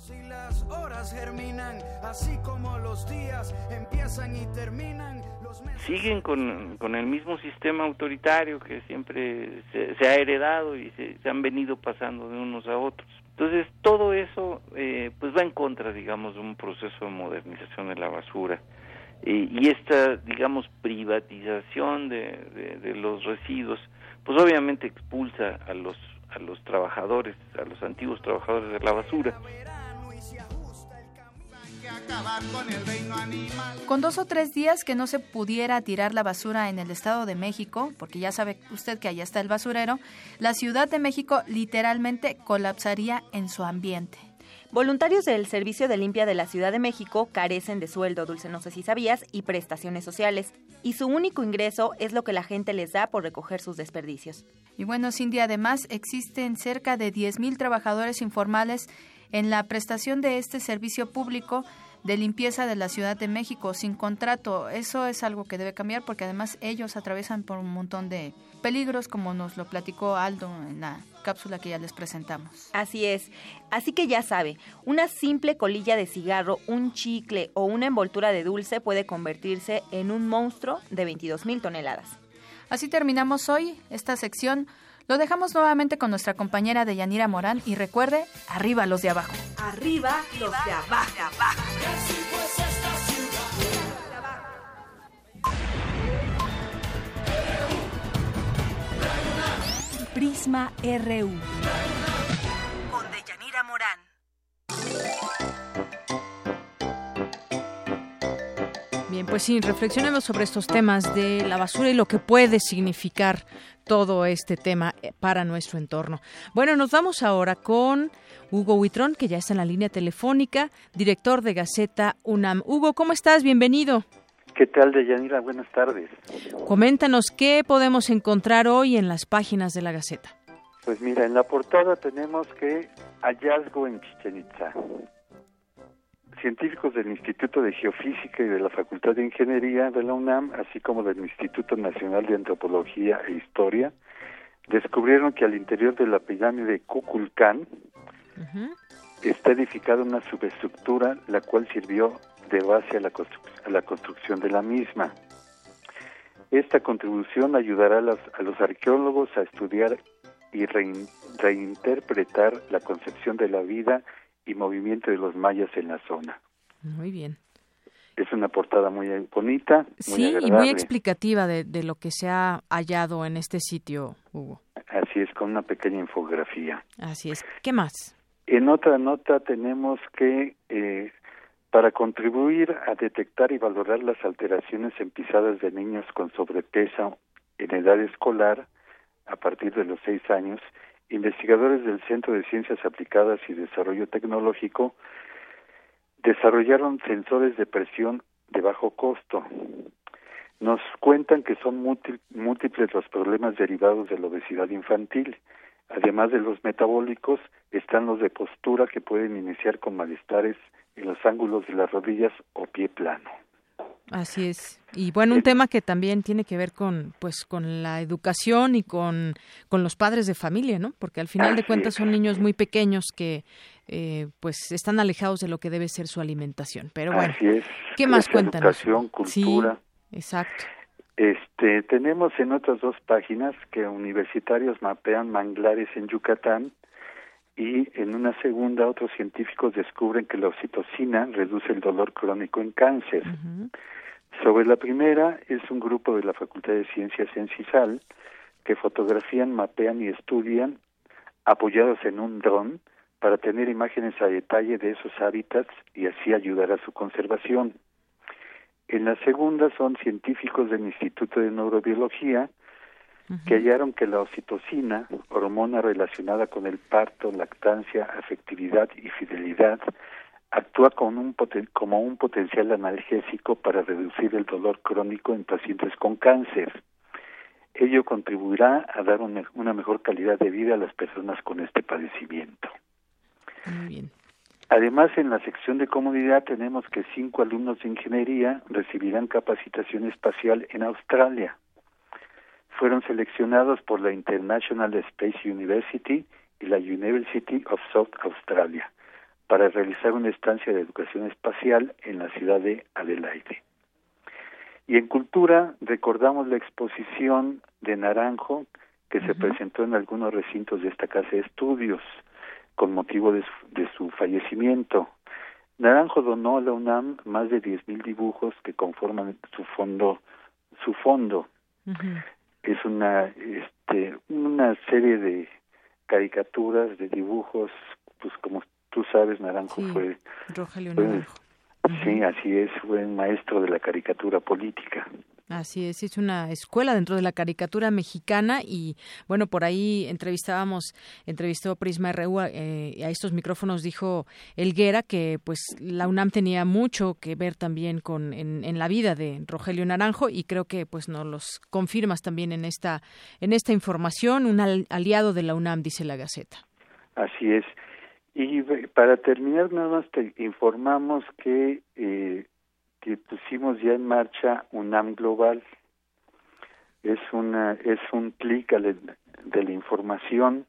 Speaker 56: Siguen con, con, el mismo sistema autoritario que siempre se, se ha heredado y se, se, han venido pasando de unos a otros. Entonces todo eso eh, pues va en contra, digamos, de un proceso de modernización de la basura y esta, digamos, privatización de, de, de, los residuos, pues obviamente expulsa a los a los trabajadores, a los antiguos trabajadores de la basura.
Speaker 11: Con dos o tres días que no se pudiera tirar la basura en el Estado de México, porque ya sabe usted que allá está el basurero, la Ciudad de México literalmente colapsaría en su ambiente.
Speaker 53: Voluntarios del Servicio de Limpia de la Ciudad de México carecen de sueldo, dulce no sé si sabías, y prestaciones sociales, y su único ingreso es lo que la gente les da por recoger sus desperdicios.
Speaker 11: Y bueno, Cindy, además existen cerca de 10.000 trabajadores informales en la prestación de este servicio público de limpieza de la Ciudad de México sin contrato. Eso es algo que debe cambiar porque además ellos atraviesan por un montón de peligros como nos lo platicó Aldo en la cápsula que ya les presentamos.
Speaker 53: Así es. Así que ya sabe, una simple colilla de cigarro, un chicle o una envoltura de dulce puede convertirse en un monstruo de 22 mil toneladas.
Speaker 11: Así terminamos hoy esta sección. Lo dejamos nuevamente con nuestra compañera de Yanira Morán y recuerde, arriba los de abajo.
Speaker 46: Arriba los de abajo. Prisma RU. Con Deyanira Morán.
Speaker 1: Bien, pues sí, reflexionemos sobre estos temas de la basura y lo que puede significar todo este tema eh, para nuestro entorno. Bueno, nos vamos ahora con Hugo Huitrón, que ya está en la línea telefónica, director de Gaceta UNAM. Hugo, ¿cómo estás? Bienvenido.
Speaker 57: ¿Qué tal, Deyanira? Buenas tardes.
Speaker 1: Coméntanos qué podemos encontrar hoy en las páginas de la Gaceta.
Speaker 57: Pues mira, en la portada tenemos que hallazgo en Chichen Itza. Científicos del Instituto de Geofísica y de la Facultad de Ingeniería de la UNAM, así como del Instituto Nacional de Antropología e Historia, descubrieron que al interior de la pirámide de Kukulcán está edificada una subestructura la cual sirvió de base a la, a la construcción de la misma. Esta contribución ayudará a los, a los arqueólogos a estudiar y rein, reinterpretar la concepción de la vida y movimiento de los mayas en la zona.
Speaker 1: Muy bien.
Speaker 57: Es una portada muy bonita. Muy
Speaker 1: sí,
Speaker 57: agradable.
Speaker 1: y muy explicativa de, de, lo que se ha hallado en este sitio, Hugo.
Speaker 57: Así es, con una pequeña infografía.
Speaker 1: Así es. ¿Qué más?
Speaker 57: En otra nota tenemos que eh, para contribuir a detectar y valorar las alteraciones en pisadas de niños con sobrepeso en edad escolar a partir de los seis años, investigadores del Centro de Ciencias Aplicadas y Desarrollo Tecnológico desarrollaron sensores de presión de bajo costo. Nos cuentan que son múltiples los problemas derivados de la obesidad infantil. Además de los metabólicos, están los de postura que pueden iniciar con malestares en los ángulos de las rodillas o pie plano.
Speaker 1: Así es. Y bueno, un tema que también tiene que ver con pues con la educación y con, con los padres de familia, ¿no? Porque al final de cuentas son niños muy pequeños que eh, pues están alejados de lo que debe ser su alimentación. Pero bueno, ¿qué más cuentan?
Speaker 57: Educación, cultura.
Speaker 1: exacto.
Speaker 57: Este, tenemos en otras dos páginas que universitarios mapean manglares en Yucatán y en una segunda otros científicos descubren que la oxitocina reduce el dolor crónico en cáncer. Sobre la primera es un grupo de la Facultad de Ciencias en CISAL que fotografían, mapean y estudian apoyados en un dron para tener imágenes a detalle de esos hábitats y así ayudar a su conservación. En la segunda son científicos del Instituto de Neurobiología que hallaron que la oxitocina, hormona relacionada con el parto, lactancia, afectividad y fidelidad, actúa como un, como un potencial analgésico para reducir el dolor crónico en pacientes con cáncer. Ello contribuirá a dar una, una mejor calidad de vida a las personas con este padecimiento.
Speaker 1: Muy bien.
Speaker 57: Además, en la sección de comunidad tenemos que cinco alumnos de ingeniería recibirán capacitación espacial en Australia. Fueron seleccionados por la International Space University y la University of South Australia para realizar una estancia de educación espacial en la ciudad de Adelaide. Y en cultura recordamos la exposición de Naranjo que se presentó en algunos recintos de esta casa de estudios con motivo de su, fallecimiento. Naranjo donó a la UNAM más de 10.000 dibujos que conforman su fondo. Su fondo es una este, una serie de caricaturas, de dibujos, pues como tú sabes, Naranjo fue...
Speaker 1: Rogelio Naranjo.
Speaker 57: Sí, así es, fue un maestro de la caricatura política.
Speaker 1: Así es, es una escuela dentro de la caricatura mexicana y bueno, por ahí entrevistábamos, entrevistó Prisma RU eh, a estos micrófonos, dijo Elguera que pues la UNAM tenía mucho que ver también con en, en, la vida de Rogelio Naranjo y creo que pues nos los confirmas también en esta en esta información, un aliado de la UNAM, dice la Gaceta.
Speaker 57: Así es. Y para terminar, nada más te informamos que, eh, que pusimos ya en marcha UNAM Global. Es, una, es un clic de la información,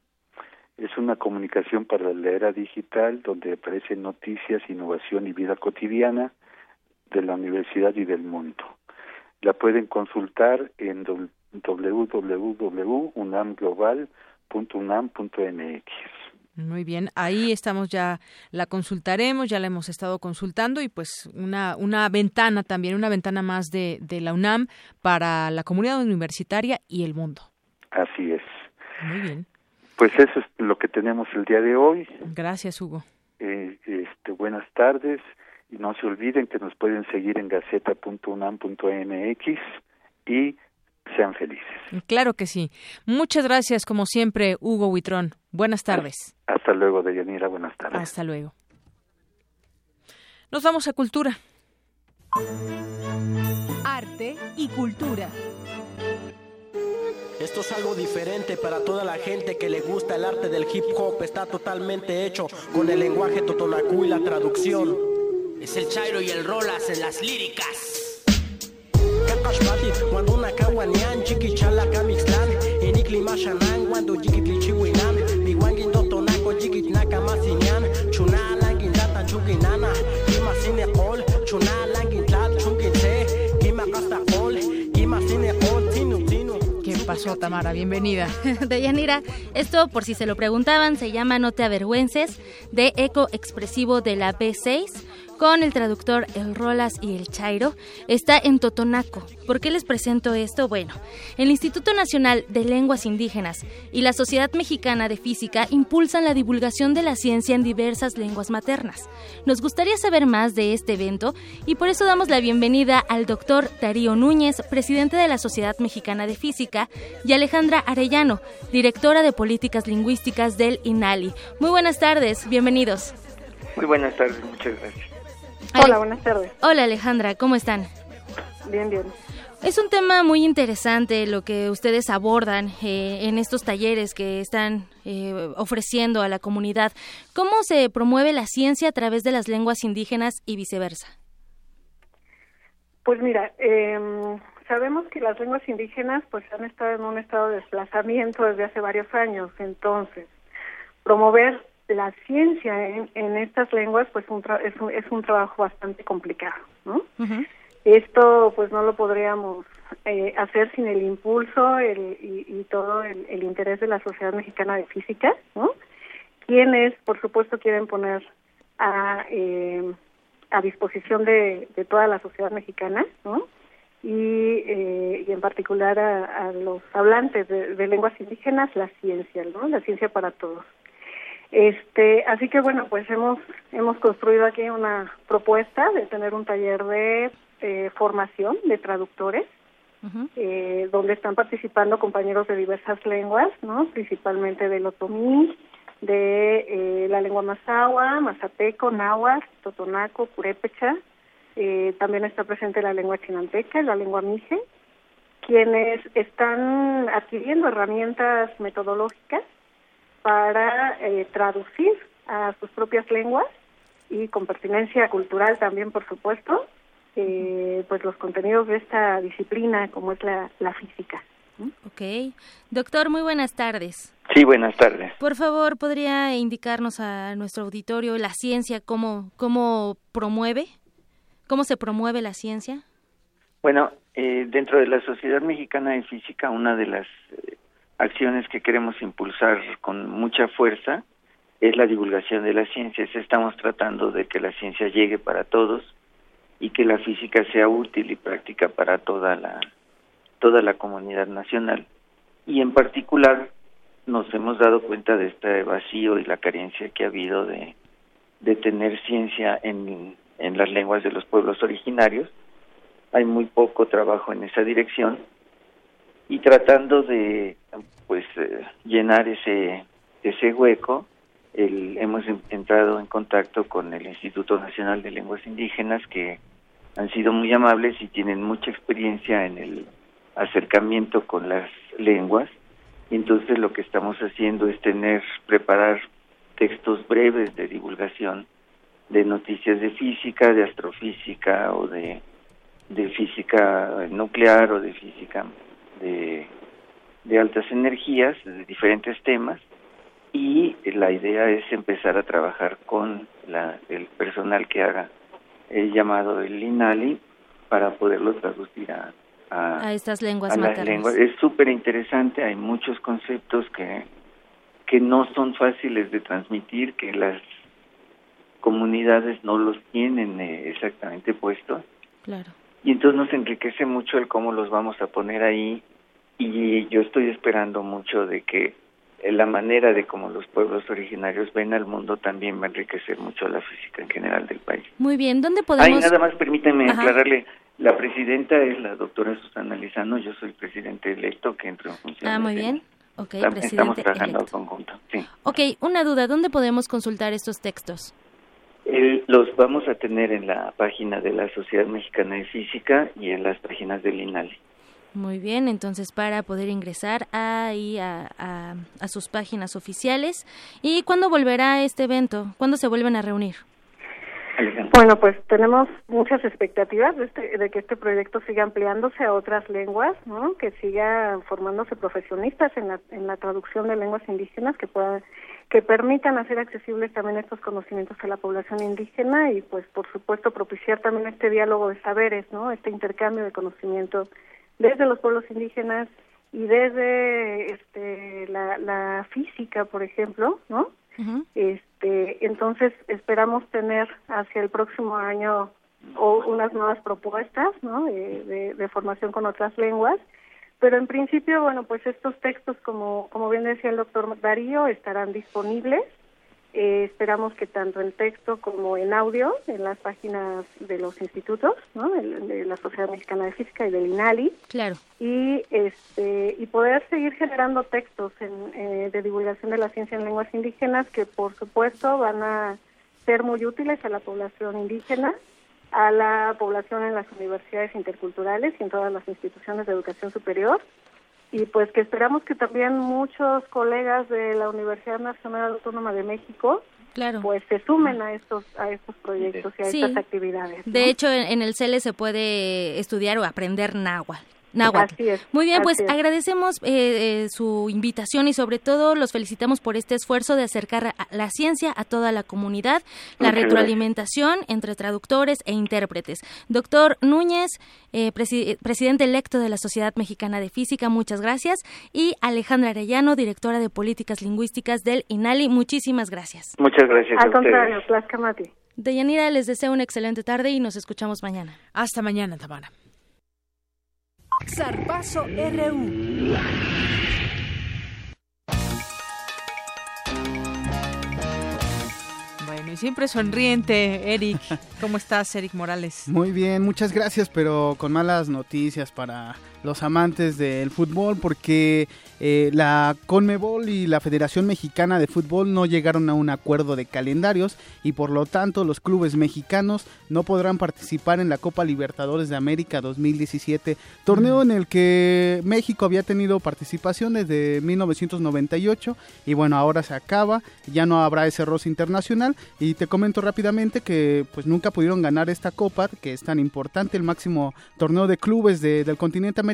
Speaker 57: es una comunicación para la era digital donde aparecen noticias, innovación y vida cotidiana de la universidad y del mundo. La pueden consultar en www.unamglobal.unam.mx.
Speaker 1: Muy bien, ahí estamos ya, la consultaremos, ya la hemos estado consultando y pues una, una ventana también, una ventana más de, de la UNAM para la comunidad universitaria y el mundo.
Speaker 57: Así es.
Speaker 1: Muy bien.
Speaker 57: Pues eso es lo que tenemos el día de hoy.
Speaker 1: Gracias, Hugo.
Speaker 57: Eh, este, buenas tardes y no se olviden que nos pueden seguir en gaceta.unam.mx y sean felices.
Speaker 1: Claro que sí. Muchas gracias, como siempre, Hugo Huitrón. Buenas tardes.
Speaker 57: Hasta luego, Deyanira. Buenas tardes.
Speaker 1: Hasta luego. Nos vamos a cultura.
Speaker 58: Arte y cultura.
Speaker 59: Esto es algo diferente para toda la gente que le gusta el arte del hip hop. Está totalmente hecho con el lenguaje totonacú y la traducción.
Speaker 60: Es el Chairo y el Rolas en las líricas.
Speaker 1: ¿Qué pasó, Tamara? Bienvenida.
Speaker 61: Deyanira, esto, por si se lo preguntaban, se llama No te avergüences, de eco expresivo de la B6
Speaker 9: con el traductor El Rolas y el Chairo. Está en Totonaco. ¿Por qué les presento esto? Bueno, el Instituto Nacional de Lenguas Indígenas y la Sociedad Mexicana de Física impulsan la divulgación de la ciencia en diversas lenguas maternas. Nos gustaría saber más de este evento y por eso damos la bienvenida al doctor Darío Núñez, presidente de la Sociedad Mexicana de Física, y Alejandra Arellano, directora de Políticas Lingüísticas del INALI. Muy buenas tardes, bienvenidos.
Speaker 62: Muy buenas tardes, muchas gracias.
Speaker 9: Hola, buenas tardes. Hola Alejandra, ¿cómo están?
Speaker 37: Bien, bien.
Speaker 9: Es un tema muy interesante lo que ustedes abordan eh, en estos talleres que están eh, ofreciendo a la comunidad. ¿Cómo se promueve la ciencia a través de las lenguas indígenas y viceversa?
Speaker 37: Pues mira, em, sabemos que las lenguas indígenas pues han estado en un estado de desplazamiento desde hace varios años. Entonces, promover la ciencia en, estas lenguas pues es, un, es un trabajo bastante complicado, ¿no? Esto pues no lo podríamos eh, hacer sin el impulso el, y, todo el, interés de la Sociedad Mexicana de Física, ¿no? Quienes, por supuesto, quieren poner a, eh, a disposición de, de, toda la sociedad mexicana, ¿no? Y, eh, y en particular a, a los hablantes de, de, lenguas indígenas la ciencia, ¿no? La ciencia para todos. Este, así que bueno, pues hemos hemos construido aquí una propuesta de tener un taller de eh, formación de traductores, eh, donde están participando compañeros de diversas lenguas, ¿no? Principalmente del otomí, de eh, la lengua mazahua, mazateco, náhuatl, totonaco, purépecha. también está presente la lengua chinanteca, la lengua mije, quienes están adquiriendo herramientas metodológicas para traducir a sus propias lenguas y con pertinencia cultural también, por supuesto, eh, pues los contenidos de esta disciplina como es la, la física.
Speaker 9: Ok. Doctor, muy buenas tardes.
Speaker 62: Sí, buenas tardes.
Speaker 9: Por favor, ¿podría indicarnos a nuestro auditorio la ciencia, cómo, cómo promueve, cómo se promueve la ciencia?
Speaker 62: Bueno, eh, dentro de la Sociedad Mexicana de Física, una de las eh, acciones que queremos impulsar con mucha fuerza es la divulgación de la ciencia. Estamos tratando de que la ciencia llegue para todos, y que la física sea útil y práctica para toda la toda la comunidad nacional y en particular nos hemos dado cuenta de este vacío y la carencia que ha habido de, de tener ciencia en, en las lenguas de los pueblos originarios. Hay muy poco trabajo en esa dirección y tratando de pues eh, llenar ese ese hueco el, hemos entrado en contacto con el Instituto Nacional de Lenguas Indígenas que han sido muy amables y tienen mucha experiencia en el acercamiento con las lenguas. Entonces lo que estamos haciendo es tener, preparar textos breves de divulgación de noticias de física, de astrofísica o de, de física nuclear o de física de, de altas energías, de diferentes temas. Y la idea es empezar a trabajar con la, el personal que haga el llamado el INALI para poderlo traducir a,
Speaker 9: a, estas lenguas
Speaker 62: lenguas. Es súper interesante, hay muchos conceptos que, que no son fáciles de transmitir, que las comunidades no los tienen eh, exactamente puestos.
Speaker 9: Claro.
Speaker 62: Y entonces nos enriquece mucho el cómo los vamos a poner ahí y yo estoy esperando mucho de que la manera de cómo los pueblos originarios ven al mundo también va a enriquecer mucho la física en general del país.
Speaker 9: Muy bien, ¿dónde podemos...?
Speaker 62: Ahí nada más permíteme aclararle, la presidenta es la doctora Susana Lizano, yo soy presidente electo que entro en función.
Speaker 9: Ah, muy bien. Ok,
Speaker 62: presidente Estamos trabajando electo. conjunto, sí.
Speaker 9: Ok, una duda, ¿dónde podemos consultar estos textos?
Speaker 62: Los vamos a tener en la página de la Sociedad Mexicana de Física y en las páginas del INALI.
Speaker 9: Muy bien, entonces para poder ingresar ahí a, a, sus páginas oficiales. ¿Y cuándo volverá este evento? ¿Cuándo se vuelven a reunir?
Speaker 37: Bueno, pues tenemos muchas expectativas de, este, de, que este proyecto siga ampliándose a otras lenguas, ¿no? que siga formándose profesionistas en la, en la traducción de lenguas indígenas que puedan que permitan hacer accesibles también estos conocimientos a la población indígena y pues por supuesto propiciar también este diálogo de saberes, ¿no? Este intercambio de conocimiento desde los pueblos indígenas y desde este, la, la física, por ejemplo, ¿no? este, este, entonces esperamos tener hacia el próximo año o unas nuevas propuestas, ¿no? De, de, formación con otras lenguas. Pero en principio, bueno, pues estos textos, como, como bien decía el doctor Darío, estarán disponibles eh, esperamos que tanto en texto como en audio, en las páginas de los institutos, ¿no? de, la Sociedad Mexicana de Física y del INALI.
Speaker 9: Claro.
Speaker 37: Y, este, y poder seguir generando textos eh, de divulgación de la ciencia en lenguas indígenas que, por supuesto, van a ser muy útiles a la población indígena, a la población en las universidades interculturales y en todas las instituciones de educación superior y pues que esperamos que también muchos colegas de la Universidad Nacional Autónoma de México
Speaker 9: claro.
Speaker 37: pues se sumen a estos a estos proyectos y a estas actividades.
Speaker 9: De hecho, en, el CELE se puede estudiar o aprender náhuatl.
Speaker 37: Así es,
Speaker 9: Muy bien, pues agradecemos eh, eh, su invitación y sobre todo los felicitamos por este esfuerzo de acercar la ciencia a toda la comunidad, la retroalimentación entre traductores e intérpretes. Doctor Núñez, eh, presidente electo de la Sociedad Mexicana de Física, muchas gracias. Y Alejandra Arellano, directora de Políticas Lingüísticas del INALI, muchísimas gracias.
Speaker 62: Muchas gracias.
Speaker 37: Al contrario, Tlaxcamati.
Speaker 9: Deyanira, les deseo una excelente tarde y nos escuchamos mañana.
Speaker 1: Hasta mañana, Tamara.
Speaker 31: Zarpazo RU.
Speaker 1: Bueno, y siempre sonriente, Eric. ¿Cómo estás, Eric Morales?
Speaker 10: Muy bien, muchas gracias, pero con malas noticias para los amantes del fútbol porque eh, la Conmebol y la Federación Mexicana de Fútbol no llegaron a un acuerdo de calendarios y por lo tanto los clubes mexicanos no podrán participar en la Copa Libertadores de América 2017, torneo en el que México había tenido participación desde 1998 y bueno, ahora se acaba, ya no habrá ese roce internacional y te comento rápidamente que pues nunca pudieron ganar esta copa que es tan importante, el máximo torneo de clubes del continente americano.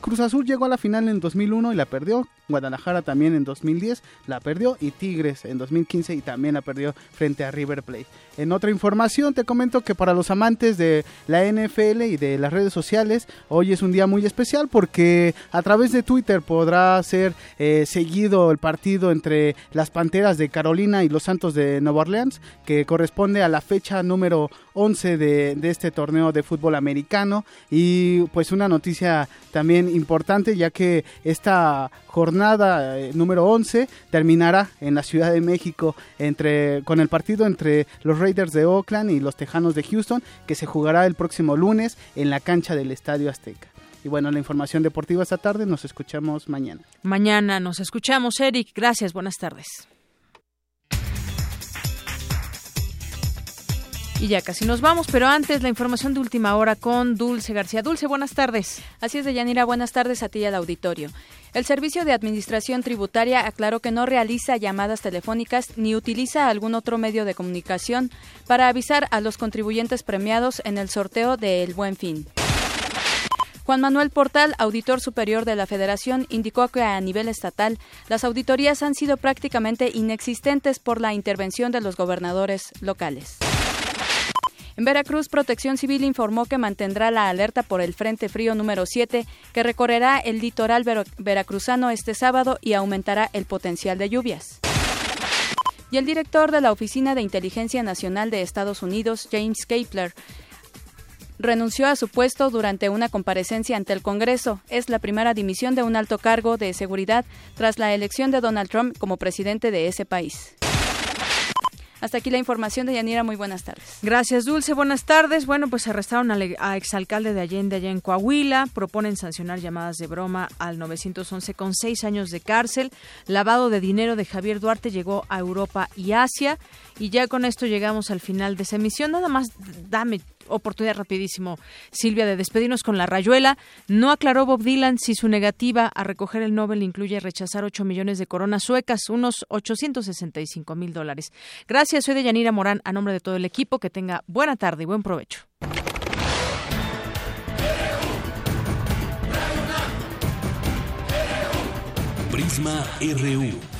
Speaker 10: Cruz Azul llegó a la final en 2001 y la perdió. Guadalajara también en 2010 la perdió y Tigres en 2015 y también la perdió frente a River Plate. En otra información te comento que para los amantes de la NFL y de las redes sociales hoy es un día muy especial porque a través de Twitter podrá ser eh, seguido el partido entre las Panteras de Carolina y los Santos de Nueva Orleans que corresponde a la fecha número 11 de, este torneo de fútbol americano y pues una noticia también importante ya que esta jornada eh, número 11 terminará en la Ciudad de México entre con el partido entre los Raiders de Oakland y los Tejanos de Houston que se jugará el próximo lunes en la cancha del Estadio Azteca. Y bueno, la información deportiva esta tarde, nos escuchamos mañana.
Speaker 1: Mañana nos escuchamos, Eric. Gracias, buenas tardes. Y ya casi nos vamos, pero antes la información de última hora con Dulce García. Dulce, buenas tardes.
Speaker 11: Así es, Deyanira, buenas tardes a ti y al auditorio. El Servicio de Administración Tributaria aclaró que no realiza llamadas telefónicas ni utiliza algún otro medio de comunicación para avisar a los contribuyentes premiados en el sorteo de El Buen Fin. Juan Manuel Portal, auditor superior de la Federación, indicó que a nivel estatal las auditorías han sido prácticamente inexistentes por la intervención de los gobernadores locales. En Veracruz, Protección Civil informó que mantendrá la alerta por el Frente Frío número 7, que recorrerá el litoral veracruzano este sábado y aumentará el potencial de lluvias. Y el director de la Oficina de Inteligencia Nacional de Estados Unidos, James Kapler, renunció a su puesto durante una comparecencia ante el Congreso. Es la primera dimisión de un alto cargo de seguridad tras la elección de Donald Trump como presidente de ese país. Hasta aquí la información de Yanira. Muy buenas tardes.
Speaker 1: Gracias, Dulce. Buenas tardes. Bueno, pues arrestaron al a exalcalde de Allende allá en Coahuila. Proponen sancionar llamadas de broma al 911 con seis años de cárcel. Lavado de dinero de Javier Duarte llegó a Europa y Asia. Y ya con esto llegamos al final de esa emisión. Nada más dame oportunidad rapidísimo, Silvia, de despedirnos con la rayuela. No aclaró Bob Dylan si su negativa a recoger el Nobel incluye rechazar 8 millones de coronas suecas, unos 865 mil dólares. Gracias, soy de Yanira Morán, a nombre de todo el equipo. Que tenga buena tarde y buen provecho.
Speaker 3: Prisma RU